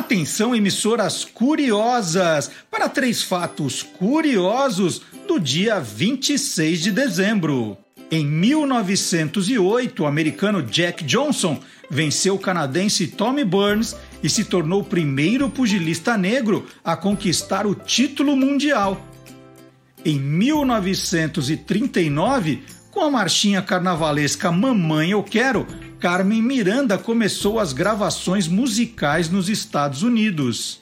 Atenção, emissoras curiosas, para três fatos curiosos do dia 26 de dezembro. Em 1908, o americano Jack Johnson venceu o canadense Tommy Burns e se tornou o primeiro pugilista negro a conquistar o título mundial. Em 1939, com a marchinha carnavalesca Mamãe Eu Quero, Carmen Miranda começou as gravações musicais nos Estados Unidos.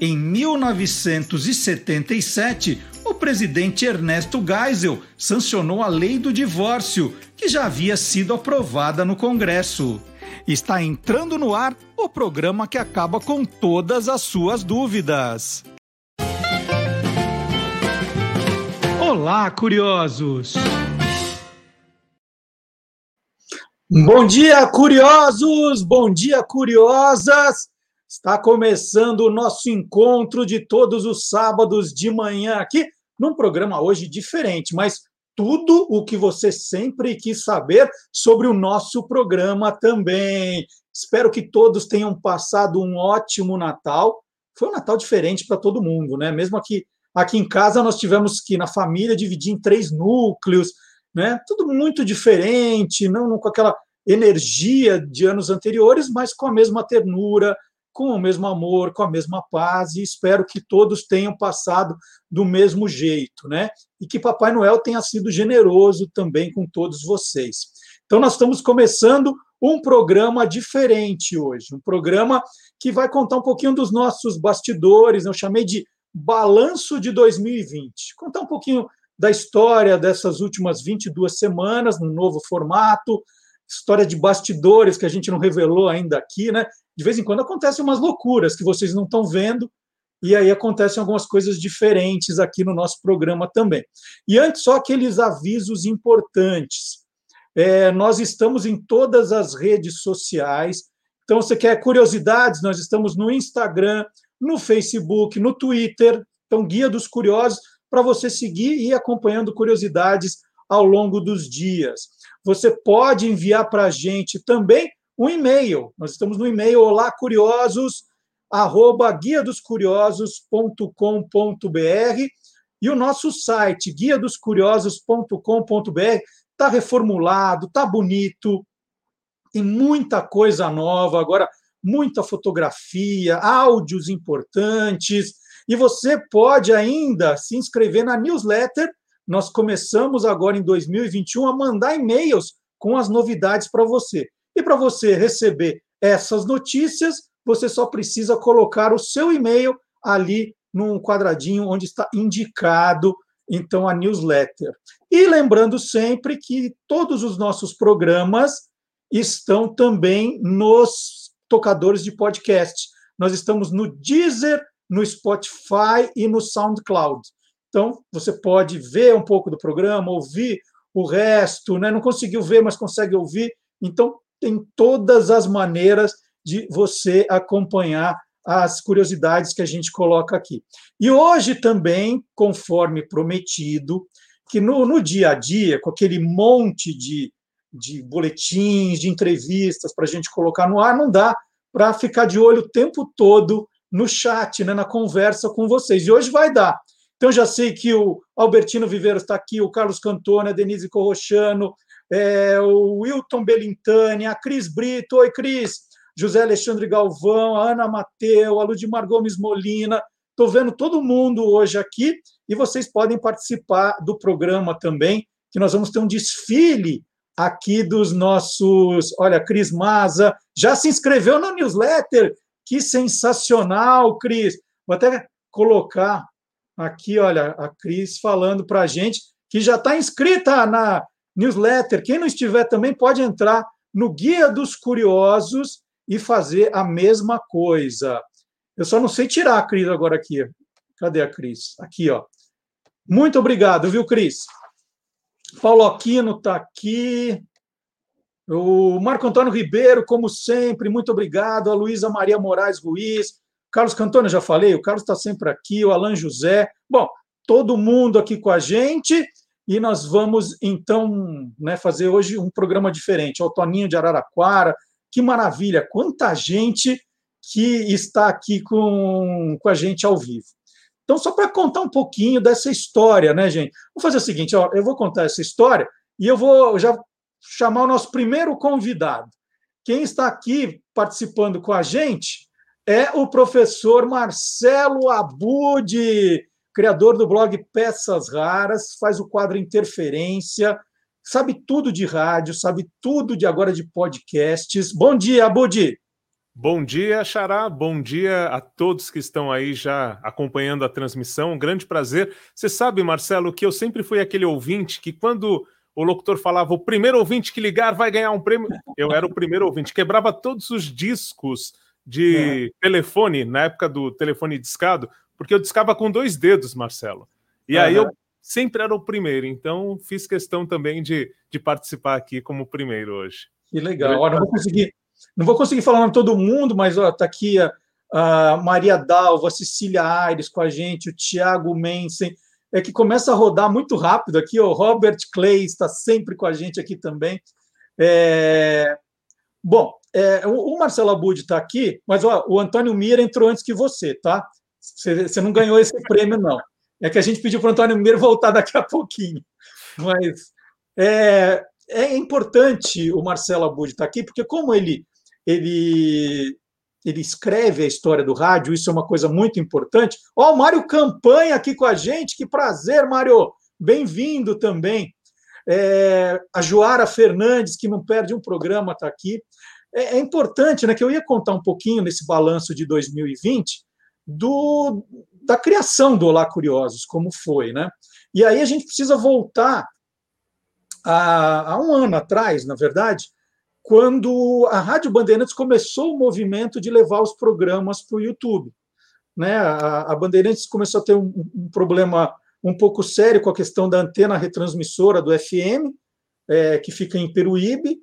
Em 1977, o presidente Ernesto Geisel sancionou a lei do divórcio, que já havia sido aprovada no Congresso. Está entrando no ar o programa que acaba com todas as suas dúvidas. Olá, curiosos! Bom dia, curiosos! Bom dia, curiosas! Está começando o nosso encontro de todos os sábados de manhã aqui, num programa hoje diferente, mas tudo o que você sempre quis saber sobre o nosso programa também. Espero que todos tenham passado um ótimo Natal. Foi um Natal diferente para todo mundo, né? Mesmo aqui, aqui em casa, nós tivemos que, na família, dividir em três núcleos né? Tudo muito diferente, não, não com aquela energia de anos anteriores, mas com a mesma ternura, com o mesmo amor, com a mesma paz, e espero que todos tenham passado do mesmo jeito, né? E que Papai Noel tenha sido generoso também com todos vocês. Então, nós estamos começando um programa diferente hoje, um programa que vai contar um pouquinho dos nossos bastidores, eu chamei de Balanço de 2020, contar um pouquinho da história dessas últimas 22 semanas, num novo formato, história de bastidores que a gente não revelou ainda aqui, né? De vez em quando acontecem umas loucuras que vocês não estão vendo, e aí acontecem algumas coisas diferentes aqui no nosso programa também. E antes, só aqueles avisos importantes. É, nós estamos em todas as redes sociais. Então, você quer curiosidades? Nós estamos no Instagram, no Facebook, no Twitter. Então, Guia dos Curiosos para você seguir e ir acompanhando curiosidades ao longo dos dias. Você pode enviar para a gente também um e-mail. Nós estamos no e-mail olá curiosos arroba guia dos curiosos.com.br e o nosso site guia dos curiosos.com.br está reformulado, está bonito, tem muita coisa nova agora, muita fotografia, áudios importantes. E você pode ainda se inscrever na newsletter. Nós começamos agora em 2021 a mandar e-mails com as novidades para você. E para você receber essas notícias, você só precisa colocar o seu e-mail ali num quadradinho onde está indicado então a newsletter. E lembrando sempre que todos os nossos programas estão também nos tocadores de podcast. Nós estamos no Deezer, no Spotify e no SoundCloud. Então, você pode ver um pouco do programa, ouvir o resto, né? não conseguiu ver, mas consegue ouvir. Então, tem todas as maneiras de você acompanhar as curiosidades que a gente coloca aqui. E hoje também, conforme prometido, que no, no dia a dia, com aquele monte de, de boletins, de entrevistas para a gente colocar no ar, não dá para ficar de olho o tempo todo no chat, né, na conversa com vocês. E hoje vai dar. Então, já sei que o Albertino Viveiros está aqui, o Carlos Cantona, a Denise Corrochano, é, o Wilton Belintani, a Cris Brito. Oi, Cris. José Alexandre Galvão, a Ana Mateu, a Ludmar Gomes Molina. Estou vendo todo mundo hoje aqui e vocês podem participar do programa também, que nós vamos ter um desfile aqui dos nossos. Olha, Cris Maza já se inscreveu na newsletter. Que sensacional, Cris. Vou até colocar aqui, olha, a Cris falando para a gente que já está inscrita na newsletter. Quem não estiver também pode entrar no Guia dos Curiosos e fazer a mesma coisa. Eu só não sei tirar a Cris agora aqui. Cadê a Cris? Aqui, ó. Muito obrigado, viu, Cris? Paulo Aquino está aqui. O Marco Antônio Ribeiro, como sempre, muito obrigado. A Luísa Maria Moraes Ruiz. Carlos Cantona, já falei, o Carlos está sempre aqui. O Alan José. Bom, todo mundo aqui com a gente. E nós vamos, então, né, fazer hoje um programa diferente. O Toninho de Araraquara. Que maravilha! Quanta gente que está aqui com, com a gente ao vivo. Então, só para contar um pouquinho dessa história, né, gente? Vou fazer o seguinte: ó, eu vou contar essa história e eu vou já chamar o nosso primeiro convidado. Quem está aqui participando com a gente é o professor Marcelo Abud, criador do blog Peças Raras, faz o quadro Interferência, sabe tudo de rádio, sabe tudo de agora de podcasts. Bom dia, Abud! Bom dia, Xará. Bom dia a todos que estão aí já acompanhando a transmissão. Um grande prazer. Você sabe, Marcelo, que eu sempre fui aquele ouvinte que, quando o locutor falava o primeiro ouvinte que ligar vai ganhar um prêmio, eu era o primeiro ouvinte. Quebrava todos os discos de é. telefone, na época do telefone discado, porque eu discava com dois dedos, Marcelo. E uhum. aí eu sempre era o primeiro. Então fiz questão também de, de participar aqui como primeiro hoje. Que legal. Olha, não vou conseguir não vou conseguir falar nome de todo mundo, mas está aqui a, a, Maria Dalva, a Cecília Aires com a gente, o Tiago Mensen, é que começa a rodar muito rápido aqui. O Robert Clay está sempre com a gente aqui também. É... Bom, é, o, Marcelo Abud está aqui, mas ó, o Antônio Mira entrou antes que você, tá? Você, não ganhou esse prêmio, não. É que a gente pediu para o Antônio Mira voltar daqui a pouquinho. Mas é, é importante o Marcelo Abud estar tá aqui, porque como ele, ele, ele escreve a história do rádio, isso é uma coisa muito importante. Ó, oh, o Mário Campanha aqui com a gente, que prazer, Mário, bem-vindo também. É, a Joara Fernandes, que não perde um programa, está aqui. É, é, importante, né, que eu ia contar um pouquinho nesse balanço de 2020 do, da criação do Olá Curiosos, como foi, né? E aí a gente precisa voltar há, há um ano atrás, na verdade, quando a Rádio Bandeirantes começou o movimento de levar os programas para o YouTube. Né? A, a, Bandeirantes começou a ter um, um, problema um pouco sério com a questão da antena retransmissora do FM, é, que fica em Peruíbe,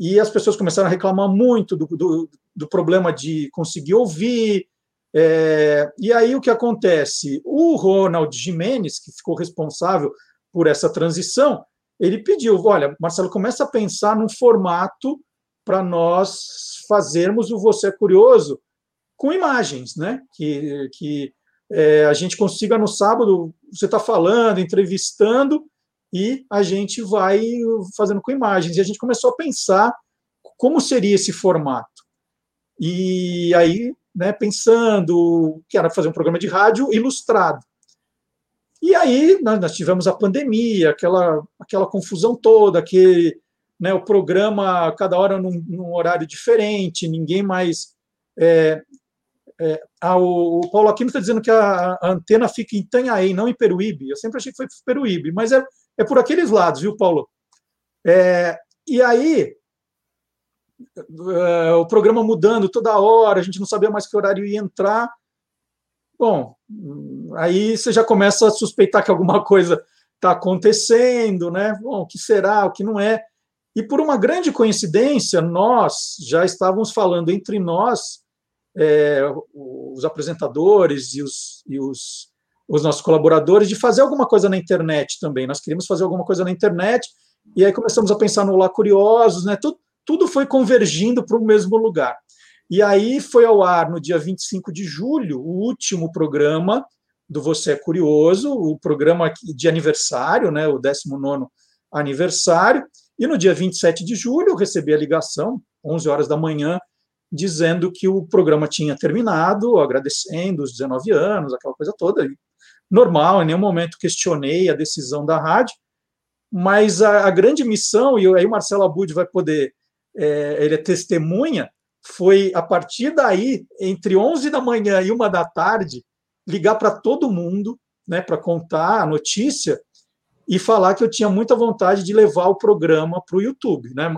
e as pessoas começaram a reclamar muito do, do, do problema de conseguir ouvir. É, e aí o que acontece? O Ronald Jimenez, que ficou responsável por essa transição, ele pediu: olha, Marcelo, começa a pensar num formato para nós fazermos o Você é Curioso com imagens, né? Que, que é, a gente consiga no sábado, você está falando, entrevistando, e a gente vai fazendo com imagens. E a gente começou a pensar como seria esse formato. E aí, né, pensando que era fazer um programa de rádio ilustrado. E aí nós, tivemos a pandemia, aquela, aquela confusão toda, que né, o programa cada hora num, num horário diferente, ninguém mais. É, é, ah, o, o, Paulo Aquino está dizendo que a, a, antena fica em Itanhaém, não em Peruíbe. Eu sempre achei que foi Peruíbe, mas é, é por aqueles lados, viu, Paulo? É, e aí, é, o programa mudando toda hora, a gente não sabia mais que horário ia entrar. Bom, aí você já começa a suspeitar que alguma coisa está acontecendo, né? Bom, o que será, o que não é? E por uma grande coincidência, nós já estávamos falando entre nós, é, os apresentadores e, os, e os, os nossos colaboradores, de fazer alguma coisa na internet também. Nós queríamos fazer alguma coisa na internet, e aí começamos a pensar no Lá Curiosos, né? Tudo, tudo foi convergindo para o mesmo lugar. E aí foi ao ar no dia 25 de julho o último programa do Você é Curioso, o programa de aniversário, né, o 19 aniversário. E no dia 27 de julho eu recebi a ligação, 11 horas da manhã, dizendo que o programa tinha terminado, agradecendo os 19 anos, aquela coisa toda. Normal, em nenhum momento questionei a decisão da rádio, mas a, a grande missão, e aí o Marcelo Abud vai poder, é, ele é testemunha, foi a partir daí, entre 11 da manhã e uma da tarde, ligar para todo mundo, né, para contar a notícia e falar que eu tinha muita vontade de levar o programa para o YouTube, né?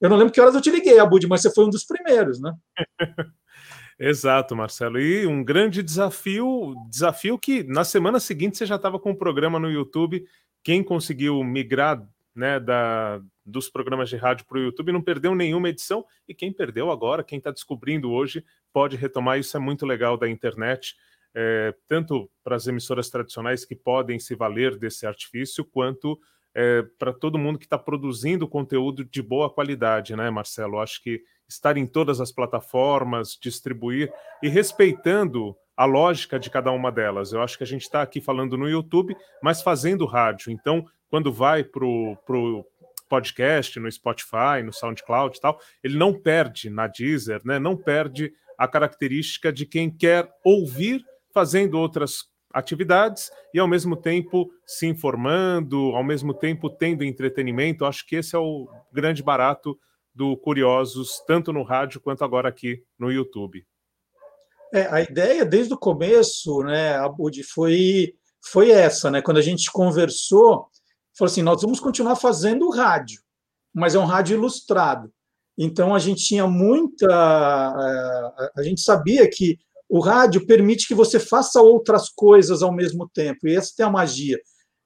Eu não lembro que horas eu te liguei, Abud, mas você foi um dos primeiros, né? Exato, Marcelo. E um grande desafio, desafio que na semana seguinte você já estava com o programa no YouTube. Quem conseguiu migrar né, da, dos programas de rádio para o YouTube, não perdeu nenhuma edição, e quem perdeu agora, quem está descobrindo hoje, pode retomar. Isso é muito legal da internet, é, tanto para as emissoras tradicionais que podem se valer desse artifício, quanto é, para todo mundo que está produzindo conteúdo de boa qualidade, né, Marcelo? Acho que estar em todas as plataformas, distribuir e respeitando a lógica de cada uma delas. Eu acho que a gente está aqui falando no YouTube, mas fazendo rádio. Então, quando vai para o podcast, no Spotify, no SoundCloud e tal, ele não perde na Deezer, né? Não perde a característica de quem quer ouvir fazendo outras atividades e ao mesmo tempo se informando, ao mesmo tempo tendo entretenimento. Acho que esse é o grande barato do Curiosos, tanto no rádio quanto agora aqui no YouTube. É, a ideia desde o começo, né, Abud, foi, foi essa, né? Quando a gente conversou, falou assim: nós vamos continuar fazendo rádio, mas é um rádio ilustrado. Então a gente tinha muita. Eh, a gente sabia que o rádio permite que você faça outras coisas ao mesmo tempo, e essa tem a magia.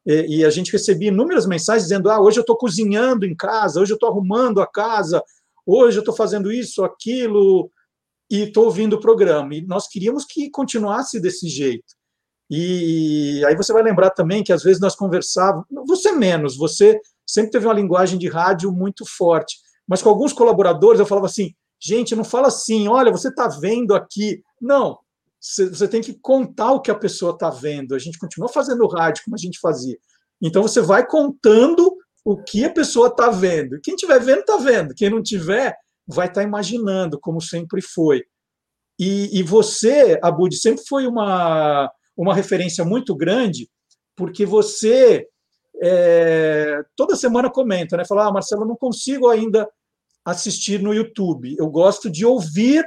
E, e a gente recebia inúmeras mensagens dizendo: ah, hoje eu estou cozinhando em casa, hoje eu estou arrumando a casa, hoje eu estou fazendo isso, aquilo, e estou ouvindo o programa. E nós queríamos que continuasse desse jeito. E aí você vai lembrar também que às vezes nós conversávamos, você menos, você sempre teve uma linguagem de rádio muito forte, mas com alguns colaboradores eu falava assim: gente, não fala assim, olha, você está vendo aqui. Não, você tem que contar o que a pessoa está vendo. A gente continua fazendo rádio como a gente fazia. Então você vai contando o que a pessoa está vendo. Quem estiver vendo, está vendo. Quem não tiver, vai estar tá imaginando, como sempre foi. E, e você, Abud, sempre foi uma, uma referência muito grande, porque você é, toda semana comenta, né? Fala, ah, Marcelo, eu não consigo ainda assistir no YouTube. Eu gosto de ouvir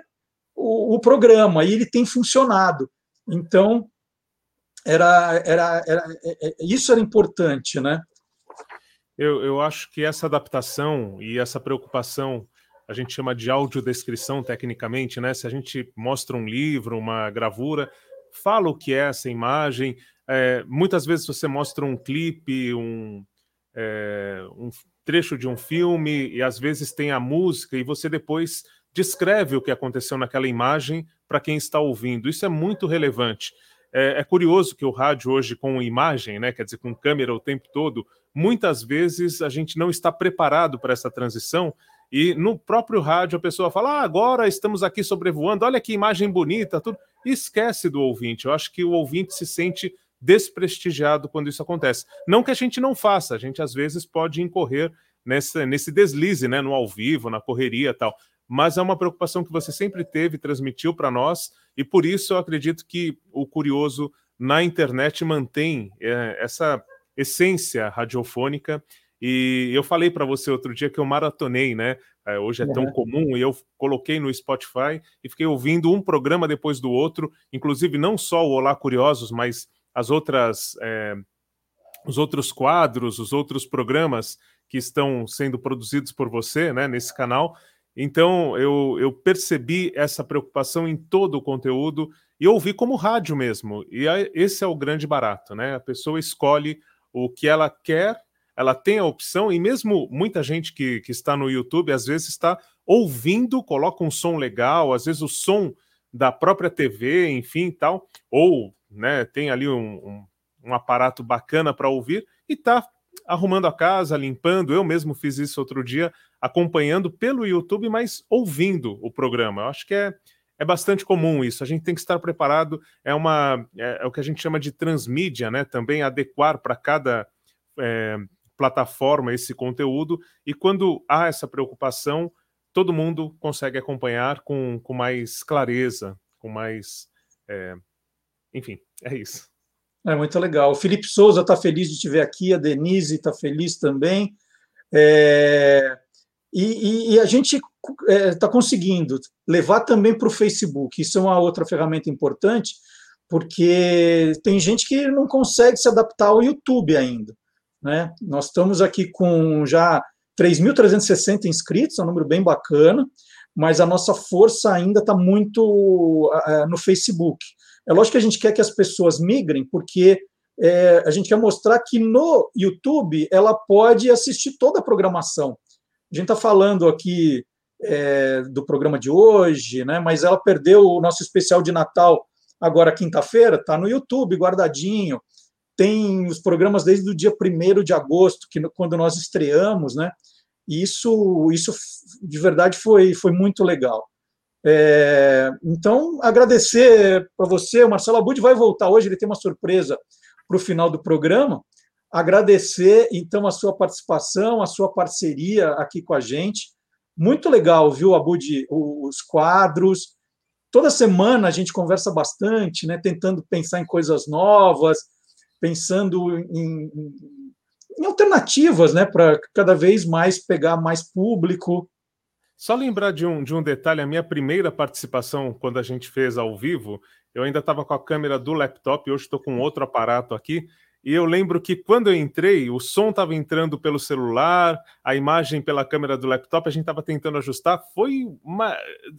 o, o programa e ele tem funcionado. Então, era, era, era, é, é, isso era importante, né? Eu, eu acho que essa adaptação e essa preocupação, a gente chama de audiodescrição tecnicamente, né? Se a gente mostra um livro, uma gravura, fala o que é essa imagem. É, muitas vezes você mostra um clipe, um, é, um trecho de um filme, e às vezes tem a música, e você depois descreve o que aconteceu naquela imagem para quem está ouvindo. Isso é muito relevante. É, é, curioso que o rádio hoje com imagem, né, quer dizer, com câmera o tempo todo, muitas vezes a gente não está preparado para essa transição e no próprio rádio a pessoa fala: ah, agora estamos aqui sobrevoando, olha que imagem bonita, tudo. E esquece do ouvinte. Eu acho que o ouvinte se sente desprestigiado quando isso acontece. Não que a gente não faça, a gente às vezes pode incorrer nessa, nesse deslize, né, no ao vivo, na correria tal mas é uma preocupação que você sempre teve, transmitiu para nós, e por isso eu acredito que o curioso na internet mantém é, essa essência radiofônica. E eu falei para você outro dia que eu maratonei, né? É, hoje é tão comum, e eu coloquei no Spotify e fiquei ouvindo um programa depois do outro, inclusive não só o Olá Curiosos, mas as outras, é, os outros quadros, os outros programas que estão sendo produzidos por você, né, nesse canal. Então, eu, eu percebi essa preocupação em todo o conteúdo e ouvi como rádio mesmo. E esse é o grande barato, né? A pessoa escolhe o que ela quer, ela tem a opção, e mesmo muita gente que, que está no YouTube, às vezes está ouvindo, coloca um som legal, às vezes o som da própria TV, enfim, tal, ou né, tem ali um, um, um aparato bacana para ouvir e está arrumando a casa, limpando. Eu mesmo fiz isso outro dia, acompanhando pelo YouTube, mas ouvindo o programa. Eu acho que é, é bastante comum isso. A gente tem que estar preparado. É uma é, é o que a gente chama de transmídia, né? Também adequar para cada é, plataforma esse conteúdo. E quando há essa preocupação, todo mundo consegue acompanhar com, com mais clareza, com mais. É... Enfim, é isso. É muito legal. O Felipe Souza está feliz de te ver aqui, a Denise está feliz também. É... E, e, e a gente está é, conseguindo levar também para o Facebook. Isso é uma outra ferramenta importante, porque tem gente que não consegue se adaptar ao YouTube ainda. Né? Nós estamos aqui com já 3.360 inscritos, é um número bem bacana, mas a nossa força ainda está muito no Facebook. É lógico que a gente quer que as pessoas migrem, porque é, a gente quer mostrar que no YouTube ela pode assistir toda a programação. A gente está falando aqui é, do programa de hoje, né? Mas ela perdeu o nosso especial de Natal agora quinta-feira, está no YouTube guardadinho. tem os programas desde o dia 1 de agosto, que quando nós estreamos, né? E isso, isso de verdade foi, foi muito legal. É, então, agradecer para você, o Marcelo Abud vai voltar hoje, ele tem uma surpresa para o final do programa. Agradecer, então, a sua participação, a sua parceria aqui com a gente. Muito legal, viu, Abud, os quadros. Toda semana a gente conversa bastante, né, tentando pensar em coisas novas, pensando em, em alternativas, né, para cada vez mais pegar mais público. Só lembrar de um, de um detalhe: a minha primeira participação, quando a gente fez ao vivo, eu ainda estava com a câmera do laptop, hoje estou com outro aparato aqui. E eu lembro que quando eu entrei, o som estava entrando pelo celular, a imagem pela câmera do laptop, a gente estava tentando ajustar. Foi uma,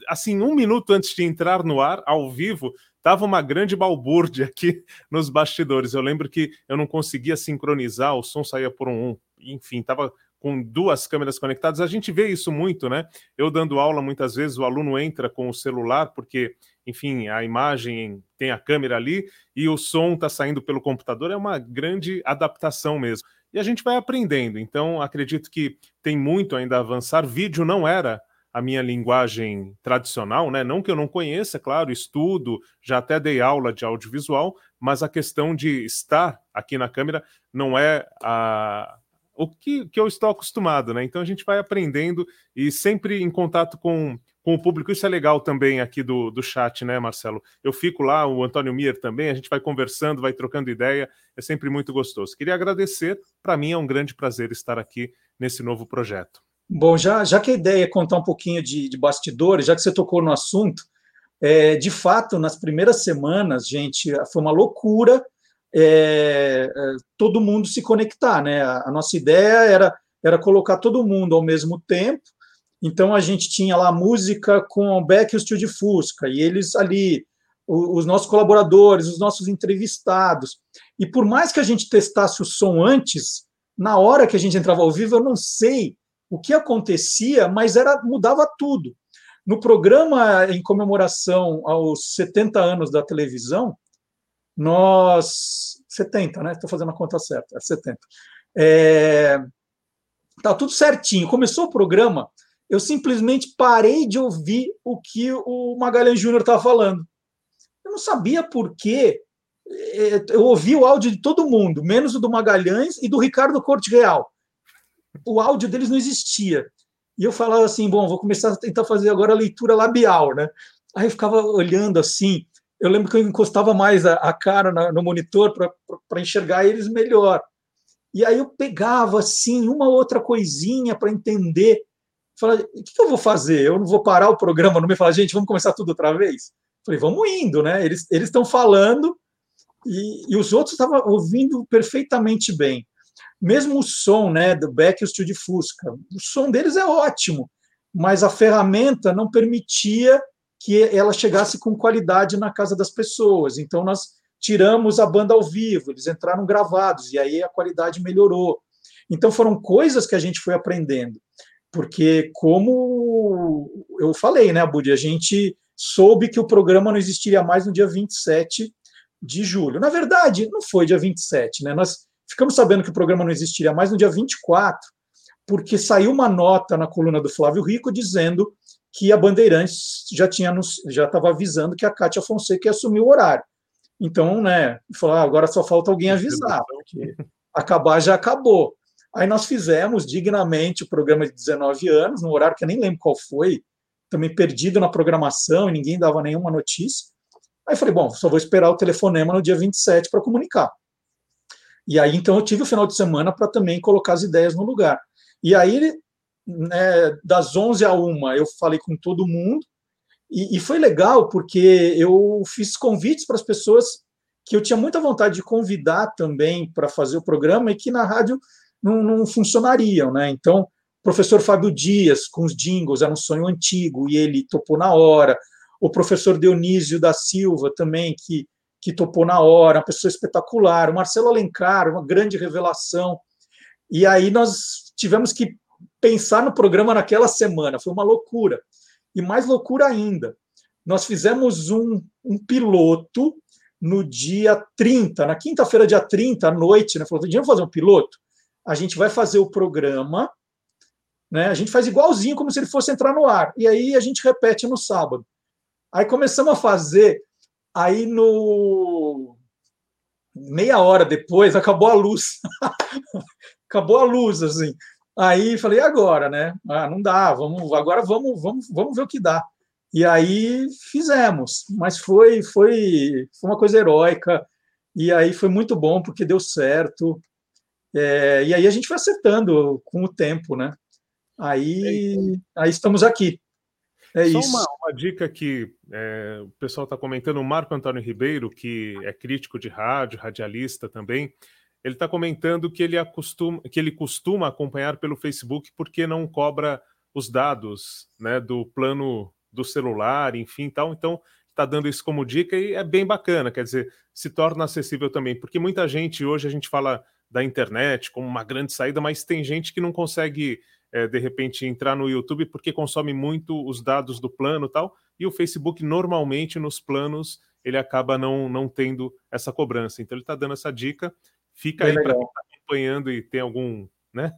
assim, um minuto antes de entrar no ar, ao vivo, estava uma grande balbúrdia aqui nos bastidores. Eu lembro que eu não conseguia sincronizar, o som saía por um, enfim, estava com duas câmeras conectadas. A gente vê isso muito, né? Eu dando aula, muitas vezes o aluno entra com o celular, porque, enfim, a imagem tem a câmera ali e o som está saindo pelo computador. É uma grande adaptação mesmo. E a gente vai aprendendo. Então, acredito que tem muito ainda a avançar. Vídeo não era a minha linguagem tradicional, né? Não que eu não conheça, claro, estudo, já até dei aula de audiovisual, mas a questão de estar aqui na câmera não é a, o que, que eu estou acostumado, né? Então a gente vai aprendendo e sempre em contato com, com o público. Isso é legal também aqui do, do chat, né, Marcelo? Eu fico lá, o Antônio Mier também, a gente vai conversando, vai trocando ideia, é sempre muito gostoso. Queria agradecer, para mim é um grande prazer estar aqui nesse novo projeto. Bom, já, já que a ideia é contar um pouquinho de, de bastidores, já que você tocou no assunto, é, de fato, nas primeiras semanas, gente, foi uma loucura é, é, todo mundo se conectar, né? A, nossa ideia era, era colocar todo mundo ao mesmo tempo, então a gente tinha lá música com o Beck e o Steel de Fusca, e eles ali, os, os nossos colaboradores, os nossos entrevistados. E por mais que a gente testasse o som antes, na hora que a gente entrava ao vivo, eu não sei o que acontecia, mas era mudava tudo. No programa em comemoração aos 70 anos da televisão, nós 70, né? Estou fazendo a conta certa, é 70. É, tá tudo certinho. Começou o programa, eu simplesmente parei de ouvir o que o Magalhães Júnior estava falando. Eu não sabia por quê. É, eu ouvi o áudio de todo mundo, menos o do Magalhães e do Ricardo Corte Real. O áudio deles não existia. E eu falava assim: bom, vou começar a tentar fazer agora a leitura labial, né? Aí eu ficava olhando assim, eu lembro que eu encostava mais a, a cara na, no monitor para enxergar eles melhor. E aí eu pegava assim uma outra coisinha para entender. Falei, o que, que, eu vou fazer? Eu não vou parar o programa no meio e falar, gente, vamos começar tudo outra vez? Falei, vamos indo, né? Eles estão falando e, e, os outros estavam ouvindo perfeitamente bem. Mesmo o som, né, do Beck e o Studio Fusca, o som deles é ótimo, mas a ferramenta não permitia que ela chegasse com qualidade na casa das pessoas. Então, nós tiramos a banda ao vivo, eles entraram gravados, e aí a qualidade melhorou. Então, foram coisas que a gente foi aprendendo. Porque, como eu falei, né, Budi, a gente soube que o programa não existiria mais no dia 27 de julho. Na verdade, não foi dia 27, né? Nós ficamos sabendo que o programa não existiria mais no dia 24, porque saiu uma nota na coluna do Flávio Rico dizendo que a Bandeirantes já tinha já estava avisando que a Cátia Fonseca ia assumir o horário. Então, né, falou, ah, agora só falta alguém avisar, porque acabar já acabou. Aí nós fizemos dignamente o programa de 19 anos, num horário que eu nem lembro qual foi, também perdido na programação e ninguém dava nenhuma notícia. Aí falei, bom, só vou esperar o telefonema no dia 27 para comunicar. E aí, então, eu tive o final de semana para também colocar as ideias no lugar. E aí, né, das 11 a 1 eu falei com todo mundo, e, e foi legal porque eu fiz convites para as pessoas que eu tinha muita vontade de convidar também para fazer o programa e que na rádio não, não funcionariam, né? Então, o professor Fábio Dias, com os jingles, era um sonho antigo e ele topou na hora. O professor Dionísio da Silva também, que, que topou na hora, uma pessoa espetacular. O Marcelo Alencar, uma grande revelação. E aí nós tivemos que pensar no programa naquela semana. Foi uma loucura. E mais loucura ainda, nós fizemos um, um piloto no dia 30, na quinta-feira, dia 30, à noite, né? Falou: vamos fazer um piloto? A gente vai fazer o programa, né? A gente faz igualzinho como se ele fosse entrar no ar. E aí a gente repete no sábado. Aí começamos a fazer, aí no meia hora depois acabou a luz. acabou a luz, assim. Aí falei, e agora, né? Ah, não dá, vamos, agora vamos, vamos, vamos ver o que dá. E aí fizemos, mas foi, foi, foi uma coisa heróica, e aí foi muito bom porque deu certo. É, e aí a gente foi acertando com o tempo, né? Aí, aí estamos aqui. É Só isso. Uma, uma dica que é, o pessoal está comentando, o Marco Antônio Ribeiro, que é crítico de rádio, radialista também, ele está comentando que ele, acostuma, que ele costuma acompanhar pelo Facebook porque não cobra os dados né, do plano do celular, enfim, tal. Então, está dando isso como dica e é bem bacana, quer dizer, se torna acessível também, porque muita gente hoje a gente fala da internet como uma grande saída, mas tem gente que não consegue é, de repente entrar no YouTube porque consome muito os dados do plano, tal. E o Facebook normalmente nos planos ele acaba não não tendo essa cobrança. Então ele está dando essa dica Fica Bem aí para quem está acompanhando e tem algum, né,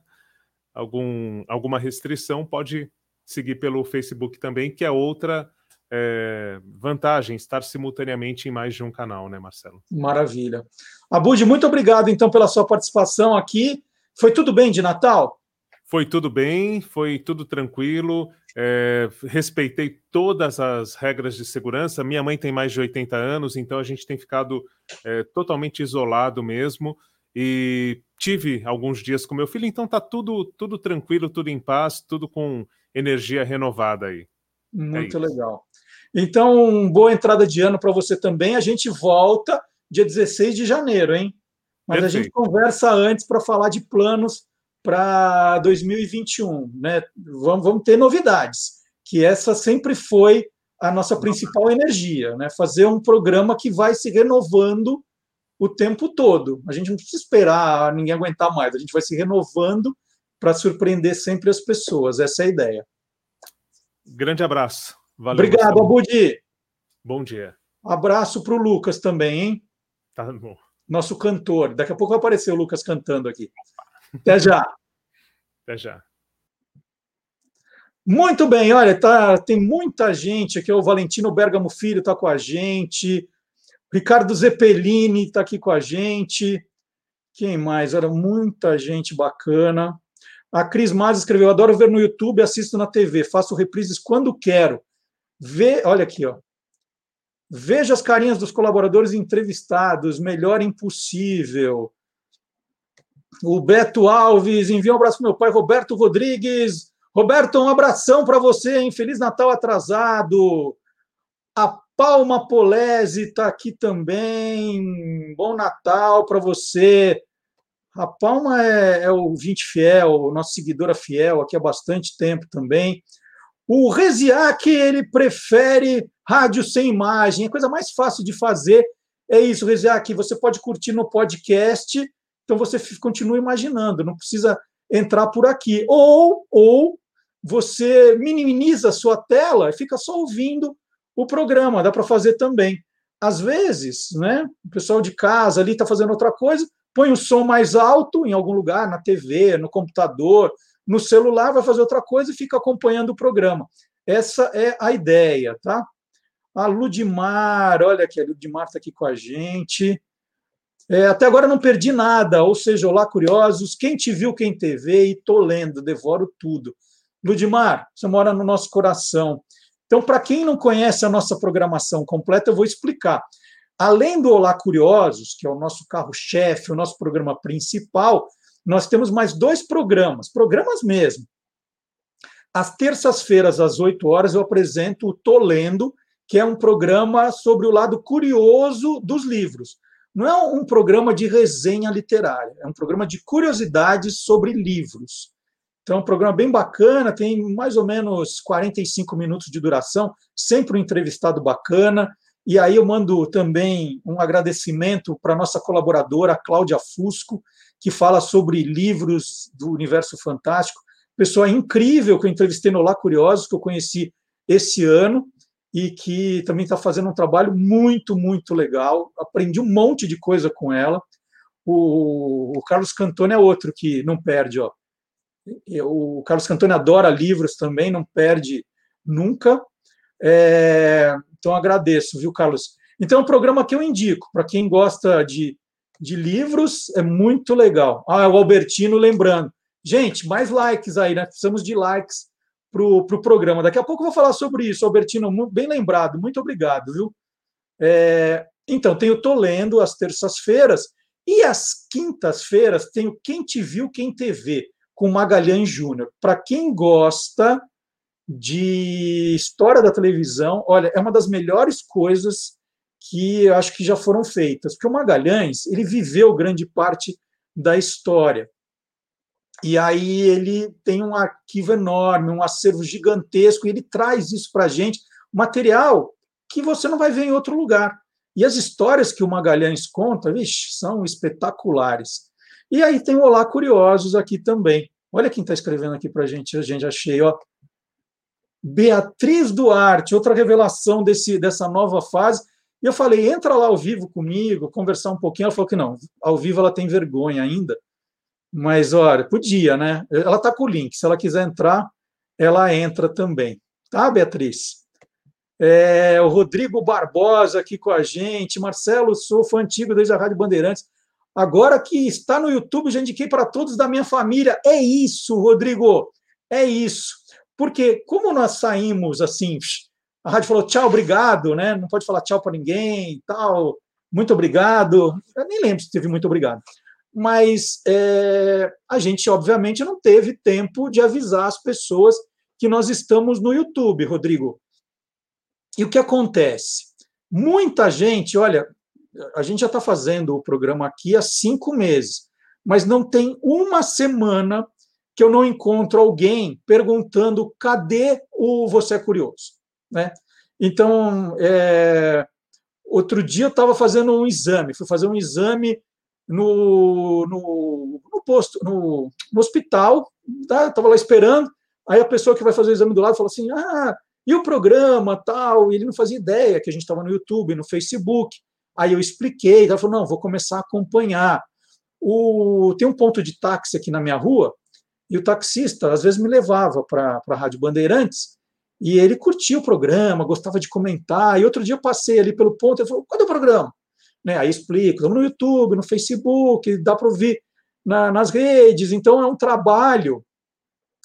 algum, alguma restrição, pode seguir pelo Facebook também, que é outra é, vantagem, estar simultaneamente em mais de um canal, né, Marcelo? Maravilha. Abud, muito obrigado, então, pela sua participação aqui. Foi tudo bem de Natal? Foi tudo bem, foi tudo tranquilo, é, respeitei todas as regras de segurança. Minha mãe tem mais de 80 anos, então a gente tem ficado é, totalmente isolado mesmo. E tive alguns dias com meu filho, então tá tudo, tudo tranquilo, tudo em paz, tudo com energia renovada aí. É Muito é legal. Então, boa entrada de ano para você também. A gente volta dia 16 de janeiro, hein? Mas Perfeito. a gente conversa antes para falar de planos para 2021. Né? Vamos, vamos ter novidades, que essa sempre foi a nossa principal energia, né? fazer um programa que vai se renovando o tempo todo. A gente não precisa esperar ninguém aguentar mais, a gente vai se renovando para surpreender sempre as pessoas. Essa é a ideia. Grande abraço. Valeu, Obrigado, Abudi. Bom dia. Abraço para o Lucas também, hein? Tá bom. Nosso cantor. Daqui a pouco vai aparecer o Lucas cantando aqui. Até já. Até já. Muito bem, olha, tá, tem muita gente aqui. O Valentino Bergamo Filho está com a gente. Ricardo Zeppelini está aqui com a gente. Quem mais? Olha, muita gente bacana. A Cris Mas escreveu: adoro ver no YouTube, assisto na TV, faço reprises quando quero. Vê, olha aqui, ó. Veja as carinhas dos colaboradores entrevistados, melhor impossível. O Beto Alves envia um abraço para meu pai, Roberto Rodrigues. Roberto, um abração para você, hein? Feliz Natal atrasado. A Palma Polese está aqui também. Bom Natal para você. A Palma é, é o 20 fiel, nossa seguidora fiel aqui há bastante tempo também. O Reziac, ele prefere rádio sem imagem. A coisa mais fácil de fazer é isso, Reziac. Você pode curtir no podcast então você continua imaginando, não precisa entrar por aqui. Ou, ou você minimiza a sua tela e fica só ouvindo o programa, dá para fazer também. Às vezes, né, o pessoal de casa ali está fazendo outra coisa, põe o som mais alto em algum lugar, na TV, no computador, no celular, vai fazer outra coisa e fica acompanhando o programa. Essa é a ideia, tá? A Ludmar, olha aqui, a Ludmar está aqui com a gente. É, até agora não perdi nada, ou seja, olá curiosos, quem te viu, quem te vê, e tô lendo, devoro tudo. Ludmar, você mora no nosso coração. Então, para quem não conhece a nossa programação completa, eu vou explicar. Além do Olá Curiosos, que é o nosso carro-chefe, o nosso programa principal, nós temos mais dois programas, programas mesmo. Às terças-feiras, às 8 horas, eu apresento o Tô Lendo, que é um programa sobre o lado curioso dos livros não é um programa de resenha literária, é um programa de curiosidades sobre livros. Então, é um programa bem bacana, tem mais ou menos 45 minutos de duração, sempre um entrevistado bacana. E aí eu mando também um agradecimento para nossa colaboradora, Cláudia Fusco, que fala sobre livros do universo fantástico. Pessoa incrível que eu entrevistei no Lá Curiosos, que eu conheci esse ano. E que também está fazendo um trabalho muito, muito legal. Aprendi um monte de coisa com ela. O, o Carlos Cantone é outro que não perde, ó. O Carlos Cantone adora livros também, não perde nunca. É, então agradeço, viu, Carlos? Então é um programa que eu indico para quem gosta de, de livros, é muito legal. Ah, o Albertino lembrando. Gente, mais likes aí, né? Precisamos de likes para o pro programa. Daqui a pouco eu vou falar sobre isso, Albertino, bem lembrado. Muito obrigado, viu? É, então, tenho Tô Lendo às terças-feiras e às quintas-feiras tenho Quem Te Viu, Quem TV, com Magalhães Júnior. Para quem gosta de história da televisão, olha, é uma das melhores coisas que eu acho que já foram feitas, porque o Magalhães ele viveu grande parte da história. E aí ele tem um arquivo enorme, um acervo gigantesco, e ele traz isso para a gente, material que você não vai ver em outro lugar. E as histórias que o Magalhães conta, vixe, são espetaculares. E aí tem o Olá Curiosos aqui também. Olha quem está escrevendo aqui para a gente, a gente achei, ó. Beatriz Duarte, outra revelação desse, dessa nova fase. E eu falei, entra lá ao vivo comigo, conversar um pouquinho. Ela falou que não, ao vivo ela tem vergonha ainda. Mas, olha, podia, né? Ela está com o link. Se ela quiser entrar, ela entra também. Tá, Beatriz? É, o Rodrigo Barbosa aqui com a gente. Marcelo, sou fã antigo desde a Rádio Bandeirantes. Agora que está no YouTube, já indiquei para todos da minha família. É isso, Rodrigo. É isso. Porque como nós saímos assim, a rádio falou tchau, obrigado, né? Não pode falar tchau para ninguém, tal. Muito obrigado. Eu nem lembro se teve muito obrigado. Mas é, a gente, obviamente, não teve tempo de avisar as pessoas que nós estamos no YouTube, Rodrigo. E o que acontece? Muita gente, olha, a gente já está fazendo o programa aqui há cinco meses, mas não tem uma semana que eu não encontro alguém perguntando cadê o Você é Curioso. Né? Então, é, outro dia eu estava fazendo um exame, fui fazer um exame no, no, no posto, no, no hospital, estava tá? lá esperando, aí a pessoa que vai fazer o exame do lado falou assim, ah, e o programa, tal, e ele não fazia ideia que a gente estava no YouTube, no Facebook, aí eu expliquei, ela falou, não, vou começar a acompanhar. O, tem um ponto de táxi aqui na minha rua, e o taxista, às vezes, me levava para a Rádio Bandeirantes, e ele curtia o programa, gostava de comentar. E outro dia eu passei ali pelo ponto, ele falou: cadê o programa? Né, aí explico, estamos no YouTube, no Facebook, dá para ouvir na, nas redes. Então é um trabalho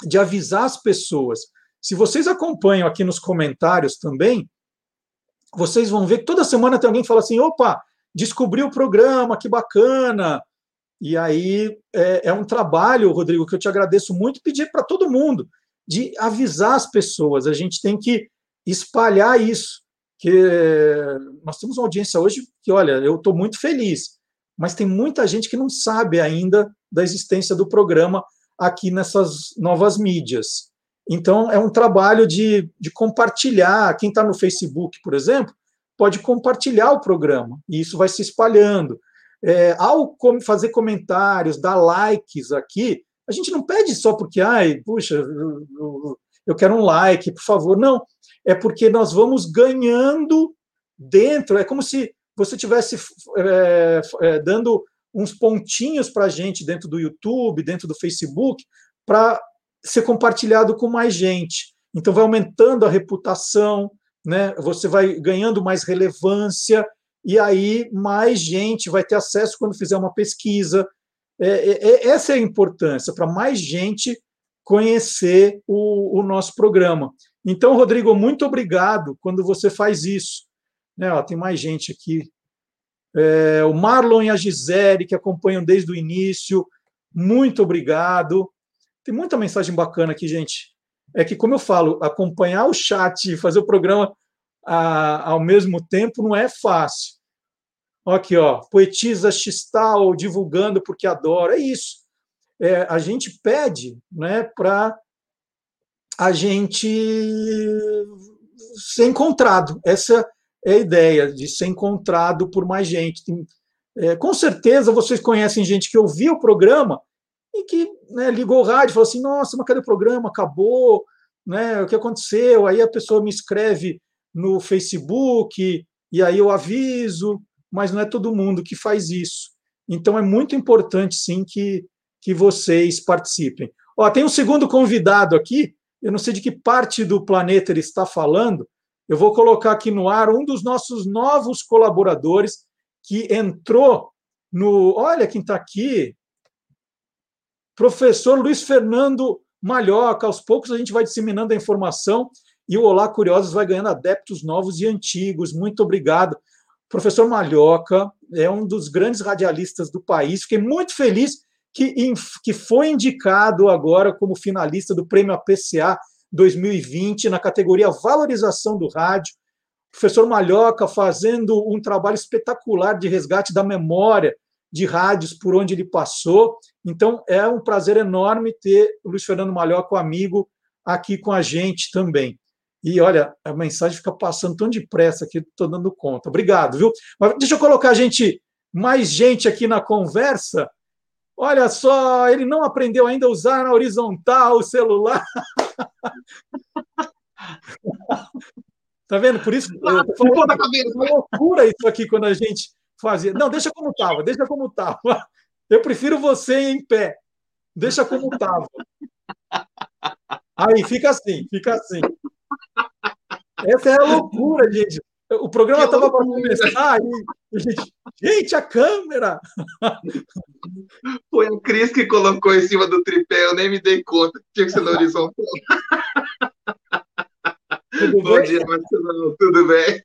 de avisar as pessoas. Se vocês acompanham aqui nos comentários também, vocês vão ver que toda semana tem alguém que fala assim: opa, descobri o programa, que bacana. E aí é, é um trabalho, Rodrigo, que eu te agradeço muito, pedir para todo mundo de avisar as pessoas. A gente tem que espalhar isso. Que nós temos uma audiência hoje que, olha, eu estou muito feliz, mas tem muita gente que não sabe ainda da existência do programa aqui nessas novas mídias. Então, é um trabalho de, de compartilhar. Quem está no Facebook, por exemplo, pode compartilhar o programa, e isso vai se espalhando. É, ao fazer comentários, dar likes aqui, a gente não pede só porque, ai, puxa, eu, eu quero um like, por favor. Não, é porque nós vamos ganhando dentro. É como se você tivesse é, é, dando uns pontinhos para a gente dentro do YouTube, dentro do Facebook, para ser compartilhado com mais gente. Então, vai aumentando a reputação, né? você vai ganhando mais relevância e aí mais gente vai ter acesso quando fizer uma pesquisa. É, é, é essa é a importância, para mais gente conhecer o, o, nosso programa. Então, Rodrigo, muito obrigado quando você faz isso. Né, ó, tem mais gente aqui. É, o Marlon e a Gisele, que acompanham desde o início, muito obrigado. Tem muita mensagem bacana aqui, gente. É que, como eu falo, acompanhar o chat e fazer o programa a, ao mesmo tempo não é fácil. Aqui, ó, poetisa Xistal divulgando porque adora. É isso. É, a gente pede né, para a gente ser encontrado. Essa é a ideia, de ser encontrado por mais gente. É, com certeza vocês conhecem gente que ouviu o programa e que né, ligou o rádio e falou assim: nossa, mas cadê o programa? Acabou, né? O que aconteceu? Aí a pessoa me escreve no Facebook, e aí eu aviso, mas não é todo mundo que faz isso. Então é muito importante, sim, que, que vocês participem. Ó, tem um segundo convidado aqui, eu não sei de que parte do planeta ele está falando, eu vou colocar aqui no ar um dos nossos novos colaboradores que entrou no. Olha quem está aqui, professor Luiz Fernando Malhoca. Aos poucos a gente vai disseminando a informação e o Olá Curiosos vai ganhando adeptos novos e antigos. Muito obrigado. Professor Malhoca é um dos grandes radialistas do país. Fiquei muito feliz que, que foi indicado agora como finalista do Prêmio APCA 2020 na categoria Valorização do Rádio. professor Malhoca fazendo um trabalho espetacular de resgate da memória de rádios por onde ele passou. Então, é um prazer enorme ter o Luiz Fernando Malhoca, o amigo, aqui com a gente também. E olha, a mensagem fica passando tão depressa aqui, estou dando conta. Obrigado, viu? Mas deixa eu colocar gente, mais gente aqui na conversa. Olha só, ele não aprendeu ainda a usar na horizontal o celular. tá vendo? Por isso, ah, é uma loucura isso aqui quando a gente fazia. Não, deixa como estava, deixa como estava. Eu prefiro você em pé. Deixa como estava. Aí, fica assim, fica assim. Essa é a loucura, gente. O programa estava para começar e, gente, gente, a câmera! Foi a Cris que colocou em cima do tripé, eu nem me dei conta. Tinha que ser na horizontal. Tudo Bom bem? dia, Marcelo. Tudo bem?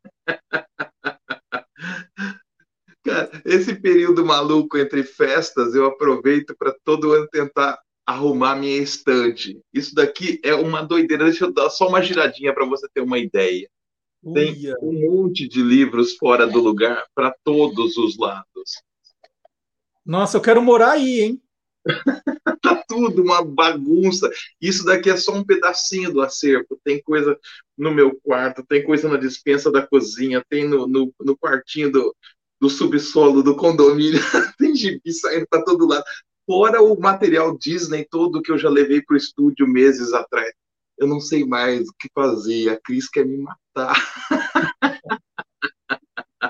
Cara, esse período maluco entre festas, eu aproveito para todo ano tentar arrumar minha estante. Isso daqui é uma doideira. Deixa eu dar só uma giradinha para você ter uma ideia. Tem Uia. um monte de livros fora do lugar para todos os lados. Nossa, eu quero morar aí, hein? tá tudo uma bagunça. Isso daqui é só um pedacinho do acervo. Tem coisa no meu quarto, tem coisa na dispensa da cozinha, tem no, no, no quartinho do, do subsolo do condomínio, tem gibi saindo para todo lado. Fora o material Disney todo que eu já levei para o estúdio meses atrás. Eu não sei mais o que fazer. A Cris quer me matar.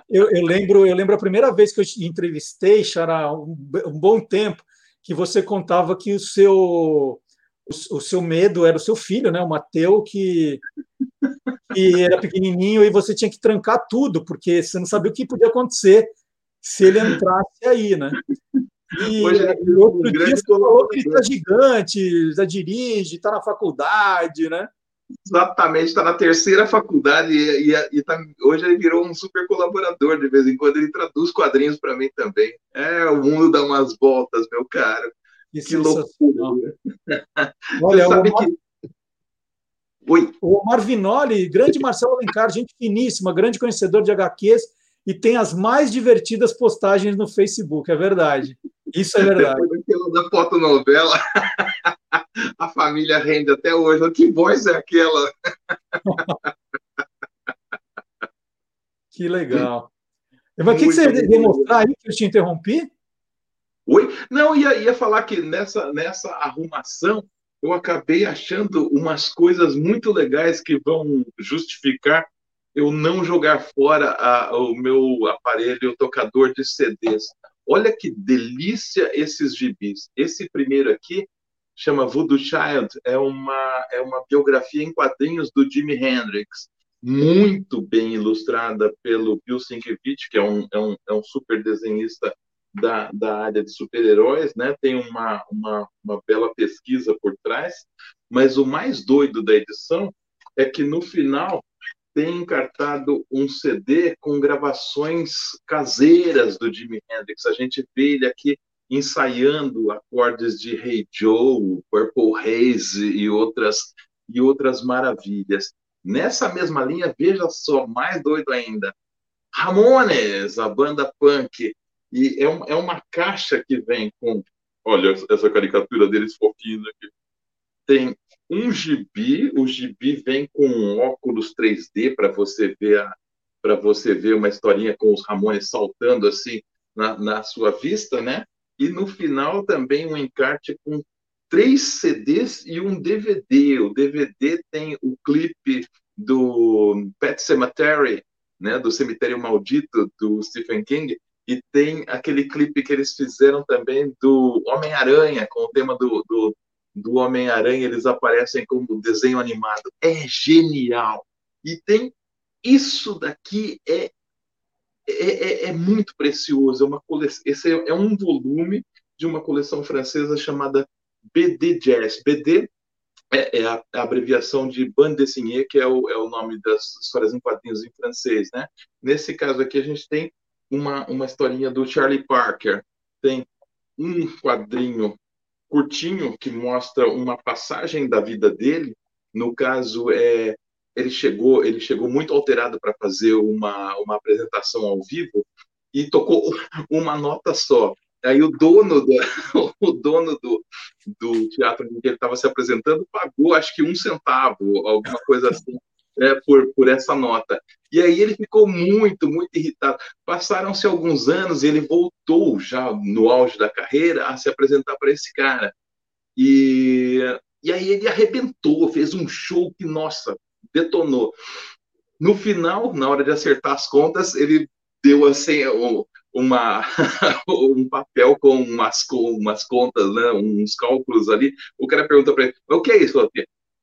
Eu, eu, lembro, eu lembro a primeira vez que eu te entrevistei, Xará, um, um bom tempo, que você contava que o seu o, o, seu medo era o seu filho, né, o Mateu, que, que era pequenininho e você tinha que trancar tudo, porque você não sabia o que podia acontecer se ele entrasse aí, né? E, Hoje, e outro dia você falou que ele está gigante, já dirige, está na faculdade, né? Exatamente, está na terceira faculdade e, e, e tá, hoje ele virou um super colaborador. De vez em quando ele traduz quadrinhos para mim também. É, o mundo dá umas voltas, meu caro. Que, que loucura. Olha, o Omar... que... Oi. o Omar Vinoli, grande Marcelo Alencar, gente finíssima, grande conhecedor de HQs e tem as mais divertidas postagens no Facebook, é verdade. Isso é verdade. Depois da fotonovela, a família rende até hoje. Que voz é aquela? que legal. Mas o que, que você ia mostrar aí que eu te interrompi? Oi? Não, ia, ia falar que nessa, nessa arrumação eu acabei achando umas coisas muito legais que vão justificar eu não jogar fora a, o meu aparelho o tocador de CDs. Olha que delícia esses gibis. Esse primeiro aqui chama Voodoo Child, é uma, é uma biografia em quadrinhos do Jimi Hendrix, muito bem ilustrada pelo Bill Sienkiewicz, que é um, é um, é um super desenhista da, da área de super-heróis, né? tem uma, uma, uma bela pesquisa por trás, mas o mais doido da edição é que no final tem encartado um CD com gravações caseiras do Jimi Hendrix. A gente vê ele aqui ensaiando acordes de Hey Joe, Purple Haze e outras e outras maravilhas. Nessa mesma linha, veja só, mais doido ainda, Ramones, a banda punk, e é, um, é uma caixa que vem com, olha essa caricatura deles fofinha aqui, tem um gibi, o gibi vem com um óculos 3D para você ver para você ver uma historinha com os Ramones saltando assim na, na sua vista, né? E no final também um encarte com três CDs e um DVD. O DVD tem o clipe do Pet Cemetery, né, do Cemitério Maldito, do Stephen King, e tem aquele clipe que eles fizeram também do Homem-Aranha, com o tema do, do, do Homem-Aranha, eles aparecem como desenho animado. É genial! E tem isso daqui é, é, é, é muito precioso. É uma coleção, esse é, é um volume de uma coleção francesa chamada BD Jazz. BD é, é a, a, abreviação de bande dessinée, que é o, é o nome das histórias em quadrinhos em francês, né? Nesse caso aqui, a gente tem uma, uma historinha do Charlie Parker. Tem um quadrinho curtinho que mostra uma passagem da vida dele. No caso, é ele chegou ele chegou muito alterado para fazer uma, uma apresentação ao vivo e tocou uma nota só. Aí o dono, do, o dono do, do teatro em que ele estava se apresentando pagou, acho que um centavo, alguma coisa assim, né, por, por essa nota. E aí ele ficou muito, muito irritado. Passaram-se alguns anos e ele voltou, já no auge da carreira, a se apresentar para esse cara. E, e aí ele arrebentou, fez um show que, nossa, detonou. No final, na hora de acertar as contas, ele deu assim uma, um papel com umas, com umas contas, né, uns cálculos ali. O cara pergunta para ele: o que é isso?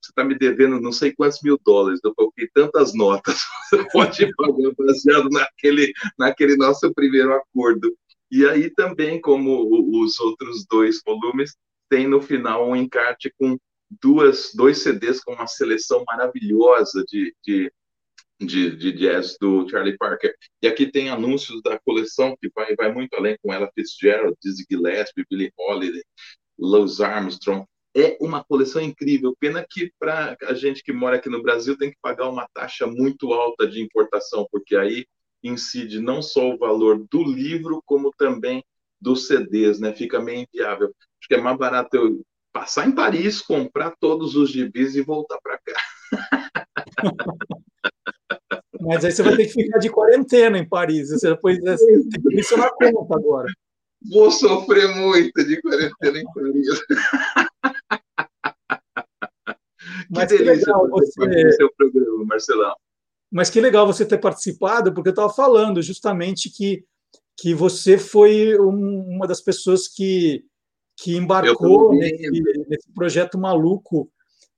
Você está me devendo não sei quantos mil dólares, eu coloquei tantas notas, você pode pagar baseado naquele, naquele nosso primeiro acordo. E aí também, como os outros dois volumes, tem no final um encarte com duas, dois CDs com uma seleção maravilhosa de, de, de, de, jazz do Charlie Parker. E aqui tem anúncios da coleção que vai, vai muito além com ela Fitzgerald, Dizzy Gillespie, Billie Holiday, Louis Armstrong. É uma coleção incrível. Pena que para a gente que mora aqui no Brasil tem que pagar uma taxa muito alta de importação, porque aí incide não só o valor do livro, como também dos CDs, né? Fica meio inviável. Acho que é mais barato eu passar em Paris, comprar todos os gibis e voltar para cá. Mas aí você vai ter que ficar de quarentena em Paris. Você depois tem que isso na conta agora. Vou sofrer muito de quarentena em Paris. Mas que, que legal você seu programa, Marcelão. Mas que legal você ter participado, porque eu estava falando justamente que, que você foi um, uma das pessoas que que embarcou nesse, nesse, projeto maluco.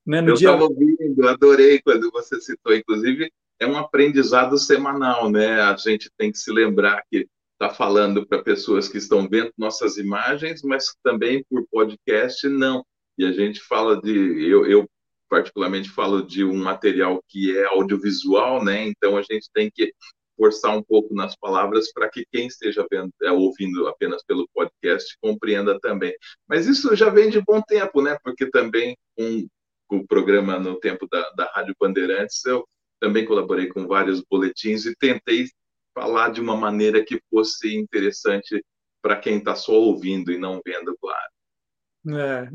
Né, no eu dia... estava ouvindo, adorei quando você citou. Inclusive, é um aprendizado semanal, né? A gente tem que se lembrar que está falando para pessoas que estão vendo nossas imagens, mas também por podcast, não. E a gente fala de. Eu, eu particularmente falo de um material que é audiovisual, né? Então a gente tem que forçar um pouco nas palavras para que quem esteja vendo, é, ouvindo apenas pelo podcast compreenda também. Mas isso já vem de bom tempo, né? Porque também com, com o programa no tempo da, da Rádio Bandeirantes, eu também colaborei com vários boletins e tentei falar de uma maneira que fosse interessante para quem está só ouvindo e não vendo, claro.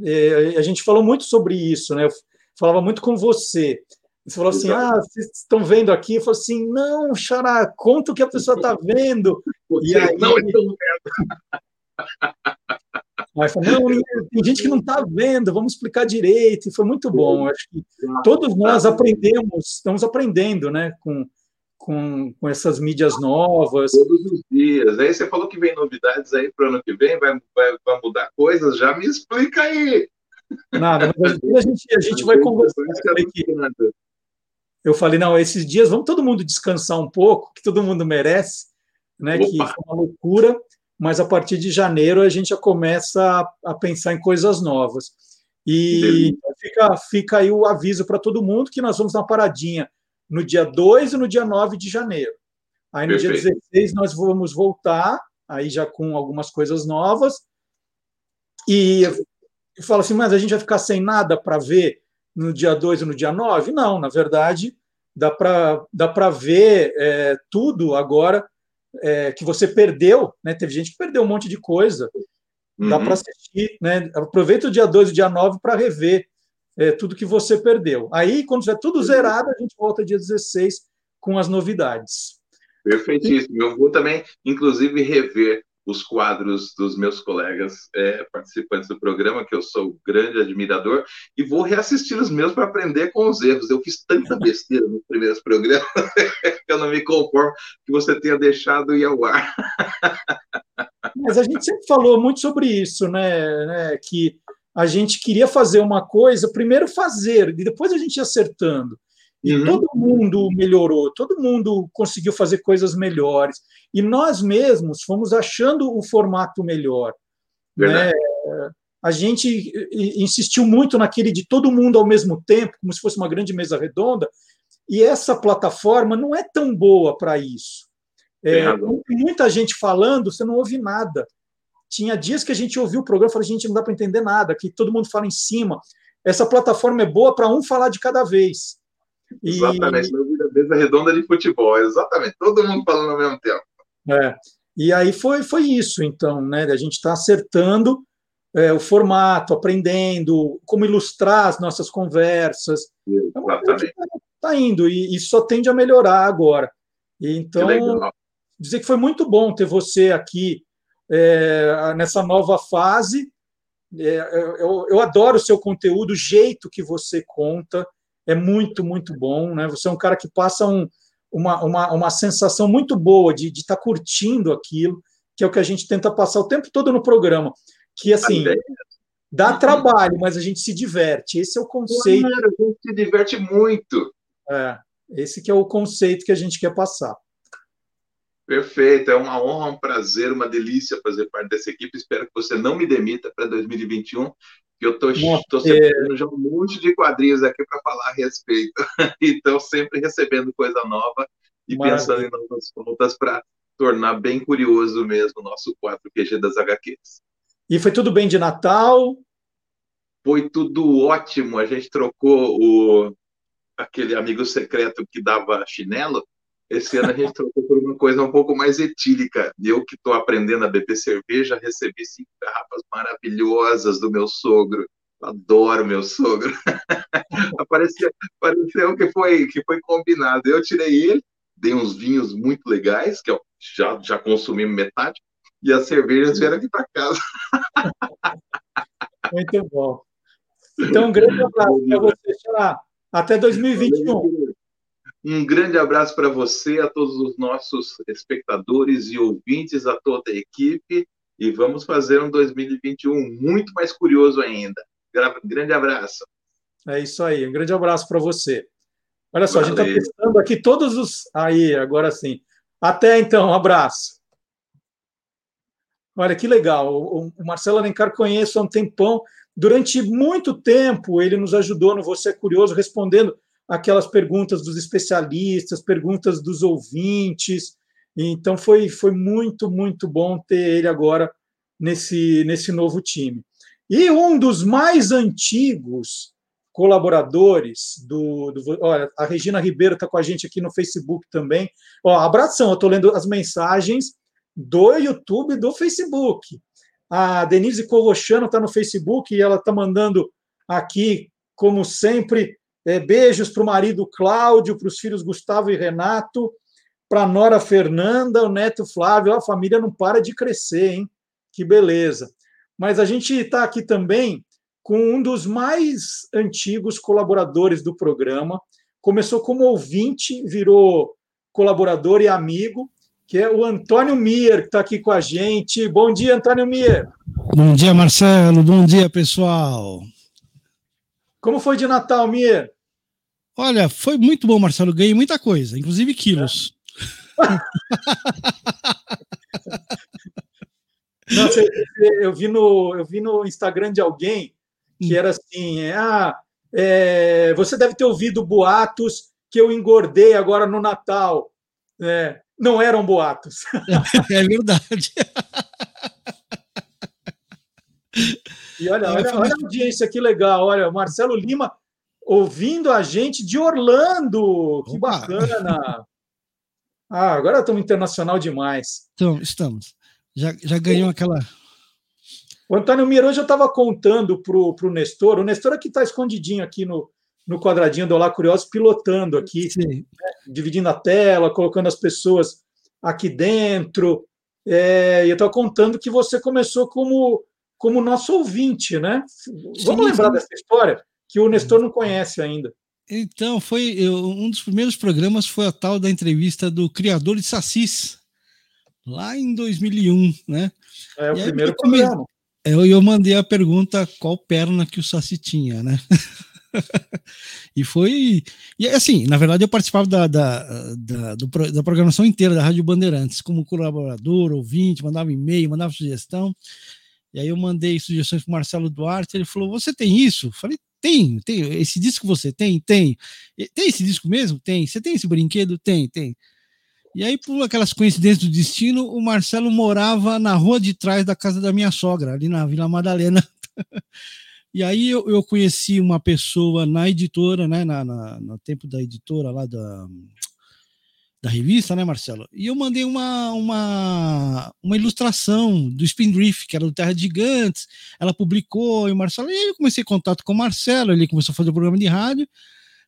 É, a gente falou muito sobre isso, né? Eu falava muito com você. Você falou assim: ah, vocês estão vendo aqui? Eu falei assim: não, Xará, conta o que a pessoa está vendo. e aí, não estão vendo. Aí falou, não, tem gente que não está vendo, vamos explicar direito. E foi muito bom. Acho que todos nós aprendemos, estamos aprendendo, né, com, com, com essas mídias novas. Todos os dias. Aí você falou que vem novidades aí para o ano que vem, vai, vai, vai mudar coisas, já me explica aí. Nada, mas a gente, a gente vai conversar. Eu falei, não, esses dias vamos todo mundo descansar um pouco, que todo mundo merece, né? Opa. Que foi uma loucura, mas a partir de janeiro a gente já começa a, a pensar em coisas novas. E fica, fica aí o aviso para todo mundo que nós vamos na paradinha no dia 2 e no dia 9 de janeiro. Aí no Perfeito. dia 16 nós vamos voltar, aí já com algumas coisas novas. E eu falo assim, mas a gente vai ficar sem nada para ver no dia 2 e no dia 9? Não, na verdade, dá para dá ver é, tudo agora é, que você perdeu. Né? Teve gente que perdeu um monte de coisa. Dá uhum. para assistir. Né? Aproveita o dia 2 e o dia 9 para rever é, tudo que você perdeu. Aí, quando tiver tudo zerado, a gente volta dia 16 com as novidades. Perfeitíssimo. Eu vou também, inclusive, rever os quadros dos meus colegas é, participantes do programa, que eu sou grande admirador, e vou reassistir os meus para aprender com os erros. Eu fiz tanta besteira nos primeiros programas que eu não me conformo que você tenha deixado ir ao ar. Mas a gente sempre falou muito sobre isso, né? né que a gente queria fazer uma coisa, primeiro fazer, e depois a gente ia acertando. E uhum. todo mundo melhorou, todo mundo conseguiu fazer coisas melhores. E nós mesmos fomos achando o formato melhor. Né? A gente insistiu muito naquele de todo mundo ao mesmo tempo, como se fosse uma grande mesa redonda, e essa plataforma não é tão boa para isso. É, muita gente falando, você não ouve nada. Tinha dias que a gente ouviu o programa e falou, gente, não dá para entender nada, que todo mundo fala em cima. Essa plataforma é boa para um falar de cada vez. Exatamente, e... mesa redonda de futebol, exatamente, todo mundo falando ao mesmo tempo. É. E aí foi, foi isso, então, né? A gente está acertando é, o formato, aprendendo como ilustrar as nossas conversas. Exatamente. Está tá indo e, e, só tende a melhorar agora. E, então, dizer que foi muito bom ter você aqui é, nessa nova fase. É, eu, eu adoro o seu conteúdo, o jeito que você conta é muito, muito bom. Né? Você é um cara que passa um, uma, uma, uma sensação muito boa de estar tá curtindo aquilo, que é o que a gente tenta passar o tempo todo no programa. Que, assim, dá trabalho, mas a gente se diverte. Esse é o conceito. Claro, a gente se diverte muito. É, esse que é o conceito que a gente quer passar. Perfeito, é uma honra, um prazer, uma delícia fazer parte dessa equipe. Espero que você não me demita para 2021, eu tô, tô separando é... já um monte de quadrinhos aqui para falar a respeito. então, sempre recebendo coisa nova e Maravilha. pensando em novas contas para tornar bem curioso mesmo o nosso 4QG das HQs. E foi tudo bem de Natal? Foi tudo ótimo. A gente trocou o aquele amigo secreto que dava chinelo esse ano a gente trocou por uma coisa um pouco mais etílica. Eu que estou aprendendo a beber cerveja, recebi cinco garrafas maravilhosas do meu sogro. Adoro meu sogro. Apareceu, pareceu que foi, que foi combinado. Eu tirei ele, dei uns vinhos muito legais, que eu já, já consumi metade, e as cervejas vieram aqui para casa. Muito bom. Então, um grande abraço para você, Até 2021. Um grande abraço para você, a todos os nossos espectadores e ouvintes, a toda a equipe. E vamos fazer um 2021 muito mais curioso ainda. Grande abraço. É isso aí, um grande abraço para você. Olha só, Valeu. a gente está testando aqui todos os. Aí, agora sim. Até então, um abraço. Olha que legal. O Marcelo Alencar conheço há um tempão. Durante muito tempo, ele nos ajudou no Você é Curioso, respondendo aquelas perguntas dos especialistas, perguntas dos ouvintes. Então foi, foi muito, muito bom ter ele agora nesse, nesse novo time. E um dos mais antigos colaboradores do. do olha, a Regina Ribeiro está com a gente aqui no Facebook também. Ó, abração, eu estou lendo as mensagens do YouTube e do Facebook. A Denise Colochano está no Facebook e ela está mandando aqui, como sempre, beijos para o marido Cláudio, para os filhos Gustavo e Renato, para a Nora Fernanda, o neto Flávio. A família não para de crescer, hein? Que beleza. Mas a gente está aqui também com um dos mais antigos colaboradores do programa. Começou como ouvinte, virou colaborador e amigo, que é o Antônio Mier, que está aqui com a gente. Bom dia, Antônio Mier. Bom dia, Marcelo. Bom dia, pessoal. Como foi de Natal, Mia? Olha, foi muito bom, Marcelo. Ganhei muita coisa, inclusive quilos. Nossa, eu vi no eu vi no Instagram de alguém que era assim, é, ah, é, você deve ter ouvido boatos que eu engordei agora no Natal. É, não eram boatos. É verdade. E olha, olha, olha a audiência que legal. Olha, Marcelo Lima ouvindo a gente de Orlando. Que Opa. bacana. Ah, agora estamos internacional demais. Então, estamos. Já, já ganhou aquela. O Antônio Mirão já estava contando para o Nestor. O Nestor aqui está escondidinho aqui no, no quadradinho do Olá Curioso, pilotando aqui, né, dividindo a tela, colocando as pessoas aqui dentro. É, eu estou contando que você começou como, como nosso ouvinte, né? Vamos sim, lembrar sim. dessa história, que o Nestor não conhece ainda. Então, foi eu, um dos primeiros programas foi a tal da entrevista do criador de Sassis, lá em 2001, né? É o e primeiro programa. Eu, eu mandei a pergunta qual perna que o Saci tinha, né? e foi. E assim, na verdade, eu participava da, da, da, do, da, programação inteira da Rádio Bandeirantes, como colaborador, ouvinte, mandava e-mail, mandava sugestão. E aí eu mandei sugestões para Marcelo Duarte, ele falou: Você tem isso? Eu falei: Tenho, tenho. Esse disco você tem? Tem. Tem esse disco mesmo? Tem. Você tem esse brinquedo? Tem, tem. E aí, por aquelas coincidências do destino, o Marcelo morava na rua de trás da casa da minha sogra, ali na Vila Madalena. e aí eu, eu, conheci uma pessoa na editora, né, na, na, no tempo da editora lá da, da revista, né, Marcelo? E eu mandei uma, uma, uma ilustração do Spindrift, que era do Terra de Gigantes. Ela publicou, e o Marcelo, e aí eu comecei contato com o Marcelo, ele começou a fazer o programa de rádio.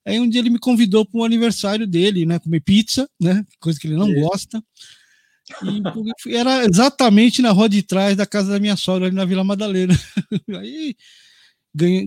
Aí um dia ele me convidou para o aniversário dele, né? Comer pizza, né? Coisa que ele não é. gosta. E era exatamente na rua de trás da casa da minha sogra, ali na Vila Madalena. Aí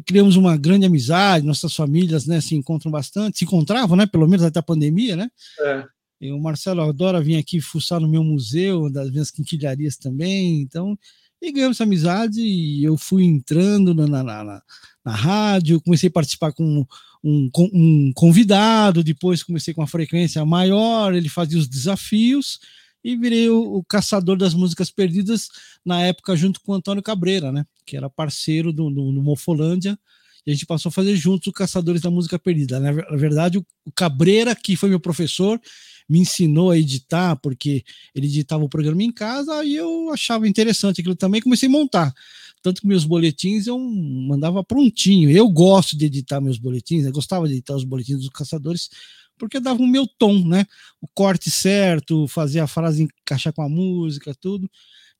criamos uma grande amizade, nossas famílias né, se encontram bastante, se encontravam, né? Pelo menos até a pandemia, né? É. O Marcelo adora vir aqui fuçar no meu museu, das minhas quinquilharias também. Então, e ganhamos essa amizade e eu fui entrando na, na, na, na rádio, comecei a participar com um, um convidado, depois comecei com uma frequência maior, ele fazia os desafios e virei o, o, caçador das músicas perdidas na época junto com o Antônio Cabreira, né? Que era parceiro do, do, do Mofolândia. E a gente passou a fazer juntos o Caçadores da Música Perdida. Na, verdade, o, Cabreira, que foi meu professor, me ensinou a editar, porque ele editava o programa em casa e eu achava interessante aquilo também, comecei a montar. Tanto que meus boletins eu mandava prontinho. Eu gosto de editar meus boletins, eu gostava de editar os boletins dos caçadores, porque dava o meu tom, né? O corte certo, fazer a frase encaixar com a música, tudo.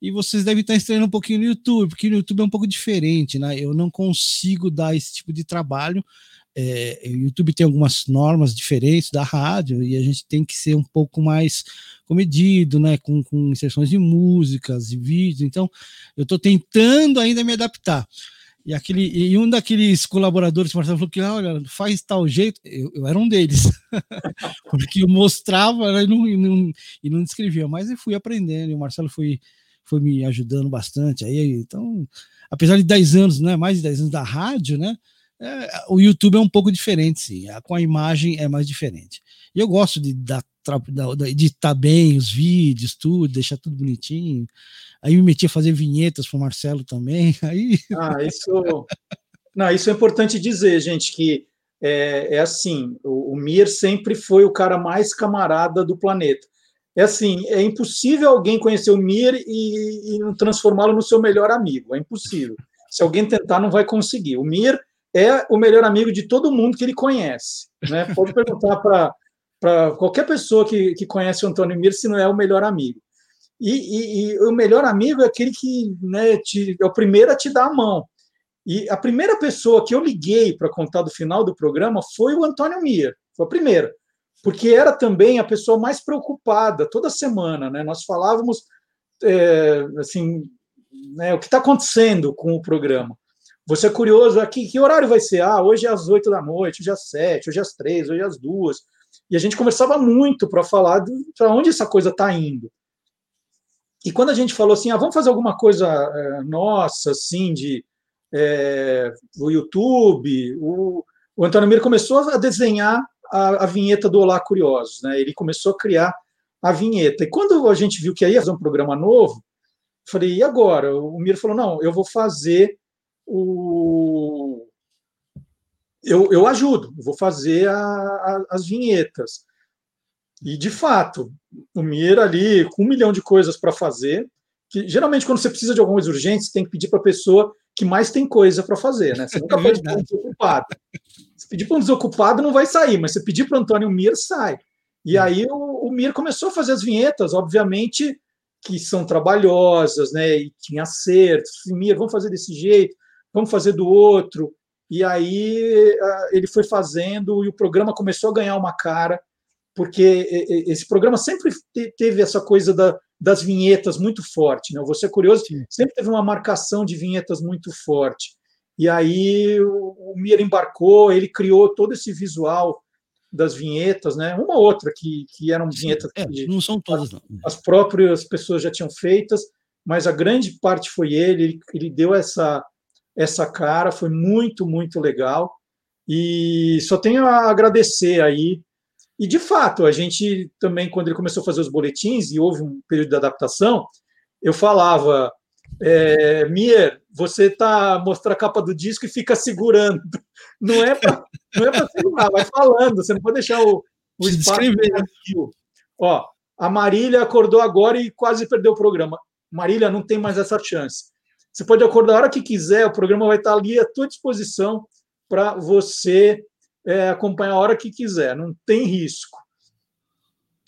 E vocês devem estar estranhando um pouquinho no YouTube, porque no YouTube é um pouco diferente, né? Eu não consigo dar esse tipo de trabalho é, o YouTube tem algumas normas diferentes da rádio e a gente tem que ser um pouco mais comedido, né, com, com inserções de músicas e vídeos. Então, eu estou tentando ainda me adaptar. E, aquele, e um daqueles colaboradores, Marcelo, falou que, olha, faz tal jeito. Eu, eu era um deles, porque eu mostrava né, e, não, e, não, e não descrevia, mas eu fui aprendendo, e o Marcelo foi, foi me ajudando bastante. Aí, então, apesar de 10 anos, né, mais de 10 anos da rádio, né, é, o YouTube é um pouco diferente, sim. Com a imagem é mais diferente. E eu gosto de dar, editar bem os vídeos, tudo, deixar tudo bonitinho. Aí me meti a fazer vinhetas para o Marcelo também. Aí... Ah, isso. Não, isso é importante dizer, gente, que é, é assim: o, o Mir sempre foi o cara mais camarada do planeta. É assim, é impossível alguém conhecer o Mir e, e transformá-lo no seu melhor amigo. É impossível. Se alguém tentar, não vai conseguir. O Mir é o melhor amigo de todo mundo que ele conhece. Né? Pode perguntar para qualquer pessoa que, que conhece o Antônio Mir se não é o melhor amigo. E, e, e o melhor amigo é aquele que né, te, é o primeiro a te dar a mão. E a primeira pessoa que eu liguei para contar do final do programa foi o Antônio Mir, foi a primeira, porque era também a pessoa mais preocupada toda semana. Né? Nós falávamos é, assim, né, o que está acontecendo com o programa. Você é curioso aqui, que horário vai ser? Ah, hoje é às 8 da noite, hoje é às 7, hoje é às 3, hoje é às 2. E a gente conversava muito para falar para onde essa coisa está indo. E quando a gente falou assim, ah, vamos fazer alguma coisa é, nossa, assim, de é, o YouTube, o, o Antônio Miro começou a desenhar a, a, vinheta do Olá Curiosos, né? Ele começou a criar a vinheta. E quando a gente viu que ia fazer um programa novo, falei, e agora? O Miro falou, não, eu vou fazer o eu, eu ajudo, vou fazer a, a, as vinhetas. E, de fato, o Mir ali, com um milhão de coisas para fazer, que geralmente, quando você precisa de alguma coisa urgente, você tem que pedir para a pessoa que mais tem coisa para fazer, né? Você nunca é pode pedir para um desocupado. Se pedir para um desocupado, não vai sair, mas se pedir para o Antônio Mir, sai. E hum. aí o, o Mir começou a fazer as vinhetas, obviamente, que são trabalhosas, né? E tinha acertos. Mir, vamos fazer desse jeito vamos fazer do outro. E aí ele foi fazendo e o programa começou a ganhar uma cara, porque esse programa sempre teve essa coisa da, das vinhetas muito forte. Né? Você é curioso, sempre teve uma marcação de vinhetas muito forte. E aí o, o Mir embarcou, ele criou todo esse visual das vinhetas, né? Uma outra que, que eram vinhetas é, que não são todas, não. as próprias pessoas já tinham feitas, mas a grande parte foi ele, ele, ele deu essa essa cara, foi muito, muito legal. E só tenho a agradecer aí. E, de fato, a gente também, quando ele começou a fazer os boletins, e houve um período de adaptação, eu falava, é, Mier, você tá mostra a capa do disco e fica segurando. Não é para é segurar, vai falando. Você não pode deixar o, o espaço vazio. Ó, a Marília acordou agora e quase perdeu o programa. Marília não tem mais essa chance. Você pode acordar a hora que quiser, o programa vai estar ali à tua disposição para você é, acompanhar a hora que quiser, não tem risco.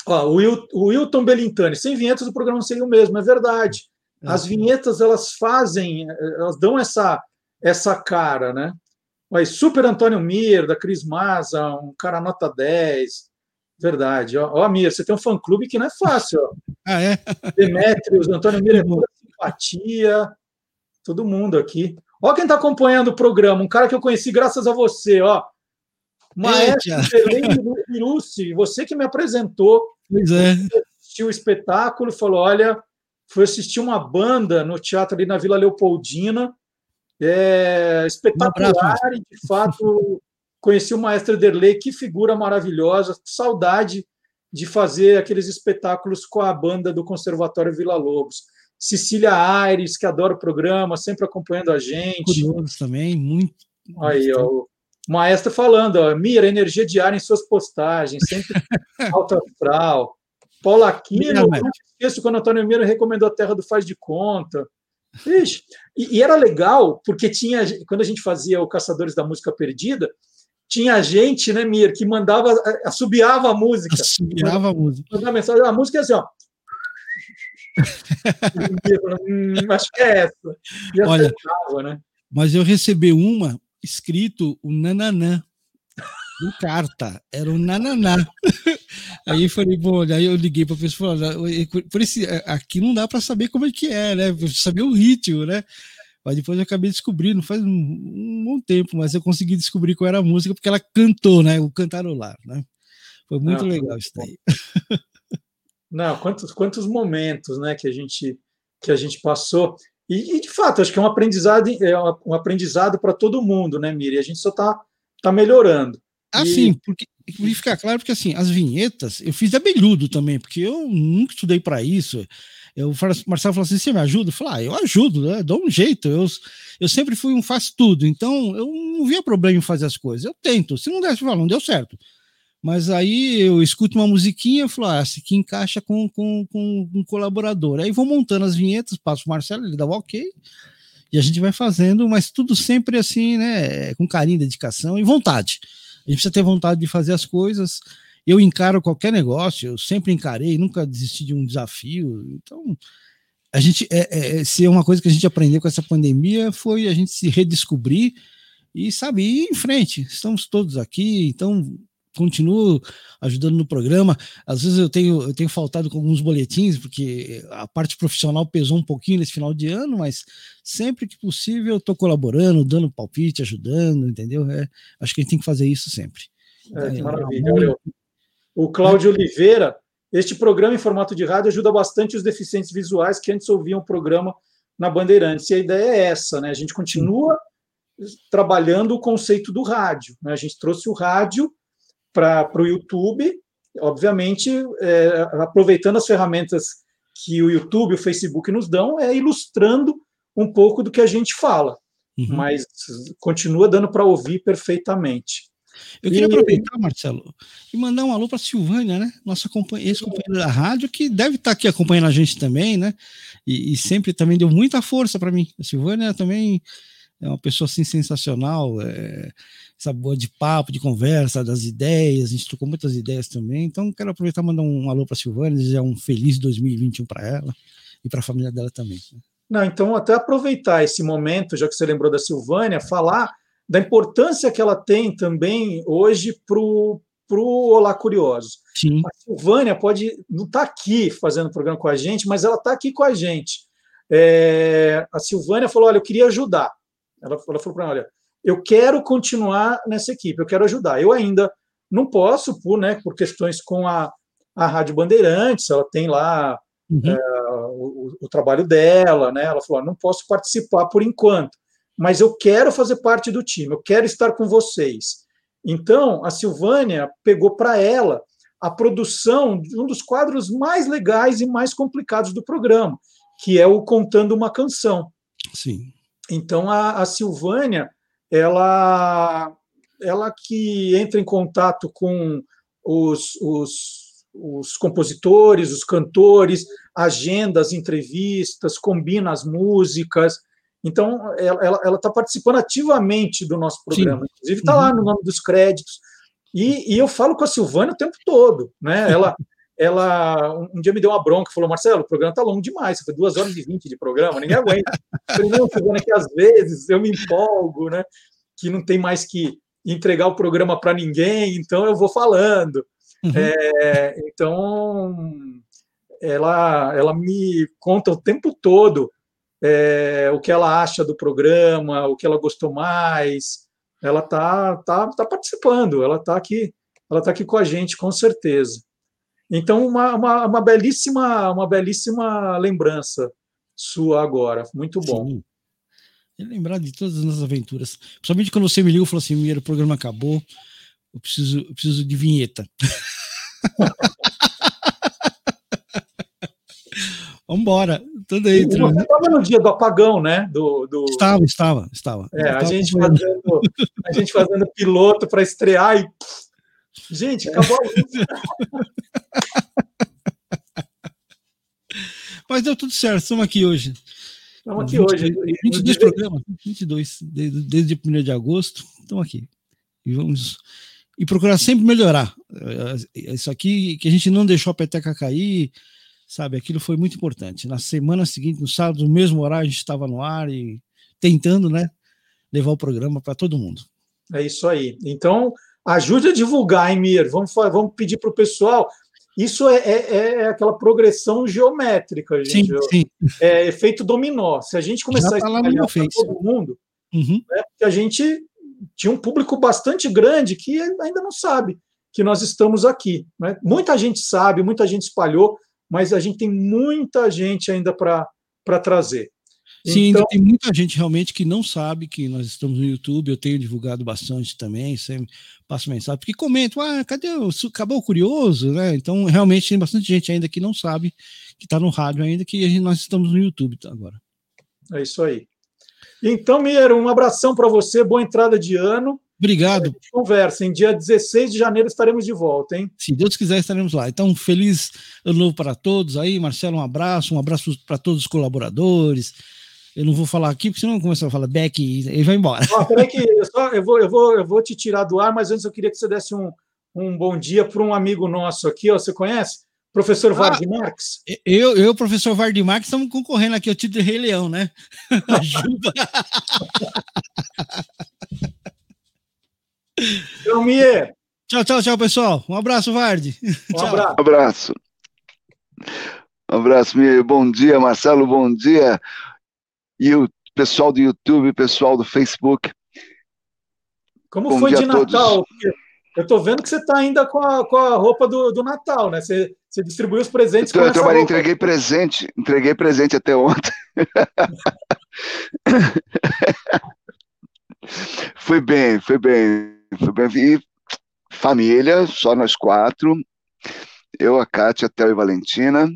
Ó, o, Will, o Wilton Belintani, sem vinhetas o programa seria o mesmo, é verdade. É. As vinhetas elas fazem, elas dão essa essa cara, né? Mas Super Antônio Mir, da Cris Maza, um cara nota 10. Verdade. Ó, ó Mir, você tem um fã-clube que não é fácil. Ó. Ah, é? Demetrios, Antônio Mir é muita simpatia. Todo mundo aqui. Ó quem está acompanhando o programa, um cara que eu conheci graças a você, ó. Maestro Belém você que me apresentou. Pois é. Assistiu o espetáculo, falou: olha, foi assistir uma banda no teatro ali na Vila Leopoldina. É, espetacular um e, de fato, conheci o maestro Derlei, que figura maravilhosa, saudade de fazer aqueles espetáculos com a banda do Conservatório Vila Lobos. Cecília Aires, que adora o programa, sempre acompanhando a gente. Curioso também, muito. Aí, ó, maestro falando, ó, Mira, energia diária em suas postagens, sempre alto astral. Paula Aquino, esqueço quando o Antônio Mira recomendou a Terra do Faz de Conta. Ixi, e, e, era legal, porque tinha, quando a gente fazia o Caçadores da Música Perdida, tinha gente, né, Mir, que mandava, assobiava a música. Assobiava a música. Mandava mensagem, a música é assim, ó hum, acho que é essa. E Olha, né? mas eu recebi uma escrito o nananã em carta, era um nananá. Aí falei, bom, aí eu liguei para a pessoa, por esse, aqui não dá para saber como é que é, né? Saber o ritmo, né? Mas depois eu acabei descobrindo, faz um, um, bom tempo, mas eu consegui descobrir qual era a música, porque ela cantou, né? O cantarolar, né? Foi muito não, legal isso daí. Não, quantos, quantos momentos né, que, a gente, que a gente passou. E, e de fato, acho que é um aprendizado, é um aprendizado para todo mundo, né, Miri? A gente só está tá melhorando. Ah, e... sim, porque ficar claro porque assim, as vinhetas, eu fiz abelhudo também, porque eu nunca estudei para isso. Eu, o Marcelo falou assim: você me ajuda? Eu falei, ah, eu ajudo, né? dou um jeito. Eu, eu sempre fui um faz tudo, então eu não via problema em fazer as coisas. Eu tento. Se não desse, eu falo, não deu certo. Mas aí eu escuto uma musiquinha e falo, ah, essa aqui encaixa com, com, com um colaborador. Aí vou montando as vinhetas, passo o Marcelo, ele dá o ok, e a gente vai fazendo, mas tudo sempre assim, né? Com carinho, dedicação e vontade. A gente precisa ter vontade de fazer as coisas. Eu encaro qualquer negócio, eu sempre encarei, nunca desisti de um desafio. Então, a gente é, é, é se é uma coisa que a gente aprendeu com essa pandemia foi a gente se redescobrir e sabe ir em frente. Estamos todos aqui, então continuo ajudando no programa. Às vezes eu tenho, eu tenho faltado com alguns boletins, porque a parte profissional pesou um pouquinho nesse final de ano, mas sempre que possível eu estou colaborando, dando palpite, ajudando, entendeu? É, acho que a gente tem que fazer isso sempre. É, é maravilha. O Cláudio Oliveira, este programa em formato de rádio ajuda bastante os deficientes visuais que antes ouviam o programa na Bandeirantes. E a ideia é essa, né? A gente continua trabalhando o conceito do rádio. Né? A gente trouxe o rádio para o YouTube, obviamente, é, aproveitando as ferramentas que o YouTube e o Facebook nos dão, é ilustrando um pouco do que a gente fala, uhum. mas continua dando para ouvir perfeitamente. Eu queria e... aproveitar, Marcelo, e mandar um alô para a Silvânia, né? Nossa ex-companheira da rádio, que deve estar tá aqui acompanhando a gente também, né? E, e sempre também deu muita força para mim. A Silvânia também é uma pessoa assim sensacional, é, essa boa de papo, de conversa, das ideias, a gente trocou muitas ideias também. Então, quero aproveitar e mandar um alô para a Silvana, desejar um feliz 2021 para ela e para a família dela também. Não, então, até aproveitar esse momento, já que você lembrou da Silvânia, falar da importância que ela tem também hoje para o Olá Curiosos. Sim. A Silvânia pode não estar tá aqui fazendo o programa com a gente, mas ela está aqui com a gente. É, a Silvânia falou: olha, eu queria ajudar. Ela, ela falou para mim: olha, eu quero continuar nessa equipe, eu quero ajudar. Eu ainda não posso, por, né, por questões com a, a Rádio Bandeirantes, ela tem lá uhum. é, o, o, trabalho dela, né? Ela falou: não posso participar por enquanto, mas eu quero fazer parte do time, eu quero estar com vocês. Então, a Silvânia pegou para ela a produção de um dos quadros mais legais e mais complicados do programa, que é o Contando uma Canção. Sim. Então, a, a Silvânia, ela, ela que entra em contato com os, os, os compositores, os cantores, agendas, entrevistas, combina as músicas. Então, ela está participando ativamente do nosso programa. Sim. Inclusive, está uhum. lá no nome dos créditos. E, e, eu falo com a Silvana o tempo todo. Né? Ela, ela um dia me deu uma bronca, falou, Marcelo, o programa está longo demais, foi duas horas e vinte de programa, ninguém aguenta. Eu falei, não, Silvana, que às vezes eu me empolgo, né? que não tem mais que entregar o programa para ninguém, então eu vou falando. Uhum. É, então, ela, ela me conta o tempo todo é, o que ela acha do programa, o que ela gostou mais. Ela tá, tá, tá participando, ela está aqui, ela tá aqui com a gente, com certeza. Então, uma, uma, uma belíssima, uma belíssima lembrança sua agora, muito bom. Sim. lembrar de todas as nossas aventuras, principalmente quando você me ligou e falou assim: o programa acabou, eu preciso, eu preciso de vinheta. Vambora, tô dentro. Você estava no dia do apagão, né? Do, do... Estava, estava, estava. É, a, gente fazendo, a gente fazendo piloto para estrear e. Gente, acabou a luz. Mas deu tudo certo, estamos aqui hoje. Estamos aqui 20, hoje. 22 programas, 22, desde, desde 1 de agosto, estamos aqui. E vamos e procurar sempre melhorar. É, isso aqui que a gente não deixou a peteca cair, sabe? Aquilo foi muito importante. Na semana seguinte, no sábado, no mesmo horário, a gente estava no ar e tentando, né, levar o programa para todo mundo. É isso aí. Então, ajude a divulgar, Emir. Vamos, vamos pedir para o pessoal. Isso é, é, é, aquela progressão geométrica, gente. Sim, sim. É efeito dominó. Se a gente começar tá a espalhar para todo mundo, uhum. né, porque a gente tinha um público bastante grande que ainda não sabe que nós estamos aqui. Né? Muita gente sabe, muita gente espalhou, mas a gente tem muita gente ainda para trazer. Sim, então, ainda tem muita gente realmente que não sabe que nós estamos no YouTube. Eu tenho divulgado bastante também, sempre passo mensagem, porque comentam, ah, cadê o acabou o curioso, né? Então, realmente tem bastante gente ainda que não sabe que está no rádio ainda, que nós estamos no YouTube agora. É isso aí. Então, Miero, um abração para você, boa entrada de ano. Obrigado. conversa. Em dia 16 de janeiro estaremos de volta, hein? Se Deus quiser, estaremos lá. Então, feliz ano novo para todos aí. Marcelo, um abraço. Um abraço para todos os colaboradores. Eu não vou falar aqui, porque senão começa a falar Beck e vai embora. Ó, peraí que eu, só, eu, vou, eu, vou, eu vou te tirar do ar, mas antes eu queria que você desse um, um bom dia para um amigo nosso aqui, ó, você conhece? Professor ah, Vard Marx? Eu, eu, professor Vard Marx, estamos concorrendo aqui ao título de Rei Leão, né? Ajuda. Tchau, Mie. Tchau, tchau, tchau, pessoal. Um abraço, Vard. Um abraço. Um abraço. Um abraço, Mie. Bom dia, Marcelo. Bom dia. E o pessoal do YouTube, pessoal do Facebook. Como Bom foi de Natal? Eu estou vendo que você está ainda com a, com a roupa do, do Natal, né? Você, você distribuiu os presentes. Então, eu trabalhei, entreguei presente, entreguei presente até ontem. foi bem, foi bem, foi bem. E família, só nós quatro. Eu, a Kátia, a Theo e a Valentina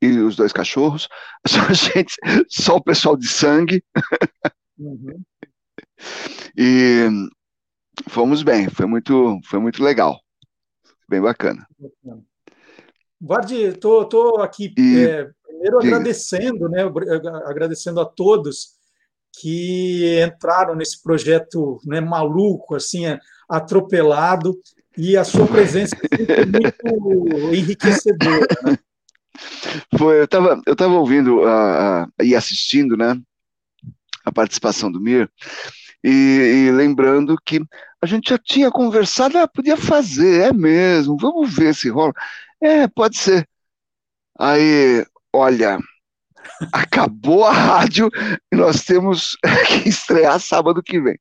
e os dois cachorros. Só gente, só o pessoal de sangue. Uhum. E fomos bem, foi muito, foi muito legal, bem bacana. Estou tô, tô aqui e, é, primeiro diga. agradecendo, né, agradecendo a todos que entraram nesse projeto né, maluco, assim, é, atropelado, e a sua presença é muito enriquecedora. Né? Foi, eu estava eu tava ouvindo uh, uh, e assistindo, né, a participação do Mir, e, e lembrando que a gente já tinha conversado, ah, podia fazer, é mesmo, vamos ver se rola. É, pode ser. Aí, olha, acabou a rádio e nós temos que estrear sábado que vem.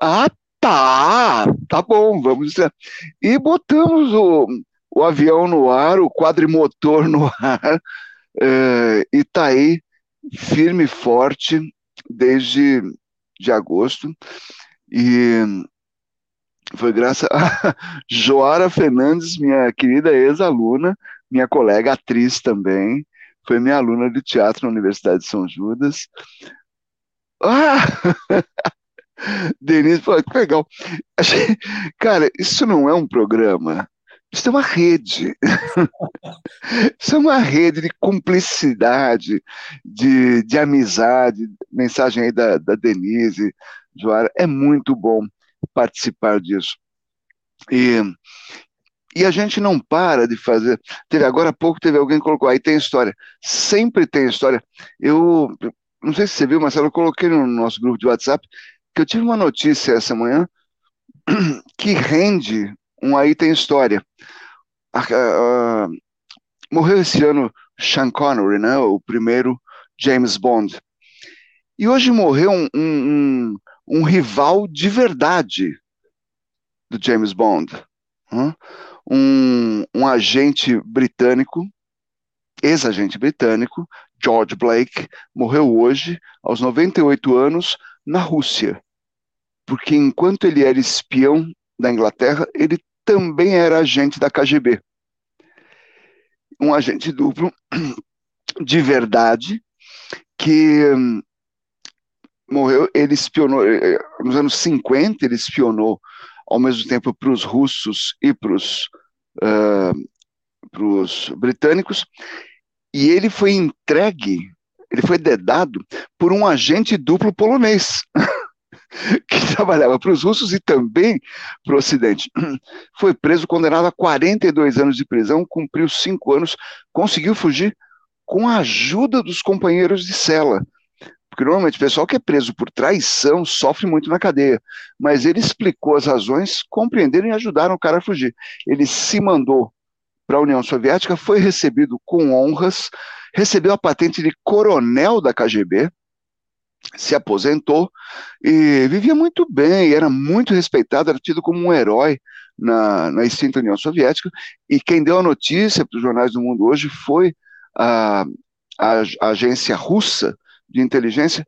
Ah, tá, tá bom, vamos estrear. E botamos o, o avião no ar, o quadrimotor no ar, é, e tá aí, firme e forte, desde de agosto. E foi graças a Joara Fernandes, minha querida ex-aluna, minha colega atriz também, foi minha aluna de teatro na Universidade de São Judas. Ah! Denise, pô, que legal. Cara, isso não é um programa, isso é uma rede. Isso é uma rede de cumplicidade, de, de amizade. Mensagem aí da, da Denise, Joara. É muito bom participar disso. E, e a gente não para de fazer. Teve, agora há pouco teve alguém que colocou, aí tem história. Sempre tem história. Eu não sei se você viu, Marcelo, eu coloquei no nosso grupo de WhatsApp que eu tive uma notícia essa manhã que rende um aí tem história. Morreu esse ano Sean Connery, né, o primeiro James Bond. E hoje morreu um, um, um rival de verdade do James Bond. Um, um agente britânico, ex-agente britânico, George Blake, morreu hoje, aos 98 anos, na Rússia. Porque enquanto ele era espião da Inglaterra, ele também era agente da KGB. Um agente duplo de verdade que hum, morreu, ele espionou, eh, eh, nos anos 50, ele espionou ao mesmo tempo para os russos e para os uh, britânicos, e ele foi entregue, ele foi dedado por um agente duplo polonês. que trabalhava para os russos e também para o Ocidente. Foi preso, condenado a 42 anos de prisão, cumpriu cinco anos, conseguiu fugir com a ajuda dos companheiros de cela. Porque normalmente o pessoal que é preso por traição sofre muito na cadeia. Mas ele explicou as razões, compreenderam e ajudaram o cara a fugir. Ele se mandou para a União Soviética, foi recebido com honras, recebeu a patente de coronel da KGB, se aposentou e vivia muito bem, era muito respeitado, era tido como um herói na, na extinta União Soviética. E quem deu a notícia para os jornais do mundo hoje foi a, a, a agência russa de inteligência.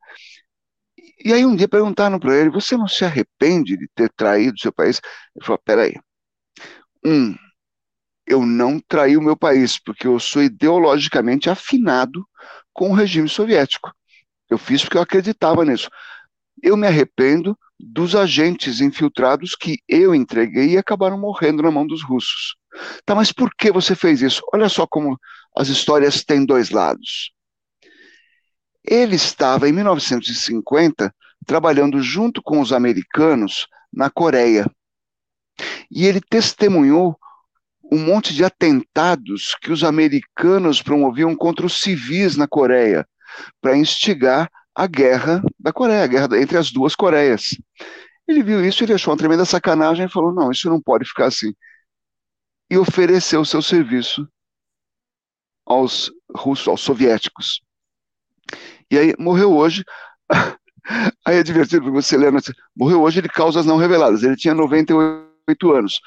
E aí um dia perguntaram para ele: Você não se arrepende de ter traído seu país? Ele falou: Peraí. Um, eu não traí o meu país, porque eu sou ideologicamente afinado com o regime soviético. Eu fiz porque eu acreditava nisso. Eu me arrependo dos agentes infiltrados que eu entreguei e acabaram morrendo na mão dos russos. Tá, mas por que você fez isso? Olha só como as histórias têm dois lados. Ele estava, em 1950, trabalhando junto com os americanos na Coreia. E ele testemunhou um monte de atentados que os americanos promoviam contra os civis na Coreia para instigar a guerra da Coreia, a guerra entre as duas Coreias. Ele viu isso, ele achou uma tremenda sacanagem e falou: não, isso não pode ficar assim. E ofereceu o seu serviço aos russos, aos soviéticos. E aí morreu hoje. Aí é divertido porque você lembra, morreu hoje de causas não reveladas. Ele tinha 98 anos.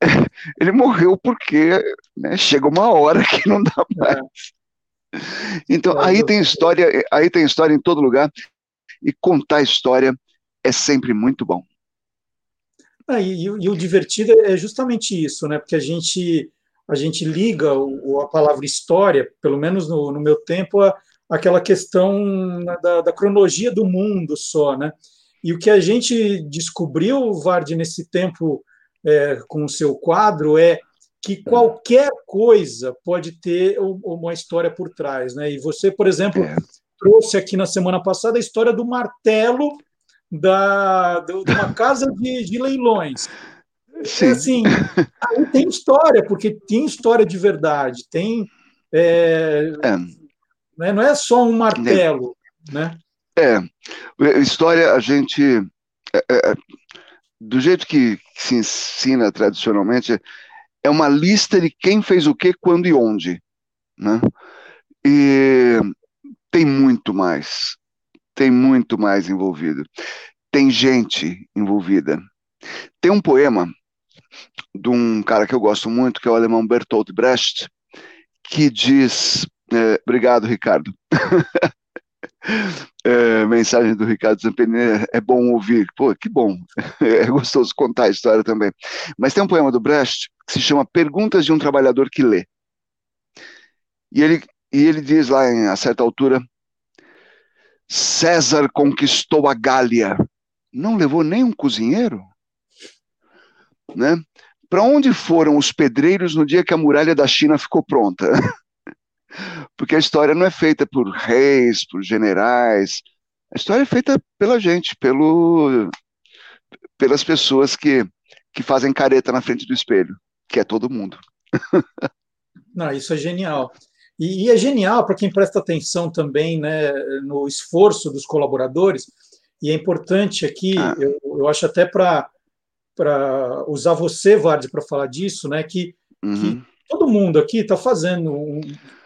Ele morreu porque né, chega uma hora que não dá mais. Então, aí tem história, aí tem história em todo lugar, e contar história é sempre muito bom. Ah, e, e, o divertido é justamente isso, né? Porque a gente a gente liga o, a palavra história, pelo menos no, no meu tempo, a, aquela questão da, da, cronologia do mundo só, né? E o que a gente descobriu, Vard, nesse tempo é, com o seu quadro é que qualquer coisa pode ter uma história por trás, né? E você, por exemplo, é. trouxe aqui na semana passada a história do martelo da, de uma casa de, de leilões. Sim. É assim, aí tem história, porque tem história de verdade, tem. É, é. Né, não é só um martelo, né? É, história a gente. É, é, do jeito que se ensina tradicionalmente, é uma lista de quem fez o que, quando e onde. Né? E tem muito mais. Tem muito mais envolvido. Tem gente envolvida. Tem um poema de um cara que eu gosto muito, que é o alemão Bertolt Brecht, que diz. É, obrigado, Ricardo. É, mensagem do Ricardo Zampini é bom ouvir. Pô, que bom. É gostoso contar a história também. Mas tem um poema do Brecht que se chama Perguntas de um Trabalhador que Lê. E ele, e ele diz lá, em, a certa altura, César conquistou a Gália. Não levou nem um cozinheiro? Né? Para onde foram os pedreiros no dia que a muralha da China ficou pronta? Porque a história não é feita por reis, por generais. A história é feita pela gente, pelo, pelas pessoas que, que fazem careta na frente do espelho, que é todo mundo. Não, isso é genial. E, e é genial para quem presta atenção também né, no esforço dos colaboradores, e é importante aqui, ah. eu, eu acho até para usar você, Vard, para falar disso, né, que, uhum. que todo mundo aqui está fazendo um,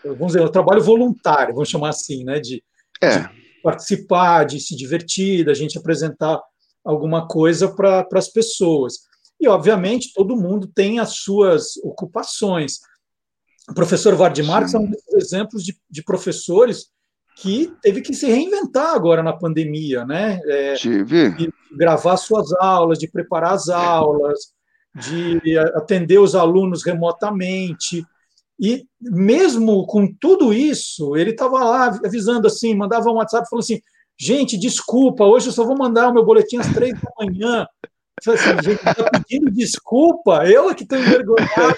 vamos dizer, um trabalho voluntário, vamos chamar assim, né, de, é. de participar, de se divertir, da gente apresentar alguma coisa para as pessoas. E, obviamente, todo mundo tem as suas ocupações. O professor Vard Marx é um dos exemplos de, de, professores que teve que se reinventar agora na pandemia, né? É, de gravar suas aulas, de preparar as aulas, de atender os alunos remotamente. E mesmo com tudo isso, ele estava lá avisando assim, mandava um WhatsApp falou assim: gente, desculpa, hoje eu só vou mandar o meu boletim às três da manhã. Assim, gente, está pedindo desculpa, eu é que estou envergonhado,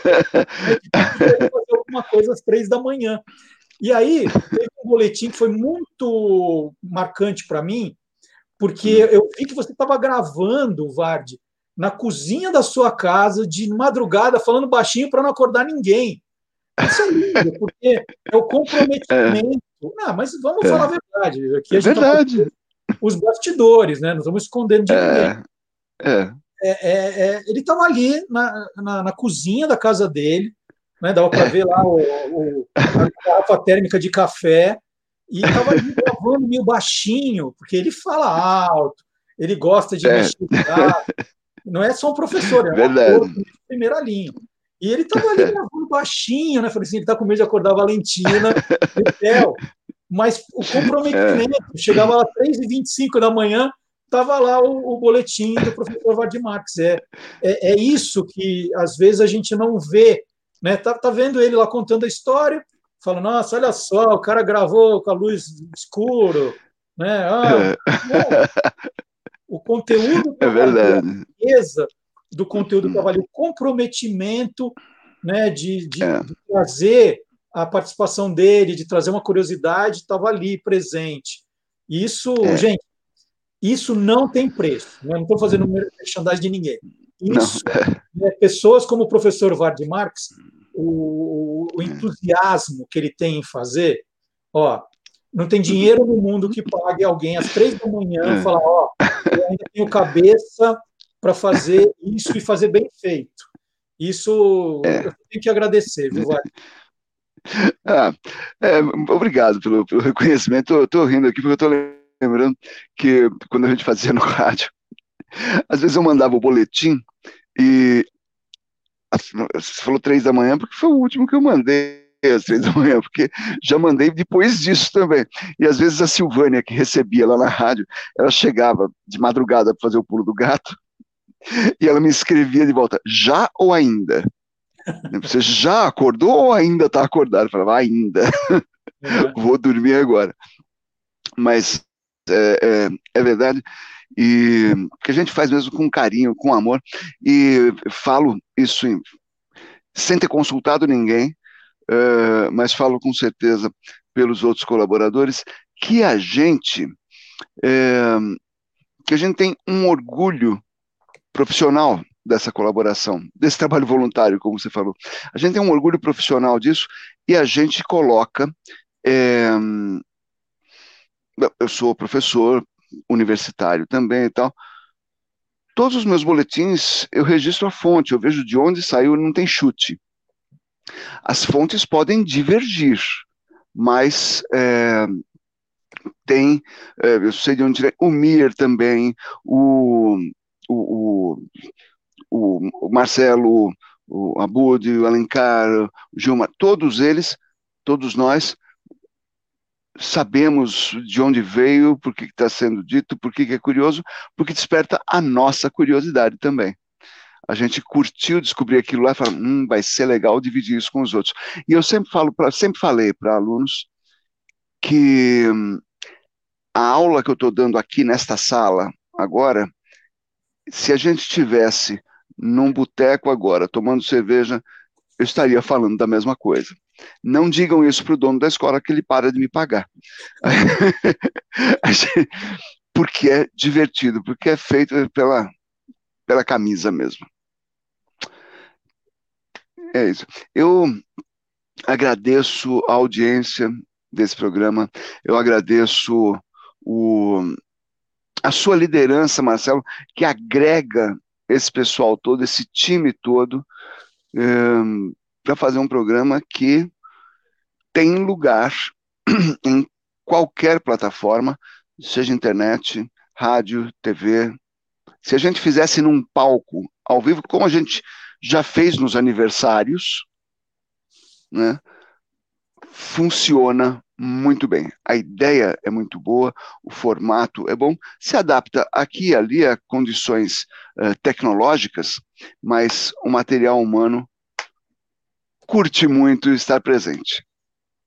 fazer alguma coisa às três da manhã. E aí, teve um boletim que foi muito marcante para mim, porque eu vi que você estava gravando, Vard, na cozinha da sua casa, de madrugada, falando baixinho para não acordar ninguém. Isso é lindo, porque é o comprometimento. É. Não, mas vamos é. falar a verdade. Aqui a é gente tá verdade. Tá os bastidores, né? Não estamos escondendo de é. ninguém. É. É, é, ele estava ali na, na, na, cozinha da casa dele, né? dava para ver lá o, o, a garrafa térmica de café, e estava ali gravando meio baixinho, porque ele fala alto, ele gosta de é. mexer. Não é só um professor, é um Verdade. de primeira linha. E ele estava ali gravando baixinho, né? Falei assim, ele está com medo de acordar a Valentina Theo. Mas o comprometimento, é. chegava lá 3h25 da manhã, estava lá o, o, boletim do professor Vard Marx. É, é, é, isso que às vezes a gente não vê. Né? Tá, tá vendo ele lá contando a história, fala, nossa, olha só, o cara gravou com a luz escuro. Né? Ah, o conteúdo é verdade. a riqueza do conteúdo que ali, o comprometimento né, de, de, é. de, trazer a participação dele, de trazer uma curiosidade, estava ali presente. Isso, é. gente, isso não tem preço. Né? Não estou fazendo merchandising de ninguém. Isso, né, pessoas como o professor Vard Marx, o, o, entusiasmo que ele tem em fazer, ó, não tem dinheiro no mundo que pague alguém às três da manhã e falar, ó, eu ainda tenho cabeça para fazer isso e fazer bem feito. Isso é. eu tenho que agradecer, viu, Vale? Ah, é, obrigado pelo, pelo reconhecimento. Estou rindo aqui porque eu estou lembrando que quando a gente fazia no rádio, às vezes eu mandava o boletim e você falou três da manhã porque foi o último que eu mandei às três da manhã, porque já mandei depois disso também. E às vezes a Silvânia, que recebia lá na rádio, ela chegava de madrugada para fazer o pulo do gato, e ela me escrevia de volta, já ou ainda? Você já acordou ou ainda está acordado? Eu falava, ainda. É. Vou dormir agora. Mas é, é, é, verdade. E que a gente faz mesmo com carinho, com amor. E falo isso em, sem ter consultado ninguém, uh, mas falo com certeza pelos outros colaboradores, que a gente. É, que a gente tem um orgulho profissional dessa colaboração, desse trabalho voluntário, como você falou. A gente tem um orgulho profissional disso e a gente coloca. É, eu sou professor universitário também e tal, todos os meus boletins eu registro a fonte, eu vejo de onde saiu, não tem chute. As fontes podem divergir, mas é, tem, é, eu sei de onde o Mir também, o, o, o, o Marcelo, o Abud, o Alencar, o Gilmar, todos eles, todos nós, sabemos de onde veio, por que está sendo dito, por que é curioso, porque desperta a nossa curiosidade também. A gente curtiu descobrir aquilo lá e fala, hum, vai ser legal dividir isso com os outros. E eu sempre falo, pra, sempre falei para alunos que hum, a aula que eu estou dando aqui nesta sala agora, se a gente tivesse num boteco agora tomando cerveja, eu estaria falando da mesma coisa. Não digam isso para o dono da escola que ele para de me pagar. porque é divertido, porque é feito pela, pela camisa mesmo. É isso. Eu agradeço a audiência desse programa, eu agradeço o, a sua liderança, Marcelo, que agrega esse pessoal todo, esse time todo, um, para fazer um programa que tem lugar em qualquer plataforma, seja internet, rádio, TV. Se a gente fizesse num palco ao vivo, como a gente já fez nos aniversários, né, funciona muito bem. A ideia é muito boa, o formato é bom, se adapta aqui e ali a condições uh, tecnológicas, mas o material humano curte muito estar presente.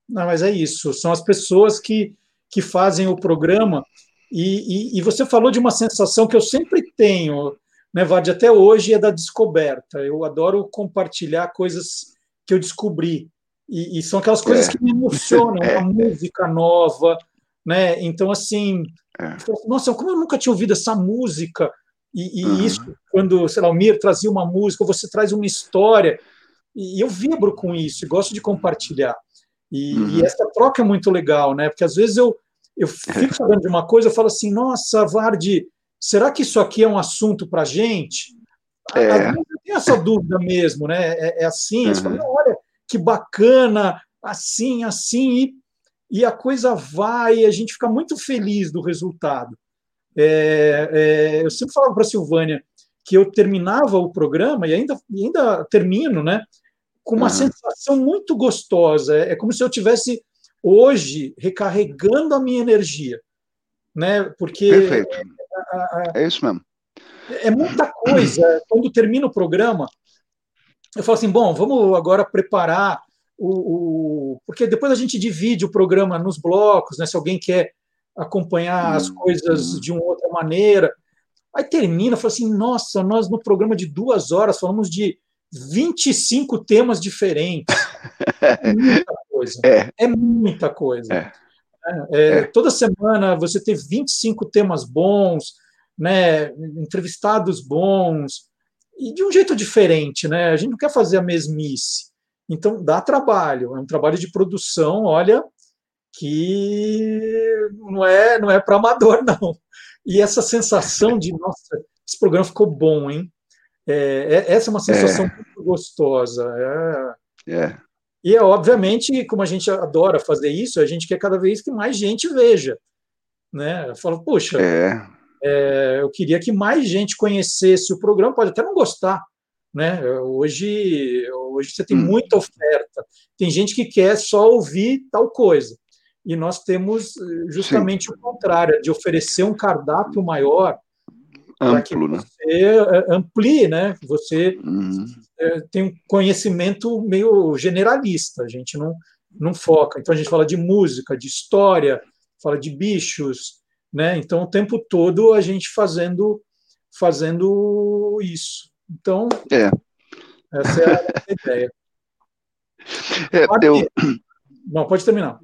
Não, mas é isso, são as pessoas que, que fazem o programa, e, e, e você falou de uma sensação que eu sempre tenho, né, Vade, até hoje, é da descoberta. Eu adoro compartilhar coisas que eu descobri. E, e são aquelas coisas é. que me emocionam, é. uma música nova, né? Então, assim, é. nossa, como eu nunca tinha ouvido essa música, e, e uhum. isso, quando, sei lá, o Mir trazia uma música, você traz uma história, e eu vibro com isso, e gosto de compartilhar. E, uhum. e, essa troca é muito legal, né? Porque às vezes eu, eu fico sabendo de uma coisa, eu falo assim, nossa, Vardi, será que isso aqui é um assunto para gente? É. Eu tenho essa dúvida mesmo, né? É, é assim, uhum. fala, olha, que bacana, assim, assim, e, e a coisa vai, e a gente fica muito feliz do resultado. É, é, eu sempre falava para a Silvânia que eu terminava o programa, e ainda, e ainda termino, né, com uma uhum. sensação muito gostosa. É, é como se eu tivesse hoje recarregando a minha energia, né? Porque Perfeito. A, é isso mesmo. É muita coisa. Quando termina o programa, eu falo assim, bom, vamos agora preparar o, o, porque depois a gente divide o programa nos blocos, né? Se alguém quer acompanhar as coisas uhum. de uma outra maneira, aí termina, fala assim, nossa, nós no programa de duas horas falamos de 25 temas diferentes. É muita coisa. É, é muita coisa. É. É, é. toda semana você ter 25 temas bons, né? Entrevistados bons e de um jeito diferente, né? A gente não quer fazer a mesmice. Então dá trabalho, é um trabalho de produção, olha, que não é não é para amador não. E essa sensação de nossa, esse programa ficou bom, hein? É, é essa é uma sensação é. muito gostosa. É. E é obviamente, como a gente adora fazer isso, a gente quer cada vez que mais gente veja, né? Eu falo, puxa, é. É, eu queria que mais gente conhecesse o programa, pode até não gostar. Né? Hoje, hoje você tem hum. muita oferta. Tem gente que quer só ouvir tal coisa. E nós temos eh, justamente Sim. o contrário, de oferecer um cardápio maior que né? você né? amplie, né? Você uhum. tem um conhecimento meio generalista. A gente não, não foca. Então a gente fala de música, de história, fala de bichos, né? Então, o tempo todo a gente fazendo, fazendo isso. Então, é. essa é a ideia. É, pode, eu... Não, pode terminar.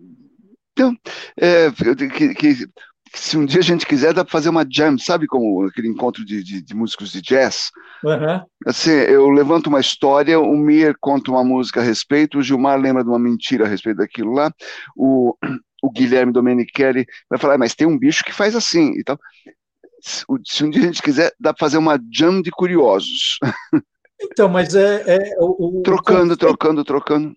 Então, é, que, que, se um dia a gente quiser, dá para fazer uma jam, sabe como aquele encontro de, de, de músicos de jazz? Uhum. Assim, eu levanto uma história, o Mir conta uma música a respeito, o Gilmar lembra de uma mentira a respeito daquilo lá, o, o Guilherme Domenichelli vai falar, mas tem um bicho que faz assim e tal. se um dia a gente quiser, dá para fazer uma jam de curiosos. Então, mas é. é o, trocando, o trocando, trocando.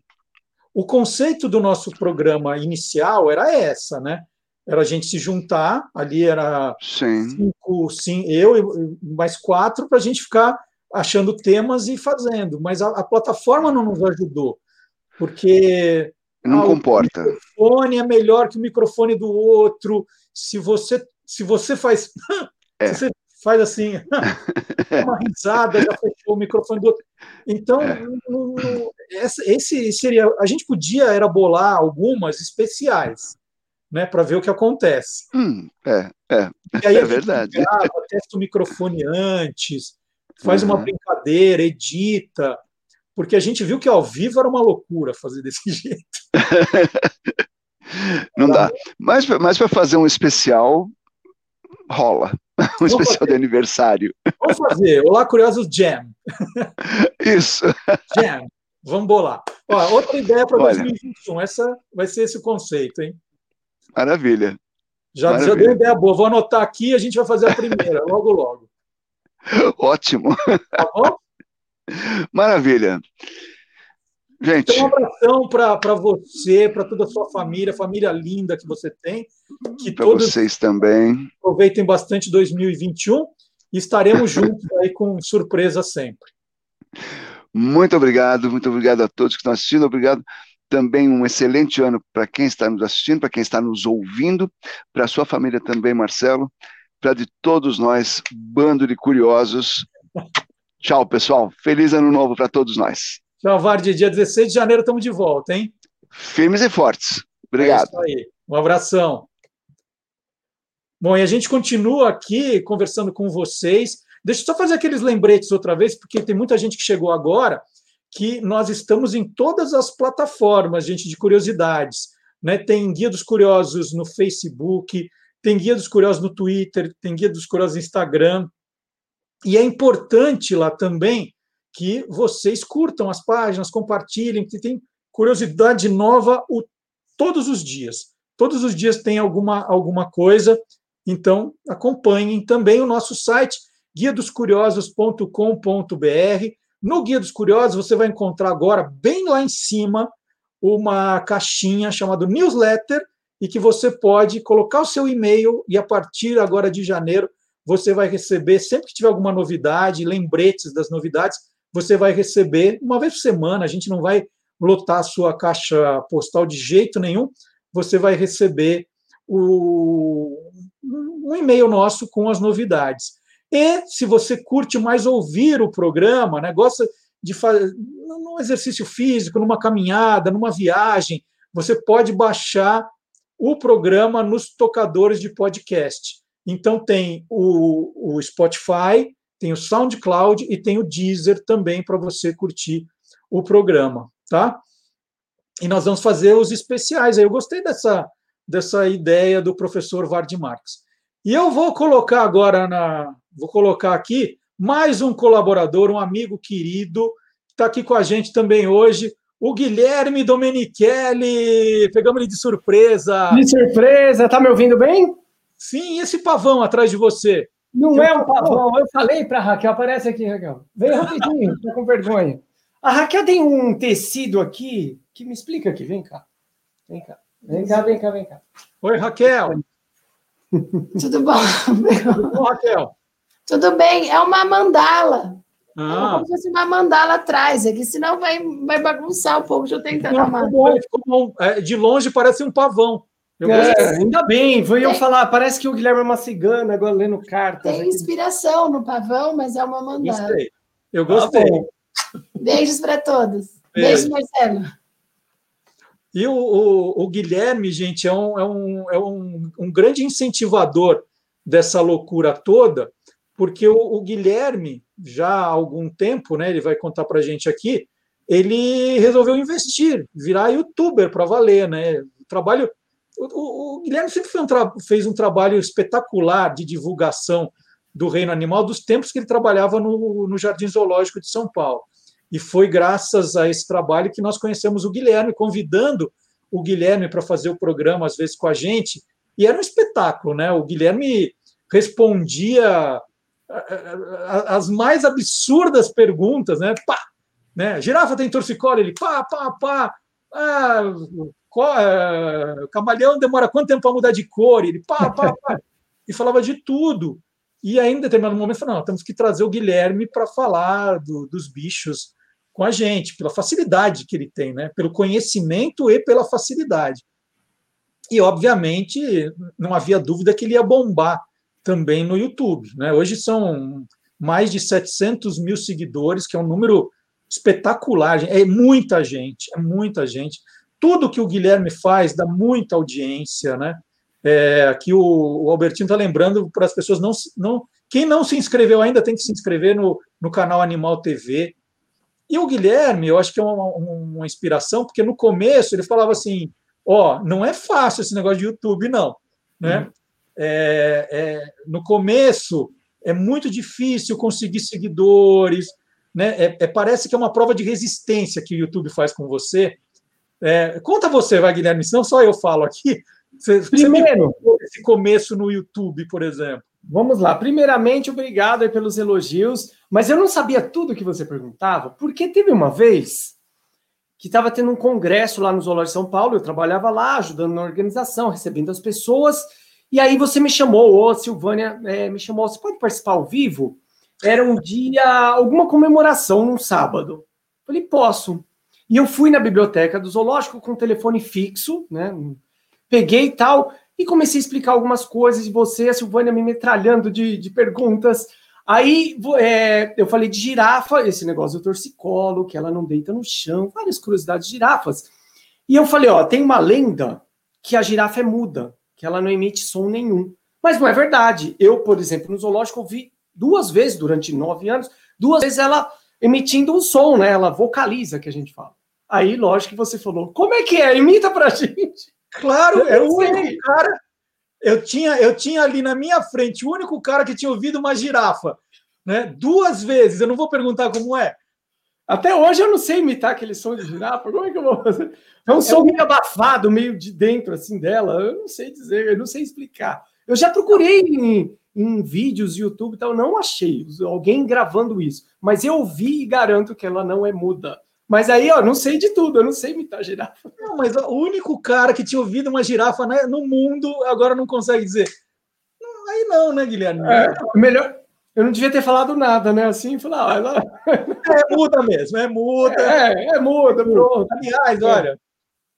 O conceito do nosso programa inicial era essa, né? Era a gente se juntar, ali era sim. cinco, sim, eu e mais quatro, para a gente ficar achando temas e fazendo. Mas a, a plataforma não nos ajudou, porque não ah, comporta. O microfone é melhor que o microfone do outro. Se você, se você faz. É. Se você faz assim, uma risada, já fechou o microfone do outro. Então, é. no, no, esse seria. A gente podia era bolar algumas especiais, né, para ver o que acontece. Hum, é, é. E aí é verdade. Grava, testa o microfone antes, faz uhum. uma brincadeira, edita, porque a gente viu que ao vivo era uma loucura fazer desse jeito. Não dá. Mas, mas para fazer um especial, rola. Um Vamos especial fazer. de aniversário. Vamos fazer. Olá, Curiosos Jam. Isso. Jam. Vamos bolar. Ó, outra ideia para 2021. Essa vai ser esse conceito, hein? Maravilha. Já, Maravilha. já deu ideia boa. Vou anotar aqui e a gente vai fazer a primeira, logo, logo. Ótimo. Tá bom? Maravilha. Gente. Então, um abração para você, para toda a sua família, família linda que você tem. Que para vocês também. Aproveitem bastante 2021 e estaremos juntos aí com surpresa sempre. Muito obrigado, muito obrigado a todos que estão assistindo. Obrigado também um excelente ano para quem está nos assistindo, para quem está nos ouvindo, para a sua família também, Marcelo, para de todos nós, bando de curiosos. Tchau, pessoal. Feliz ano novo para todos nós. Tchau, Vardy. Dia 16 de janeiro estamos de volta, hein? Firmes e fortes. Obrigado. É aí. Um abração. Bom, e a gente continua aqui conversando com vocês. Deixa eu só fazer aqueles lembretes outra vez, porque tem muita gente que chegou agora, que nós estamos em todas as plataformas, gente, de curiosidades. Né? Tem Guia dos Curiosos no Facebook, tem Guia dos Curiosos no Twitter, tem Guia dos Curiosos no Instagram. E é importante lá também que vocês curtam as páginas, compartilhem, que tem curiosidade nova o, todos os dias. Todos os dias tem alguma, alguma coisa, então acompanhem também o nosso site, guiadoscuriosos.com.br. No Guia dos Curiosos, você vai encontrar agora, bem lá em cima, uma caixinha chamada newsletter, e que você pode colocar o seu e-mail e a partir agora de janeiro você vai receber, sempre que tiver alguma novidade, lembretes das novidades, você vai receber uma vez por semana. A gente não vai lotar a sua caixa postal de jeito nenhum. Você vai receber o, um e-mail nosso com as novidades. E se você curte mais ouvir o programa, né, gosta de fazer num exercício físico, numa caminhada, numa viagem, você pode baixar o programa nos tocadores de podcast. Então, tem o, o Spotify, tem o SoundCloud e tem o Deezer também para você curtir o programa, tá? E nós vamos fazer os especiais. Eu gostei dessa, dessa ideia do professor Vard Marx. E eu vou colocar agora na. Vou colocar aqui mais um colaborador, um amigo querido, que está aqui com a gente também hoje, o Guilherme Domenichelli. Pegamos ele de surpresa. De surpresa, tá me ouvindo bem? Sim, esse pavão atrás de você. Não é um pavão, eu falei para a Raquel, aparece aqui, Raquel. Vem rapidinho, estou com vergonha. A Raquel tem um tecido aqui que me explica aqui, vem cá. Vem cá, vem cá, vem cá, vem cá. Oi, Raquel. Tudo bom? Tudo bom, Raquel? Tudo bem, é uma mandala. Ah. É como se fosse uma mandala atrás aqui, senão vai, vai bagunçar um pouco. Deixa eu tentar Não, uma. É, de longe parece um pavão. É, ainda bem, foi eu falar, parece que o Guilherme é uma cigana agora lendo cartas. Tem inspiração no pavão, mas é uma mandala. Gostei. Eu gostei. Ah, Beijos para todos. Beijo, Beijo Marcelo. E o, o, o, Guilherme, gente, é, um, é, um, é um, um, grande incentivador dessa loucura toda, porque o, o, Guilherme, já há algum tempo, né, ele vai contar para a gente aqui, ele resolveu investir, virar youtuber para valer, né? O trabalho o, o, Guilherme sempre um fez um trabalho espetacular de divulgação do reino animal dos tempos que ele trabalhava no, no Jardim Zoológico de São Paulo. E foi graças a esse trabalho que nós conhecemos o Guilherme, convidando o Guilherme para fazer o programa, às vezes, com a gente. E era um espetáculo, né? O Guilherme respondia as mais absurdas perguntas, né? Pá, né? Girafa tem torcicolo, ele pá, pá, pá. Ah, qual, é, camaleão demora quanto tempo para mudar de cor? Ele pá, pá, pá. E falava de tudo. E aí, em determinado momento, falou: não, temos que trazer o Guilherme para falar do, dos bichos com a gente, pela facilidade que ele tem, né? pelo conhecimento e pela facilidade. E, obviamente, não havia dúvida que ele ia bombar também no YouTube. Né? Hoje são mais de 700 mil seguidores, que é um número espetacular. É muita gente, é muita gente. Tudo que o Guilherme faz dá muita audiência, né? É, aqui o, o Albertinho está lembrando para as pessoas não, não. Quem não se inscreveu ainda tem que se inscrever no, no canal Animal TV. E o Guilherme, eu acho que é uma, uma inspiração, porque no começo ele falava assim: ó, oh, não é fácil esse negócio de YouTube, não. Né? Uhum. É, é, no começo é muito difícil conseguir seguidores, né? É, é, parece que é uma prova de resistência que o YouTube faz com você. É, conta você, vai, Guilherme, não só eu falo aqui. Você, Primeiro, você esse começo no YouTube, por exemplo. Vamos lá. Primeiramente, obrigado pelos elogios, mas eu não sabia tudo que você perguntava, porque teve uma vez que estava tendo um congresso lá no Zoológico de São Paulo, eu trabalhava lá, ajudando na organização, recebendo as pessoas, e aí você me chamou, ô Silvânia, é, me chamou, você pode participar ao vivo? Era um dia, alguma comemoração, num sábado. Falei, posso. E eu fui na biblioteca do zoológico com o telefone fixo, né? Peguei e tal, e comecei a explicar algumas coisas, e você, a Silvânia, me metralhando de, de perguntas. Aí é, eu falei de girafa, esse negócio do torcicolo, que ela não deita no chão, várias curiosidades de girafas. E eu falei, ó, tem uma lenda que a girafa é muda, que ela não emite som nenhum. Mas não é verdade. Eu, por exemplo, no zoológico ouvi duas vezes durante nove anos, duas vezes ela emitindo um som, né? Ela vocaliza, que a gente fala. Aí, lógico que você falou, como é que é? Imita pra gente. Claro, é o único cara. Eu tinha, eu tinha ali na minha frente o único cara que tinha ouvido uma girafa, né? Duas vezes. Eu não vou perguntar como é. Até hoje eu não sei imitar aquele som de girafa. Como é que eu vou fazer? É um som meio abafado, meio de dentro assim dela. Eu não sei dizer, eu não sei explicar. Eu já procurei em, em vídeos, YouTube e tal, não achei alguém gravando isso. Mas eu vi e garanto que ela não é muda. Mas aí, ó, não sei de tudo, eu não sei imitar girafa. Não, mas o único cara que tinha ouvido uma girafa né, no mundo agora não consegue dizer. Aí não, né, Guilherme? É, melhor. Eu não devia ter falado nada, né? Assim, falar, ah, ela... É muda mesmo, é muda. É, é muda, pronto. Aliás, olha.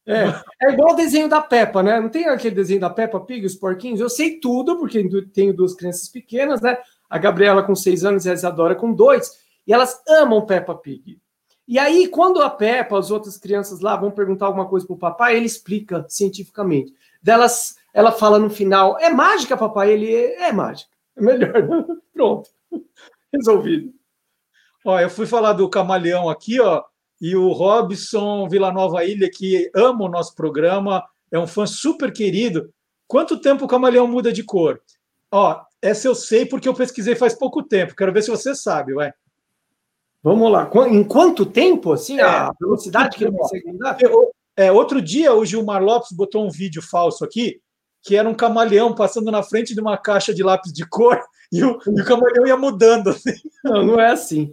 É, é igual o desenho da Peppa, né? Não tem aquele desenho da Peppa Pig, os porquinhos? Eu sei tudo, porque tenho duas crianças pequenas, né? A Gabriela com seis anos e a Isadora com dois, e elas amam Peppa Pig. E aí, quando a Peppa, as outras crianças lá vão perguntar alguma coisa para o papai, ele explica cientificamente. Delas, ela fala no final: é mágica, papai? Ele é, é mágica. É melhor. Pronto. Resolvido. Ó, eu fui falar do camaleão aqui, ó, e o Robson Villanova Ilha, que ama o nosso programa, é um fã super querido. Quanto tempo o camaleão muda de cor? Ó, essa eu sei porque eu pesquisei faz pouco tempo. Quero ver se você sabe, vai. Vamos lá. Em quanto tempo, assim, é, a velocidade que ele consegue mudar? É, outro dia, o Gilmar Lopes botou um vídeo falso aqui, que era um camaleão passando na frente de uma caixa de lápis de cor e o, e o camaleão ia mudando. Assim. Não, não é assim.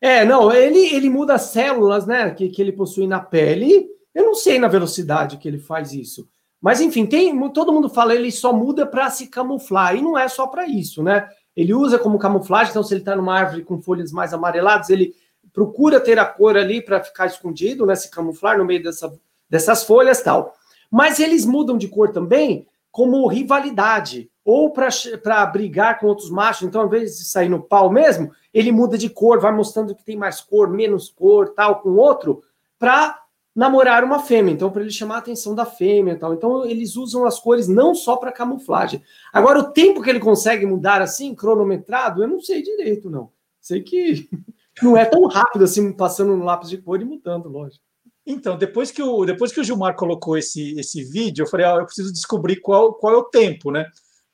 É, não, ele, ele muda as células, né, que, que ele possui na pele. Eu não sei na velocidade que ele faz isso. Mas, enfim, tem, todo mundo fala, ele só muda para se camuflar. E não é só para isso, né? Ele usa como camuflagem, então se ele está numa árvore com folhas mais amareladas, ele procura ter a cor ali para ficar escondido, né, se camuflar no meio dessa, dessas folhas tal. Mas eles mudam de cor também como rivalidade, ou para brigar com outros machos. Então, ao invés de sair no pau mesmo, ele muda de cor, vai mostrando que tem mais cor, menos cor, tal, com outro, para namorar uma fêmea, então para ele chamar a atenção da fêmea e tal. Então eles usam as cores não só para camuflagem. Agora o tempo que ele consegue mudar assim, cronometrado, eu não sei direito não. Sei que não é tão rápido assim passando no lápis de cor e mudando, lógico. Então, depois que o depois que o Gilmar colocou esse esse vídeo, eu falei, ah, eu preciso descobrir qual qual é o tempo, né?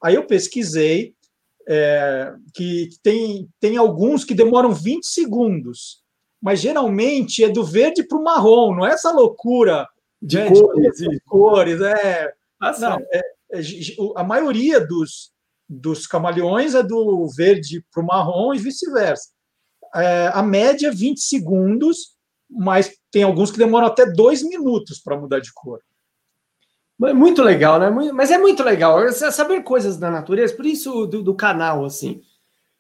Aí eu pesquisei é, que tem tem alguns que demoram 20 segundos mas geralmente é do verde para o marrom, não é essa loucura de, né, cores, de cores. É, ah, não, é, é, a maioria dos, dos camaleões é do verde para o marrom e vice-versa. É, a média é 20 segundos, mas tem alguns que demoram até dois minutos para mudar de cor. Muito legal, né? Mas é muito legal saber coisas da natureza, por isso do, do canal, assim.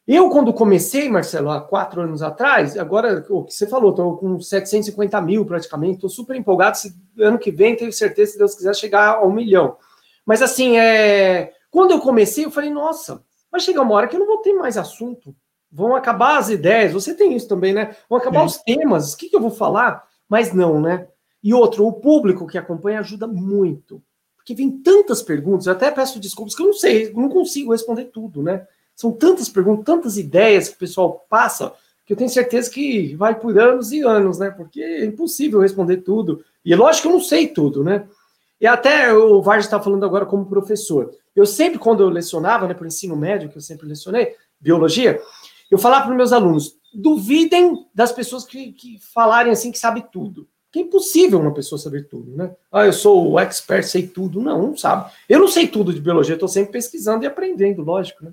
Eu, quando comecei, Marcelo, há quatro anos atrás, agora o que você falou, estou com 750 mil praticamente, estou super empolgado. Se, ano que vem, tenho certeza, se Deus quiser, chegar a um milhão. Mas assim, é... quando eu comecei, eu falei, nossa, vai chegar uma hora que eu não vou ter mais assunto. Vão acabar as ideias, você tem isso também, né? Vão acabar os temas, o que, que eu vou falar? Mas não, né? E outro, o público que acompanha ajuda muito. Porque vem tantas perguntas, eu até peço desculpas que eu não sei, eu não consigo responder tudo, né? São tantas perguntas, tantas ideias que o pessoal passa, que eu tenho certeza que vai por anos e anos, né? Porque é impossível responder tudo. E é lógico que eu não sei tudo, né? E até o Vargas está falando agora como professor. Eu sempre, quando eu lecionava, né, para o ensino médio, que eu sempre lecionei, biologia, eu falava para os meus alunos: duvidem das pessoas que, que falarem assim que sabe tudo. Que é impossível uma pessoa saber tudo, né? Ah, eu sou o expert, sei tudo. Não, não sabe. Eu não sei tudo de biologia, estou sempre pesquisando e aprendendo, lógico, né?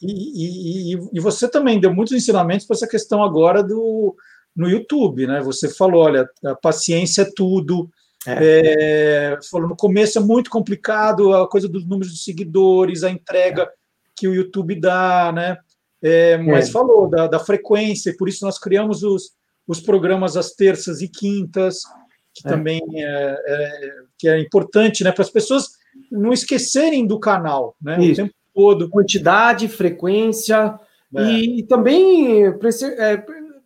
E, e, e, você também deu muitos ensinamentos para essa questão agora do no YouTube, né? Você falou, olha, a paciência é tudo. É. É, falou no começo é muito complicado a coisa dos números de seguidores, a entrega é. que o YouTube dá, né? É, mas é. falou da, da frequência, por isso nós criamos os, os programas às terças e quintas, que é. também é, que é importante, né? Para as pessoas não esquecerem do canal, né? Isso. O tempo todo. Quantidade, frequência é. e também é,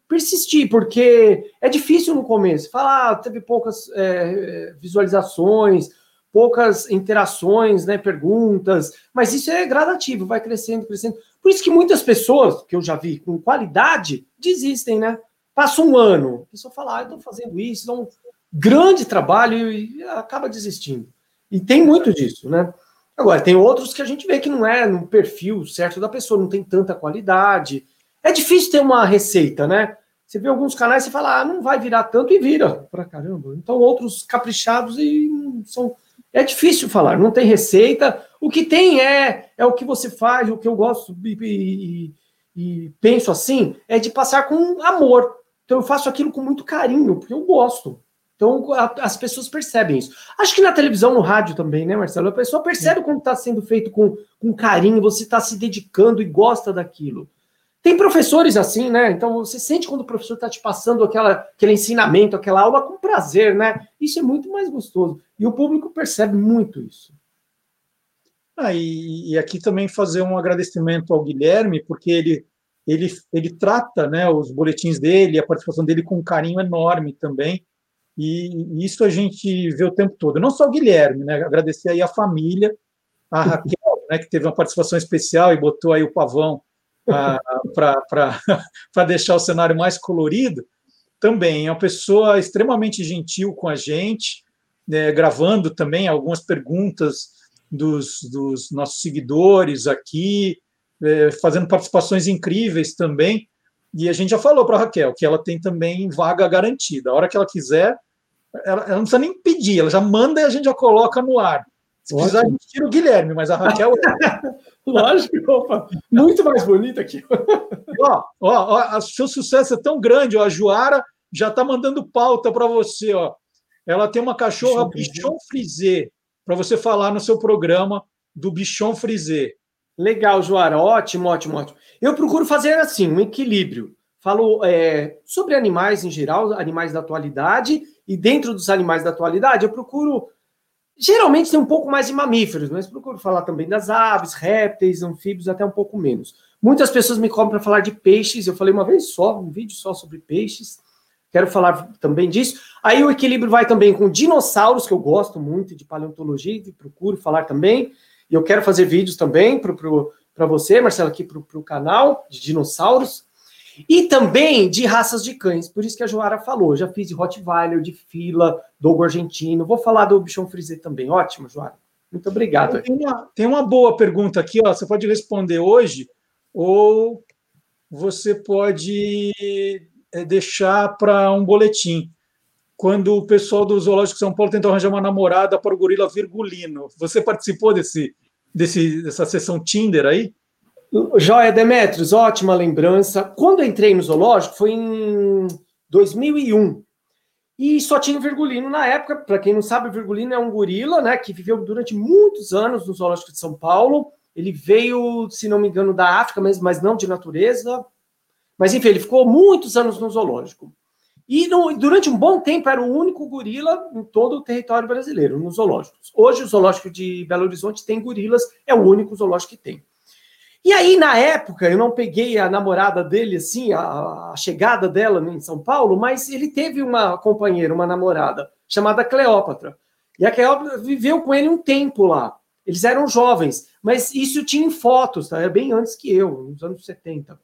persistir, porque é difícil no começo. Falar, ah, teve poucas é, visualizações, poucas interações, né, perguntas, mas isso é gradativo, vai crescendo, crescendo. Por isso que muitas pessoas, que eu já vi com qualidade, desistem, né? Passa um ano, a pessoa fala, ah, eu estou fazendo isso, dá um grande trabalho e acaba desistindo. E tem muito disso, né? Agora, tem outros que a gente vê que não é no perfil certo da pessoa, não tem tanta qualidade. É difícil ter uma receita, né? Você vê alguns canais e fala, ah, não vai virar tanto e vira pra caramba. Então, outros caprichados e são. É difícil falar, não tem receita. O que tem é, é o que você faz, o que eu gosto e, e, e penso assim, é de passar com amor. Então, eu faço aquilo com muito carinho, porque eu gosto. Então a, as pessoas percebem isso. Acho que na televisão, no rádio também, né, Marcelo? A pessoa percebe quando está sendo feito com, com carinho, você está se dedicando e gosta daquilo. Tem professores assim, né? Então você sente quando o professor está te passando aquela, aquele ensinamento, aquela aula com prazer, né? Isso é muito mais gostoso. E o público percebe muito isso. Ah, e, e aqui também fazer um agradecimento ao Guilherme, porque ele, ele, ele trata né, os boletins dele, a participação dele com um carinho enorme também. E isso a gente vê o tempo todo. Não só o Guilherme, né? Agradecer aí a família, a Raquel, né, que teve uma participação especial e botou aí o pavão para deixar o cenário mais colorido. Também é uma pessoa extremamente gentil com a gente, né, gravando também algumas perguntas dos, dos nossos seguidores aqui, é, fazendo participações incríveis também. E a gente já falou para a Raquel que ela tem também vaga garantida. A hora que ela quiser, ela, ela, não precisa nem pedir, ela já manda e a gente já coloca no ar. Se precisar, a gente tira o Guilherme, mas a Raquel. Lógico, opa, muito mais bonita aqui. ó, ó, ó, seu sucesso é tão grande, ó, a Juara já está mandando pauta para você. Ó. Ela tem uma cachorra bichon frisé para você falar no seu programa do bichon frisé. Legal, Joara, ótimo, ótimo, ótimo. Eu procuro fazer assim, um equilíbrio. Falo é, sobre animais em geral, animais da atualidade, e dentro dos animais da atualidade, eu procuro. Geralmente tem um pouco mais de mamíferos, mas procuro falar também das aves, répteis, anfíbios, até um pouco menos. Muitas pessoas me cobram para falar de peixes, eu falei uma vez só, um vídeo só sobre peixes. Quero falar também disso. Aí o equilíbrio vai também com dinossauros, que eu gosto muito de paleontologia, e procuro falar também. E eu quero fazer vídeos também para você, Marcelo, aqui para o canal de dinossauros. E também de raças de cães, por isso que a Joara falou. Já fiz de Rottweiler, de fila, dogo argentino. Vou falar do bichão frisé também. Ótimo, Joara. Muito obrigado. Tem uma, tem uma boa pergunta aqui, ó. Você pode responder hoje, ou você pode é, deixar para um boletim. Quando o pessoal do Zoológico São Paulo tentou arranjar uma namorada para o gorila virgulino. Você participou desse, desse, dessa sessão Tinder aí? Joia Demetrios, ótima lembrança. Quando eu entrei no zoológico foi em 2001. E só tinha o Virgulino na época. Para quem não sabe, o Virgulino é um gorila, né, que viveu durante muitos anos no zoológico de São Paulo. Ele veio, se não me engano, da África mesmo, mas não de natureza. Mas enfim, ele ficou muitos anos no zoológico. E no, durante um bom tempo era o único gorila em todo o território brasileiro, nos zoológicos. Hoje o zoológico de Belo Horizonte tem gorilas, é o único zoológico que tem. E aí, na época, eu não peguei a namorada dele, assim, a, a chegada dela em São Paulo, mas ele teve uma companheira, uma namorada, chamada Cleópatra. E a Cleópatra viveu com ele um tempo lá. Eles eram jovens, mas isso tinha em fotos, tá? É bem antes que eu, nos anos 70,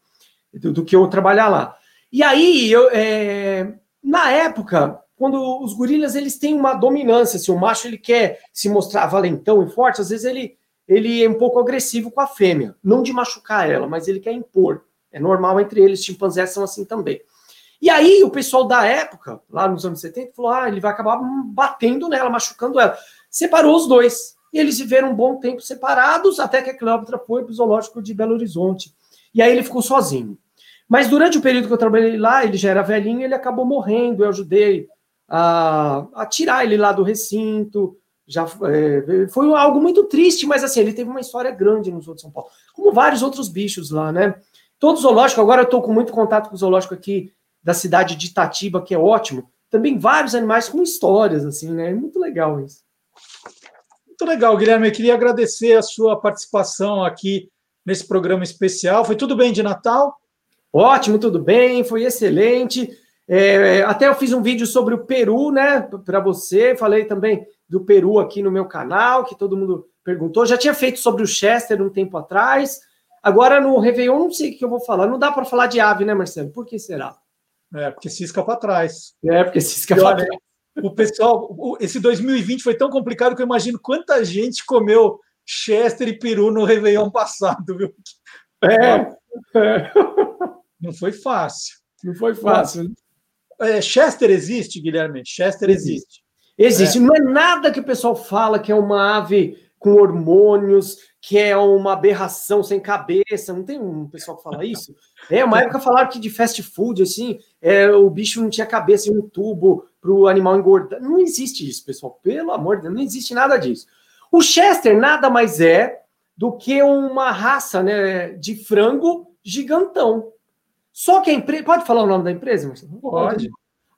do, do que eu trabalhar lá. E aí, eu, é, na época, quando os gorilas eles têm uma dominância, se assim, o macho ele quer se mostrar valentão e forte, às vezes ele, ele é um pouco agressivo com a fêmea, não de machucar ela, mas ele quer impor. É normal entre eles, chimpanzés são assim também. E aí o pessoal da época, lá nos anos 70, falou: ah, ele vai acabar batendo nela, machucando ela. Separou os dois. E eles viveram um bom tempo separados, até que a Cleópatra foi para o zoológico de Belo Horizonte. E aí ele ficou sozinho. Mas durante o período que eu trabalhei lá, ele já era velhinho, ele acabou morrendo. Eu ajudei a, a tirar ele lá do recinto. Já é, foi algo muito triste, mas assim, ele teve uma história grande no Zoo de São Paulo, como vários outros bichos lá, né? Todo zoológico, agora eu estou com muito contato com o zoológico aqui da cidade de Itatiba, que é ótimo. Também vários animais com histórias, assim, né? É muito legal isso. Muito legal, Guilherme. Eu queria agradecer a sua participação aqui nesse programa especial. Foi tudo bem de Natal? Ótimo, tudo bem, foi excelente. É, até eu fiz um vídeo sobre o Peru, né, para você. Falei também do Peru aqui no meu canal, que todo mundo perguntou. Já tinha feito sobre o Chester um tempo atrás. Agora no Réveillon, não sei o que eu vou falar. Não dá para falar de ave, né, Marcelo? Por que será? É, porque cisca para trás. É, porque cisca para trás. O pessoal, esse 2020 foi tão complicado que eu imagino quanta gente comeu Chester e Peru no Réveillon passado, viu? É. é. Não foi fácil. Não foi fácil. É, Chester existe, Guilherme? Chester existe. Existe. É. Não é nada que o pessoal fala que é uma ave com hormônios, que é uma aberração sem cabeça. Não tem um pessoal que fala isso? É, uma época falaram que de fast food, assim, é, o bicho não tinha cabeça em um tubo para o animal engordar. Não existe isso, pessoal. Pelo amor de Deus, não existe nada disso. O Chester nada mais é do que uma raça né, de frango gigantão. Só que a empresa. Pode falar o nome da empresa, Marcelo? Pode.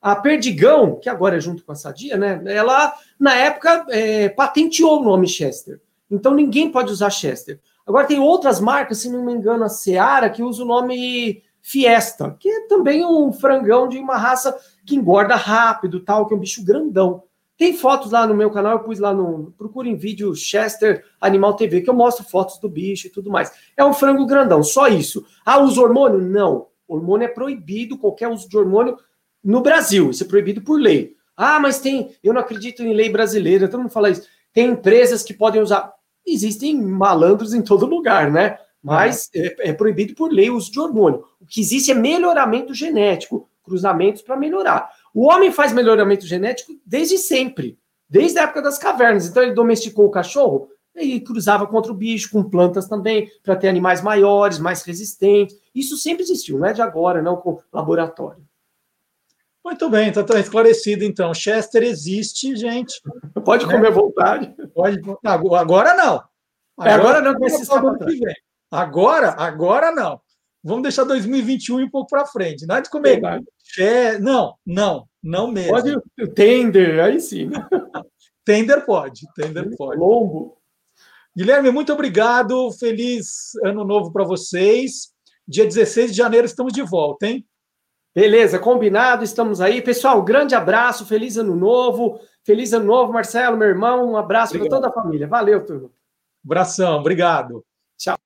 A Perdigão, que agora é junto com a Sadia, né? Ela, na época, é, patenteou o nome Chester. Então ninguém pode usar Chester. Agora tem outras marcas, se não me engano, a Seara, que usa o nome Fiesta, que é também um frangão de uma raça que engorda rápido, tal, que é um bicho grandão. Tem fotos lá no meu canal, eu pus lá no. Procurem vídeo Chester Animal TV, que eu mostro fotos do bicho e tudo mais. É um frango grandão, só isso. Ah, usa hormônio? Não. Hormônio é proibido, qualquer uso de hormônio no Brasil. Isso é proibido por lei. Ah, mas tem. Eu não acredito em lei brasileira. Todo mundo fala isso. Tem empresas que podem usar. Existem malandros em todo lugar, né? Mas é, é proibido por lei o uso de hormônio. O que existe é melhoramento genético, cruzamentos para melhorar. O homem faz melhoramento genético desde sempre, desde a época das cavernas. Então ele domesticou o cachorro e cruzava contra o bicho, com plantas também, para ter animais maiores, mais resistentes. Isso sempre existiu, não é de agora, não com laboratório. Muito bem, está tá esclarecido então. Chester existe, gente. Pode comer à vontade. Pode, agora não. Agora, é, agora não vai se Agora, agora não. Vamos deixar 2021 um pouco para frente. Nada de comer. É, não, não, não mesmo. Pode o tender, aí sim. tender pode, tender pode. Longo. Guilherme, muito obrigado. Feliz ano novo para vocês. Dia 16 de janeiro estamos de volta, hein? Beleza, combinado, estamos aí. Pessoal, grande abraço, feliz ano novo. Feliz ano novo, Marcelo, meu irmão. Um abraço para toda a família. Valeu, turma. Abração, obrigado. Tchau.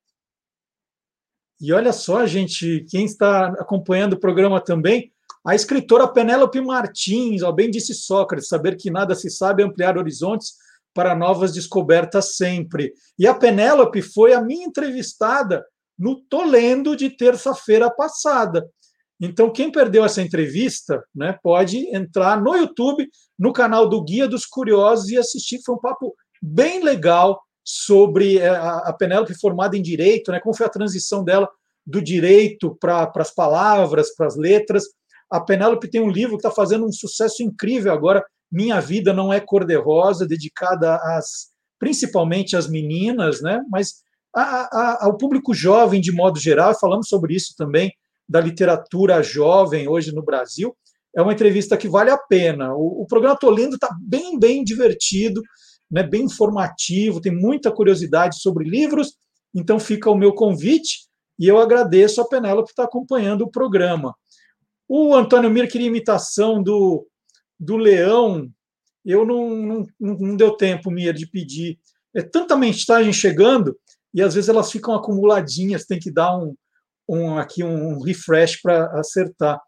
E olha só, gente, quem está acompanhando o programa também, a escritora Penélope Martins, ó, bem disse Sócrates, saber que nada se sabe é ampliar horizontes para novas descobertas sempre. E a Penélope foi a minha entrevistada no Tolendo de terça-feira passada. Então, quem perdeu essa entrevista, né, pode entrar no YouTube, no canal do Guia dos Curiosos e assistir. Foi um papo bem legal sobre a, a Penélope formada em direito, né? Como foi a transição dela do direito para as palavras, para as letras. A Penélope tem um livro que está fazendo um sucesso incrível agora, Minha Vida Não É Cor-de-Rosa, dedicada às, principalmente às meninas, né? mas a, a, ao público jovem de modo geral, falamos sobre isso também, da literatura jovem hoje no Brasil. É uma entrevista que vale a pena. O, o programa Tolindo está bem, bem divertido, né, bem informativo, tem muita curiosidade sobre livros, então fica o meu convite e eu agradeço a Penélope por estar acompanhando o programa. O Antônio Mir queria imitação do, do leão, eu não, não, não deu tempo, Mir, de pedir. É tanta mensagem chegando e às vezes elas ficam acumuladinhas, tem que dar um, um aqui um refresh para acertar.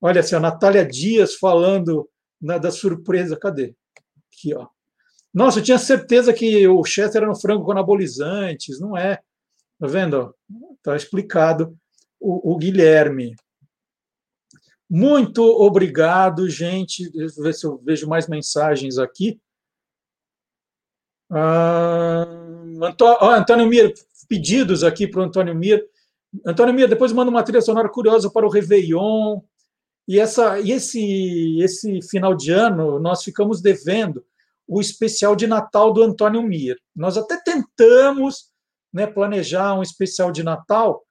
Olha assim, a Natália Dias falando na, da surpresa, cadê? Aqui, ó. Nossa, eu tinha certeza que o Chester era um frango com anabolizantes, não é? Tá vendo? Está explicado o, o, Guilherme. Muito obrigado, gente. Deixa eu ver se eu vejo mais mensagens aqui. Ah, Antônio Mir, pedidos aqui para o Antônio Mir. Antônio Mir, depois manda uma trilha sonora curiosa para o Réveillon. E, essa, e esse, esse final de ano nós ficamos devendo o especial de Natal do Antônio Mir. Nós até tentamos né, planejar um especial de Natal,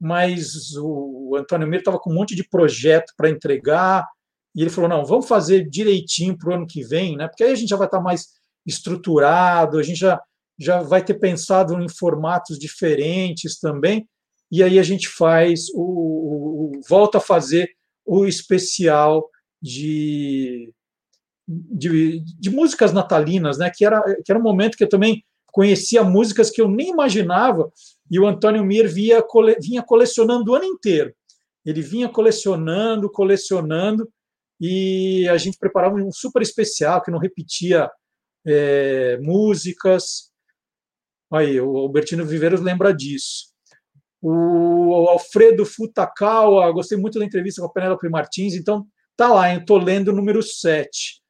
mas o Antônio Mir estava com um monte de projeto para entregar, e ele falou: não, vamos fazer direitinho para o ano que vem, né? Porque aí a gente já vai estar tá mais estruturado, a gente já, já vai ter pensado em formatos diferentes também, e aí a gente faz o, o volta a fazer o especial de, de, de, músicas natalinas, né? Que era, que era um momento que eu também conhecia músicas que eu nem imaginava, e o Antônio Mir via, cole, vinha colecionando o ano inteiro. Ele vinha colecionando, colecionando, e a gente preparava um super especial que não repetia é, músicas. Aí, o Albertino Viveiros lembra disso. O Alfredo Futakawa, gostei muito da entrevista com a Penélope Martins, então tá lá, eu estou lendo o número 7.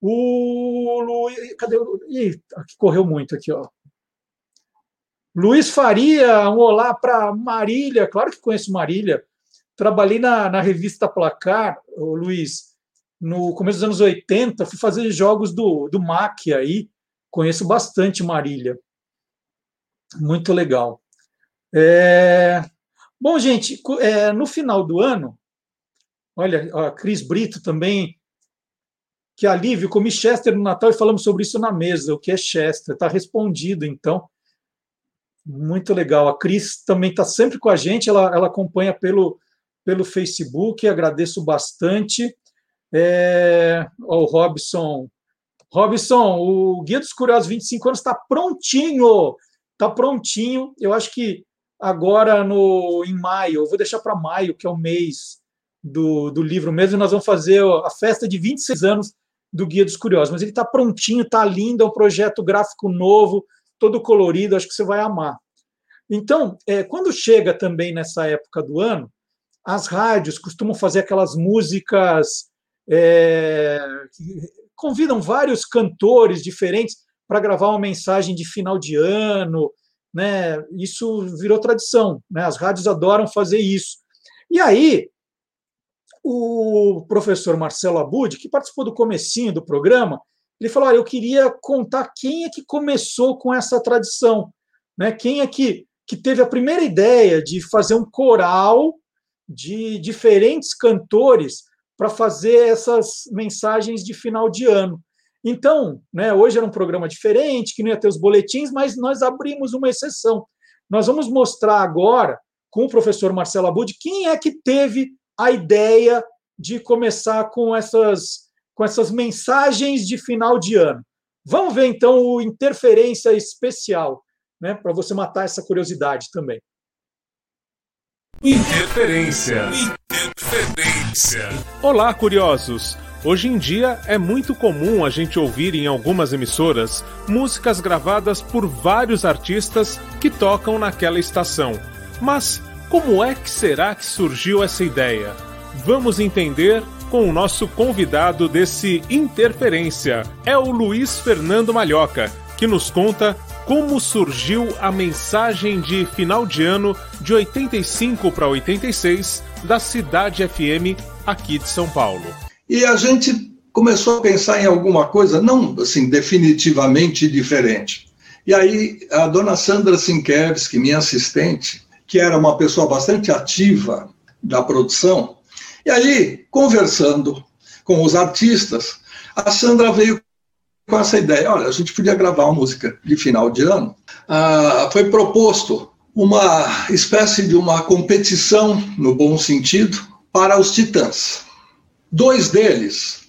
O Luiz. Cadê o. Ih, aqui correu muito aqui, ó. Luiz Faria, um olá para Marília. Claro que conheço Marília. Trabalhei na, na revista Placar, Luiz, no começo dos anos 80, fui fazer jogos do, do MAC aí. Conheço bastante Marília. Muito legal. É... Bom, gente, é, no final do ano, olha, a Cris Brito também que alívio, comi Chester no Natal e falamos sobre isso na mesa, o que é Chester. Está respondido, então. Muito legal. A Cris também está sempre com a gente, ela, ela acompanha pelo, pelo Facebook, agradeço bastante. É, o Robson. Robson, o Guia dos Curiosos 25 anos está prontinho. Está prontinho. Eu acho que agora no em maio, eu vou deixar para maio, que é o mês do, do livro mesmo, nós vamos fazer a festa de 26 anos do Guia dos Curiosos, mas ele está prontinho, está lindo, é um projeto gráfico novo, todo colorido, acho que você vai amar. Então, é, quando chega também nessa época do ano, as rádios costumam fazer aquelas músicas é, convidam vários cantores diferentes para gravar uma mensagem de final de ano, né? Isso virou tradição, né? As rádios adoram fazer isso. E aí, o professor Marcelo Abud, que participou do comecinho do programa, ele falou: Olha, eu queria contar quem é que começou com essa tradição, né? quem é que, que teve a primeira ideia de fazer um coral de diferentes cantores para fazer essas mensagens de final de ano. Então, né, hoje era um programa diferente, que não ia ter os boletins, mas nós abrimos uma exceção. Nós vamos mostrar agora, com o professor Marcelo Abud, quem é que teve a ideia de começar com essas, com essas mensagens de final de ano. Vamos ver então o interferência especial, né, para você matar essa curiosidade também. Interferência. Interferência. Olá, curiosos. Hoje em dia é muito comum a gente ouvir em algumas emissoras músicas gravadas por vários artistas que tocam naquela estação. Mas como é que será que surgiu essa ideia? Vamos entender com o nosso convidado desse Interferência. É o Luiz Fernando Malhoca, que nos conta como surgiu a mensagem de final de ano de 85 para 86 da Cidade FM aqui de São Paulo. E a gente começou a pensar em alguma coisa, não assim, definitivamente diferente. E aí a dona Sandra Sinkevski, minha assistente, que era uma pessoa bastante ativa da produção, e aí, conversando com os artistas, a Sandra veio com essa ideia: olha, a gente podia gravar uma música de final de ano. Ah, foi proposto uma espécie de uma competição, no bom sentido, para os titãs. Dois deles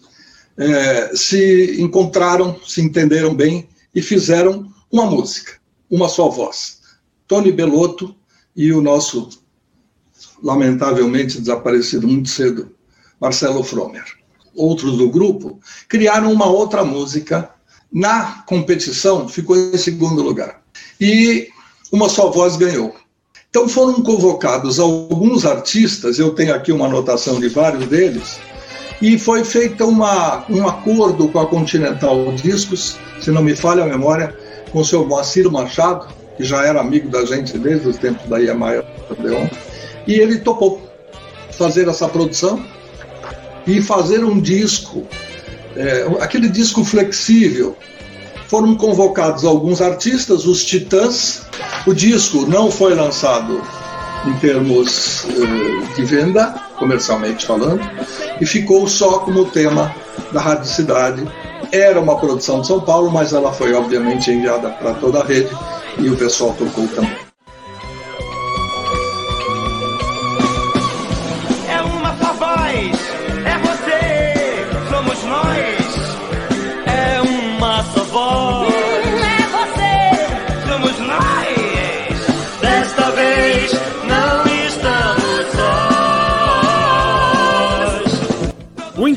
é, se encontraram, se entenderam bem e fizeram uma música, uma só voz. Tony Belotto e o nosso, lamentavelmente desaparecido muito cedo, Marcelo Fromer. Outros do grupo criaram uma outra música. Na competição, ficou em segundo lugar. E uma só voz ganhou. Então foram convocados alguns artistas, eu tenho aqui uma anotação de vários deles, e foi feito uma, um acordo com a Continental Discos, se não me falha a memória, com o seu Moacir Machado, que já era amigo da gente desde os tempos da Yamaha Leon, e ele topou fazer essa produção e fazer um disco, é, aquele disco flexível. Foram convocados alguns artistas, os Titãs. O disco não foi lançado em termos uh, de venda, comercialmente falando, e ficou só como tema da Rádio Cidade. Era uma produção de São Paulo, mas ela foi obviamente enviada para toda a rede e o pessoal tocou também.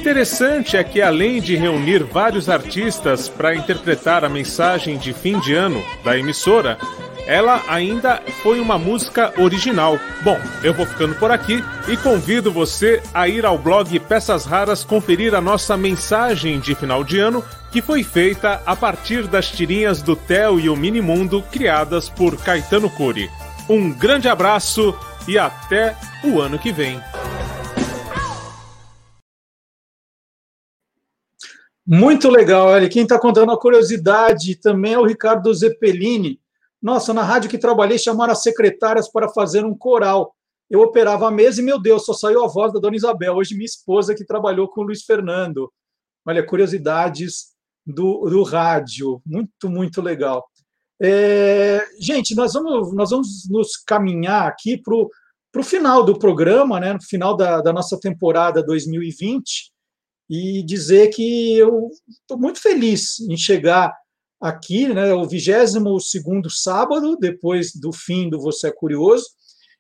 Interessante é que, além de reunir vários artistas para interpretar a mensagem de fim de ano da emissora, ela ainda foi uma música original. Bom, eu vou ficando por aqui e convido você a ir ao blog Peças Raras conferir a nossa mensagem de final de ano, que foi feita a partir das tirinhas do Theo e o Minimundo criadas por Caetano Cury. Um grande abraço e até o ano que vem. Muito legal, olha, quem está contando a curiosidade também é o Ricardo Zeppelini. Nossa, na rádio que trabalhei chamaram as secretárias para fazer um coral. Eu operava a mesa e, meu Deus, só saiu a voz da dona Isabel, hoje minha esposa que trabalhou com o Luiz Fernando. Olha, curiosidades do, do rádio, muito, muito legal. É, gente, nós vamos, nós vamos nos caminhar aqui para o final do programa, né, no final da, da nossa temporada 2020, e dizer que eu estou muito feliz em chegar aqui, né, o 22 sábado, depois do fim do Você é Curioso,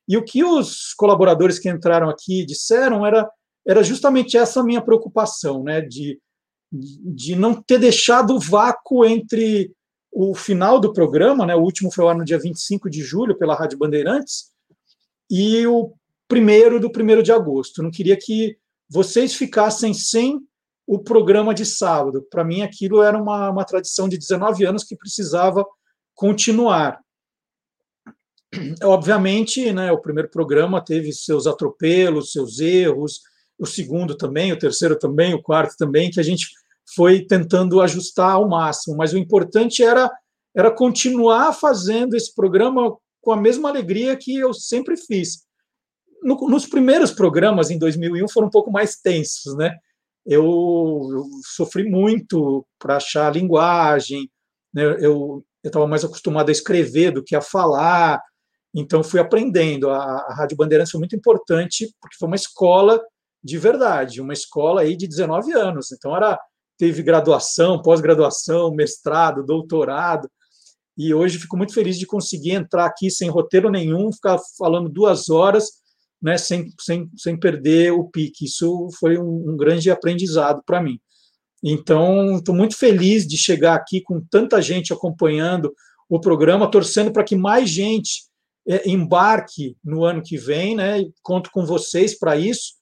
e o que os colaboradores que entraram aqui disseram era, era justamente essa minha preocupação, né, de, de não ter deixado o vácuo entre o final do programa, né, o último foi no dia 25 de julho, pela Rádio Bandeirantes, e o primeiro do primeiro de agosto. Não queria que vocês ficassem sem o programa de sábado. Para mim, aquilo era uma, uma tradição de 19 anos que precisava continuar. Obviamente, né, o primeiro programa teve seus atropelos, seus erros, o segundo também, o terceiro também, o quarto também, que a gente foi tentando ajustar ao máximo. Mas o importante era, era continuar fazendo esse programa com a mesma alegria que eu sempre fiz. No, nos primeiros programas, em 2001, foram um pouco mais tensos, né? eu, eu sofri muito para achar a linguagem, né? eu estava mais acostumado a escrever do que a falar, então fui aprendendo. A, a Rádio Bandeirantes foi muito importante, porque foi uma escola de verdade, uma escola aí de 19 anos, então era teve graduação, pós-graduação, mestrado, doutorado, e hoje fico muito feliz de conseguir entrar aqui sem roteiro nenhum, ficar falando duas horas né, sem, sem, sem perder o pique. Isso foi um, um grande aprendizado para mim. Então, estou muito feliz de chegar aqui com tanta gente acompanhando o programa, torcendo para que mais gente é, embarque no ano que vem, né? Conto com vocês para isso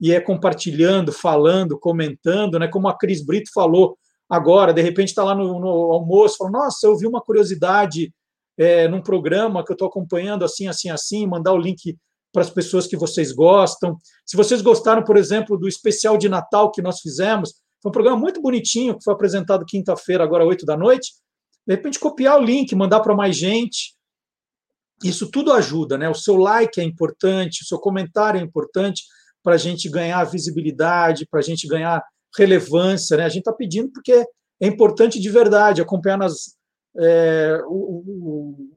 e é compartilhando, falando, comentando, né? Como a Cris Brito falou, agora, de repente está lá no, no, almoço, fala, nossa, eu vi uma curiosidade é, num programa que eu estou acompanhando assim, assim, assim, mandar o link para as pessoas que vocês gostam. Se vocês gostaram, por exemplo, do especial de Natal que nós fizemos, foi um programa muito bonitinho, que foi apresentado quinta-feira, agora, oito da noite. De repente, copiar o link, mandar para mais gente. Isso tudo ajuda, né? O seu like é importante, o seu comentário é importante para a gente ganhar visibilidade, para a gente ganhar relevância, né? A gente está pedindo porque é importante de verdade acompanhar nas, é, o,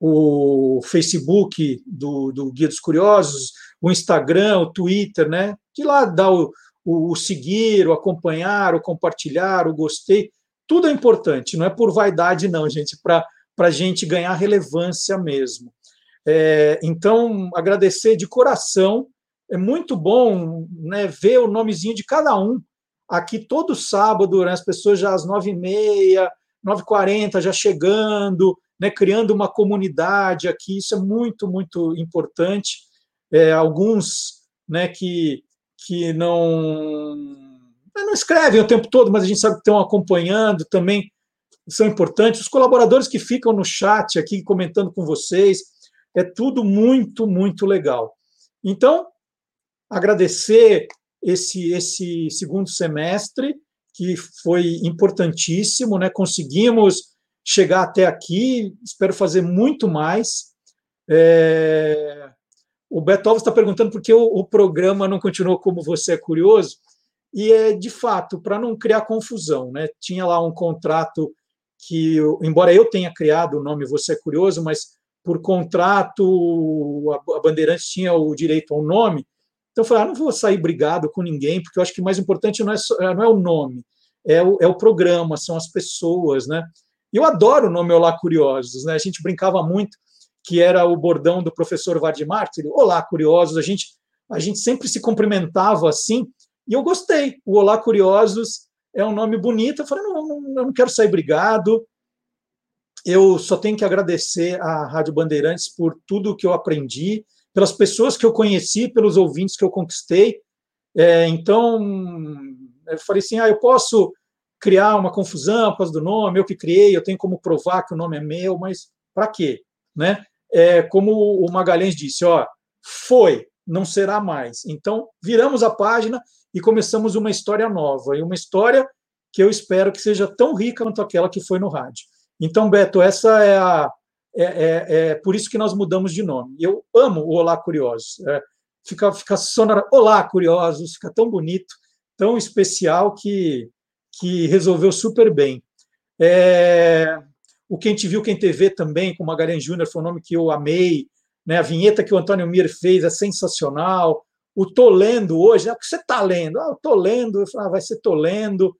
o, Facebook do, do Guia dos Curiosos, o Instagram, o Twitter, né? De lá dá o, o, o seguir, o acompanhar, o compartilhar, o gostei, tudo é importante, não é por vaidade, não, gente, para a gente ganhar relevância mesmo. É, então, agradecer de coração, é muito bom né, ver o nomezinho de cada um aqui todo sábado, né, as pessoas já às nove e meia, nove e quarenta, já chegando, né, criando uma comunidade aqui, isso é muito, muito importante. É, alguns né, que que não não escrevem o tempo todo, mas a gente sabe que estão acompanhando também são importantes. Os colaboradores que ficam no chat aqui comentando com vocês, é tudo muito, muito legal. Então, agradecer esse, esse segundo semestre, que foi importantíssimo, né? conseguimos chegar até aqui, espero fazer muito mais. É... O Beto está perguntando por que o, o, programa não continuou como você é curioso. E é de fato, para não criar confusão, né? Tinha lá um contrato que, embora eu tenha criado o nome Você é Curioso, mas por contrato a Bandeirantes tinha o direito ao nome. Então eu falei, ah, não vou sair brigado com ninguém, porque eu acho que o mais importante não é, não é o nome, é o, é o programa, são as pessoas, né? Eu adoro o nome Olá Curiosos, né? A gente brincava muito que era o bordão do professor Vardimar, Olá, curiosos, a gente, a gente sempre se cumprimentava assim, e eu gostei. O Olá, curiosos é um nome bonito. Eu falei, não, não, não quero sair brigado. Eu só tenho que agradecer à Rádio Bandeirantes por tudo que eu aprendi, pelas pessoas que eu conheci, pelos ouvintes que eu conquistei. É, então, eu falei assim: ah, eu posso criar uma confusão por causa do nome, eu que criei, eu tenho como provar que o nome é meu, mas para quê? Né? é, como o Magalhães disse, ó, foi, não será mais. Então, viramos a página e começamos uma história nova, e uma história que eu espero que seja tão rica quanto aquela que foi no rádio. Então, Beto, essa é a. É, é, é por isso que nós mudamos de nome. Eu amo o Olá Curiosos. É, fica, fica sonora. Olá, Curiosos, fica tão bonito, tão especial que, que resolveu super bem. É, o Quem Te Viu, Quem Te Vê também, com Magalhães Júnior, foi um nome que eu amei. Né? A vinheta que o Antônio Mir fez é sensacional. O Tô Lendo hoje, né? o que você está lendo? Ah, eu tô lendo. Eu falei, ah, vai ser Tô Lendo.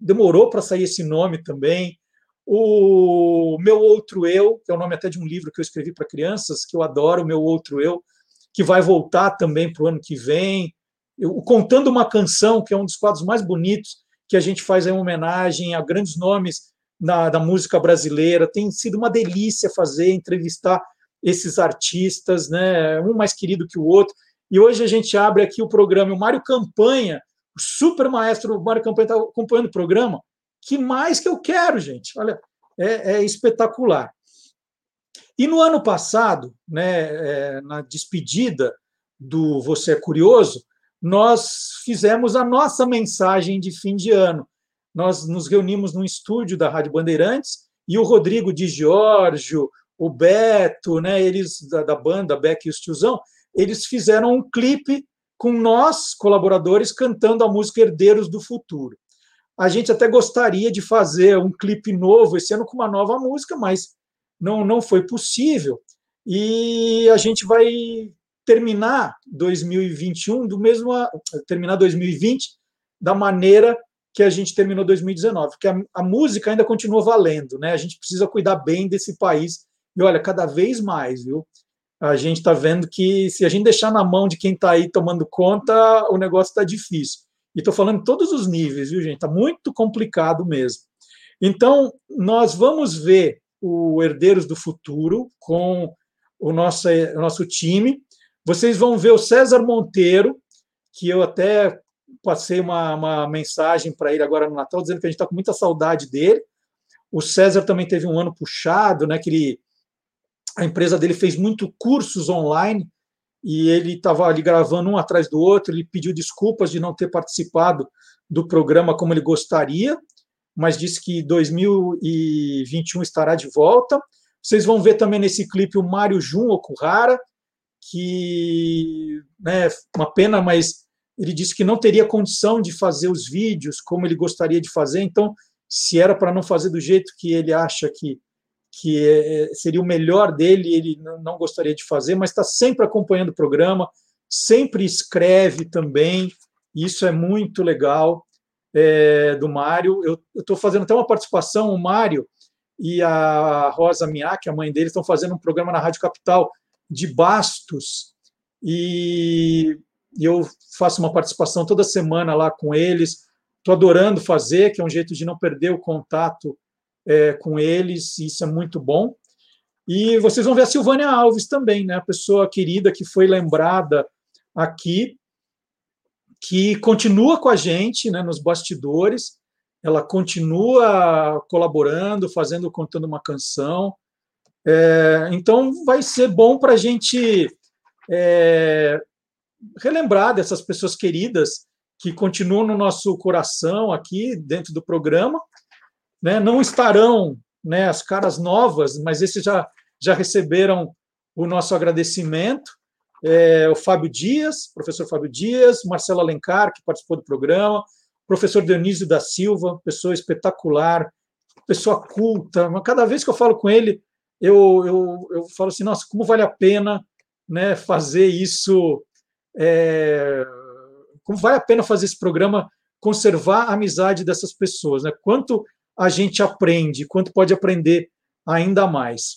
Demorou para sair esse nome também. O Meu Outro Eu, que é o nome até de um livro que eu escrevi para crianças, que eu adoro, o Meu Outro Eu, que vai voltar também para o ano que vem. Eu, Contando uma Canção, que é um dos quadros mais bonitos que a gente faz em homenagem a grandes nomes da, da música brasileira. Tem sido uma delícia fazer, entrevistar esses artistas, né? um mais querido que o outro. E hoje a gente abre aqui o programa. O Mário Campanha, o super maestro Mário Campanha está acompanhando o programa. Que mais que eu quero, gente? Olha, é, é espetacular. E no ano passado, né, é, na despedida do Você é Curioso, nós fizemos a nossa mensagem de fim de ano nós nos reunimos num estúdio da Rádio Bandeirantes e o Rodrigo de Giorgio, o Beto, né, eles da, da banda Beck e os Tiozão, eles fizeram um clipe com nós, colaboradores, cantando a música Herdeiros do Futuro. A gente até gostaria de fazer um clipe novo esse ano com uma nova música, mas não, não foi possível. E a gente vai terminar 2021 do mesmo terminar 2020 da maneira que a gente terminou 2019, porque a, a, música ainda continua valendo, né? A gente precisa cuidar bem desse país. E olha, cada vez mais, viu? A gente está vendo que se a gente deixar na mão de quem está aí tomando conta, o negócio está difícil. E estou falando todos os níveis, viu, gente? Está muito complicado mesmo. Então, nós vamos ver o Herdeiros do Futuro com o nosso, o nosso time. Vocês vão ver o César Monteiro, que eu até passei uma, uma mensagem para ele agora no Natal, dizendo que a gente está com muita saudade dele. O César também teve um ano puxado, né? Que ele, a empresa dele fez muito cursos online e ele estava ali gravando um atrás do outro. Ele pediu desculpas de não ter participado do programa como ele gostaria, mas disse que 2021 estará de volta. Vocês vão ver também nesse clipe o Mário Jun Okuhara, que, né, uma pena, mas ele disse que não teria condição de fazer os vídeos como ele gostaria de fazer, então, se era para não fazer do jeito que ele acha que, que é, seria o melhor dele, ele não gostaria de fazer, mas está sempre acompanhando o programa, sempre escreve também, isso é muito legal é, do Mário. Eu estou fazendo até uma participação, o Mário e a Rosa Miak, a mãe dele, estão fazendo um programa na Rádio Capital de Bastos, e eu faço uma participação toda semana lá com eles. Estou adorando fazer, que é um jeito de não perder o contato é, com eles, e isso é muito bom. E vocês vão ver a Silvânia Alves também, né? a pessoa querida que foi lembrada aqui, que continua com a gente né, nos bastidores, ela continua colaborando, fazendo, contando uma canção. É, então, vai ser bom para a gente é, relembrar dessas pessoas queridas que continuam no nosso coração aqui dentro do programa. Né? Não estarão né, as caras novas, mas esses já, já receberam o nosso agradecimento. É, o Fábio Dias, professor Fábio Dias, Marcelo Alencar, que participou do programa, professor Dionísio da Silva, pessoa espetacular, pessoa culta. Cada vez que eu falo com ele, eu, eu, eu falo assim, nossa, como vale a pena né, fazer isso, é, como vale a pena fazer esse programa, conservar a amizade dessas pessoas, né? Quanto a gente aprende, quanto pode aprender ainda mais.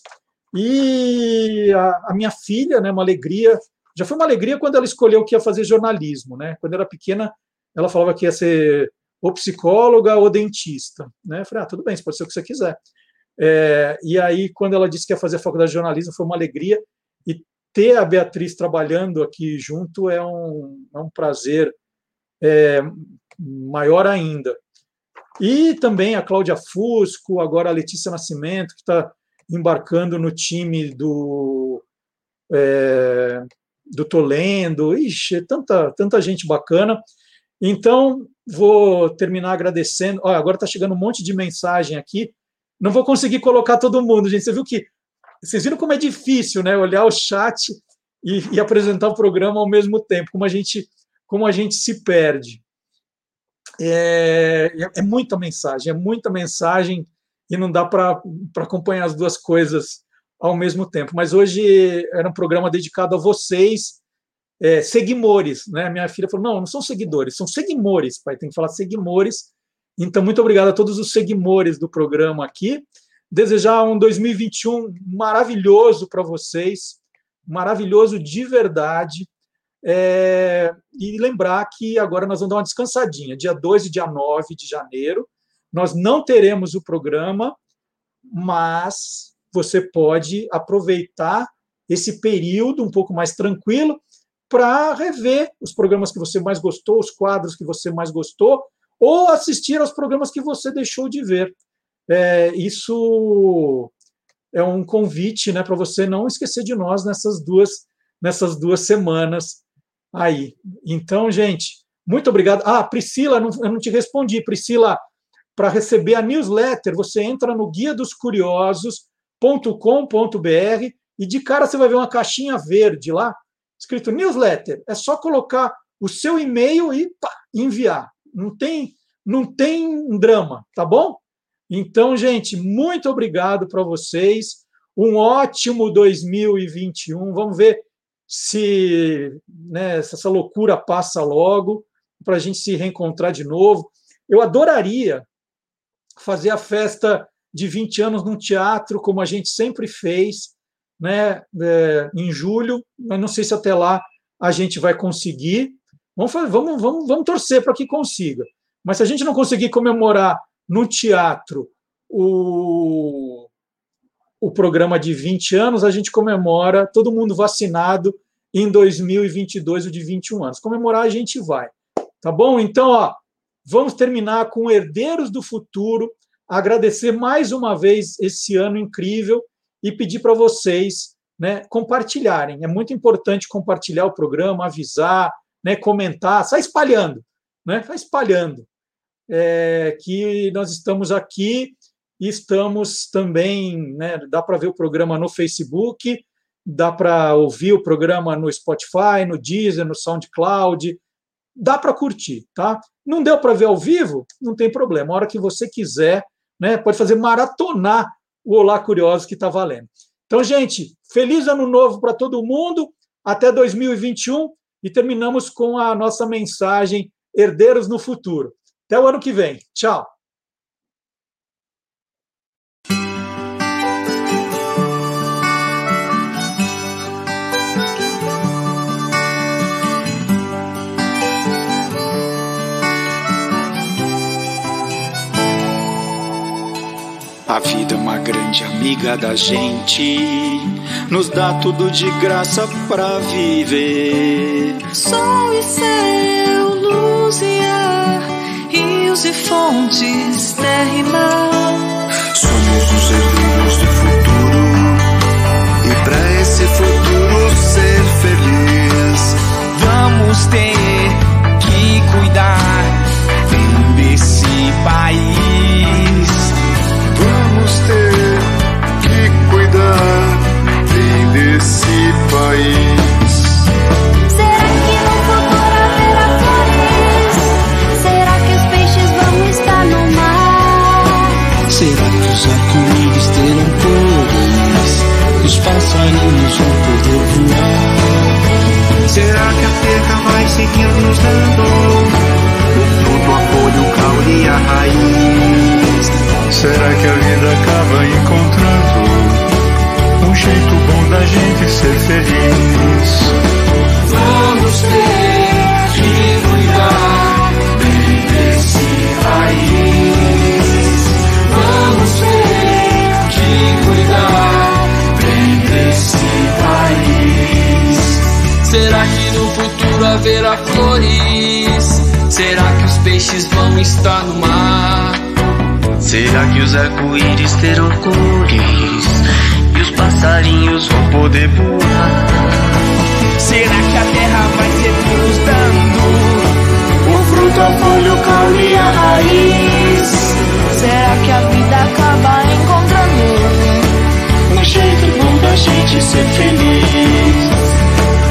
E a, a minha filha, né, uma alegria, já foi uma alegria quando ela escolheu que ia fazer jornalismo, né? Quando era pequena, ela falava que ia ser ou psicóloga ou dentista, né? Eu falei, ah, tudo bem, pode ser o que você quiser. É, e aí, quando ela disse que ia fazer a faculdade de jornalismo, foi uma alegria. E ter a Beatriz trabalhando aqui junto é um, é um prazer é, maior ainda. E também a Cláudia Fusco, agora a Letícia Nascimento, que está embarcando no time do, é, do Tolendo. Ixi, tanta, tanta gente bacana. Então, vou terminar agradecendo. Olha, agora está chegando um monte de mensagem aqui. Não vou conseguir colocar todo mundo, gente. Você viu que. Vocês viram como é difícil, né? Olhar o chat e, e apresentar o programa ao mesmo tempo, como a gente, como a gente se perde. É, é, é muita mensagem, é muita mensagem e não dá para acompanhar as duas coisas ao mesmo tempo. Mas hoje era um programa dedicado a vocês, é, seguimores. Né? Minha filha falou: não, não são seguidores, são seguimores, pai, tem que falar seguimores então, muito obrigado a todos os seguidores do programa aqui. Desejar um 2021 maravilhoso para vocês, maravilhoso de verdade. É, e lembrar que agora nós vamos dar uma descansadinha. Dia 2 e dia 9 de janeiro, nós não teremos o programa, mas você pode aproveitar esse período um pouco mais tranquilo para rever os programas que você mais gostou, os quadros que você mais gostou, ou assistir aos programas que você deixou de ver. É, isso é um convite né, para você não esquecer de nós nessas duas, nessas duas semanas aí. Então, gente, muito obrigado. Ah, Priscila, não, eu não te respondi. Priscila, para receber a newsletter, você entra no guia dos curiosos.com.br e de cara você vai ver uma caixinha verde lá, escrito newsletter. É só colocar o seu e-mail e pá, enviar. Não tem, não tem drama, tá bom? Então, gente, muito obrigado para vocês. Um ótimo 2021. Vamos ver se, né, se essa loucura passa logo para a gente se reencontrar de novo. Eu adoraria fazer a festa de 20 anos num teatro, como a gente sempre fez, né, é, em julho, mas não sei se até lá a gente vai conseguir, Vamos, fazer, vamos, vamos, vamos torcer para que consiga. Mas se a gente não conseguir comemorar no teatro o, o programa de 20 anos, a gente comemora todo mundo vacinado em 2022, o de 21 anos. Comemorar a gente vai. Tá bom? Então, ó, vamos terminar com Herdeiros do Futuro. Agradecer mais uma vez esse ano incrível e pedir para vocês né, compartilharem. É muito importante compartilhar o programa, avisar, né, comentar, sai espalhando, né, sai espalhando. É, que nós estamos aqui e estamos também, né, dá para ver o programa no Facebook, dá para ouvir o programa no Spotify, no Deezer, no SoundCloud, dá para curtir, tá? Não deu para ver ao vivo? Não tem problema. A hora que você quiser, né, pode fazer maratonar o Olá Curioso que está valendo. Então, gente, feliz ano novo para todo mundo, até 2021 e terminamos com a nossa mensagem Herdeiros no Futuro. Até o ano que vem. Tchau. A vida é uma grande amiga da gente, nos dá tudo de graça pra viver. Sol e céu, luz e ar, rios e fontes, terra e mar. Somos os herdeiros do futuro, e pra esse futuro ser feliz, vamos ter que cuidar bem desse país. Bem desse país. Será que no futuro haverá flores? Será que os peixes vão estar no mar? Será que os arco-íris terão cores? Os passarinhos vão poder voar? Será que a terra vai seguir nos dando o fruto, a folha, o caule e a raiz? Será que a vida acaba encontrando jeito bom da gente ser feliz? Vamos ter que cuidar bem desse país. Vamos ter que cuidar bem desse país. Será que no futuro haverá flores? Será que os peixes vão estar no mar? Será que os arco-íris terão cores? Os passarinhos vão poder voar? Será que a terra vai ser nos dando o fruto, a folha, o caule e a raiz? Será que a vida acaba encontrando um jeito bom da gente ser feliz?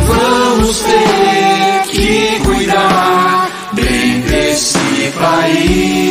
Vamos ter que cuidar bem desse país.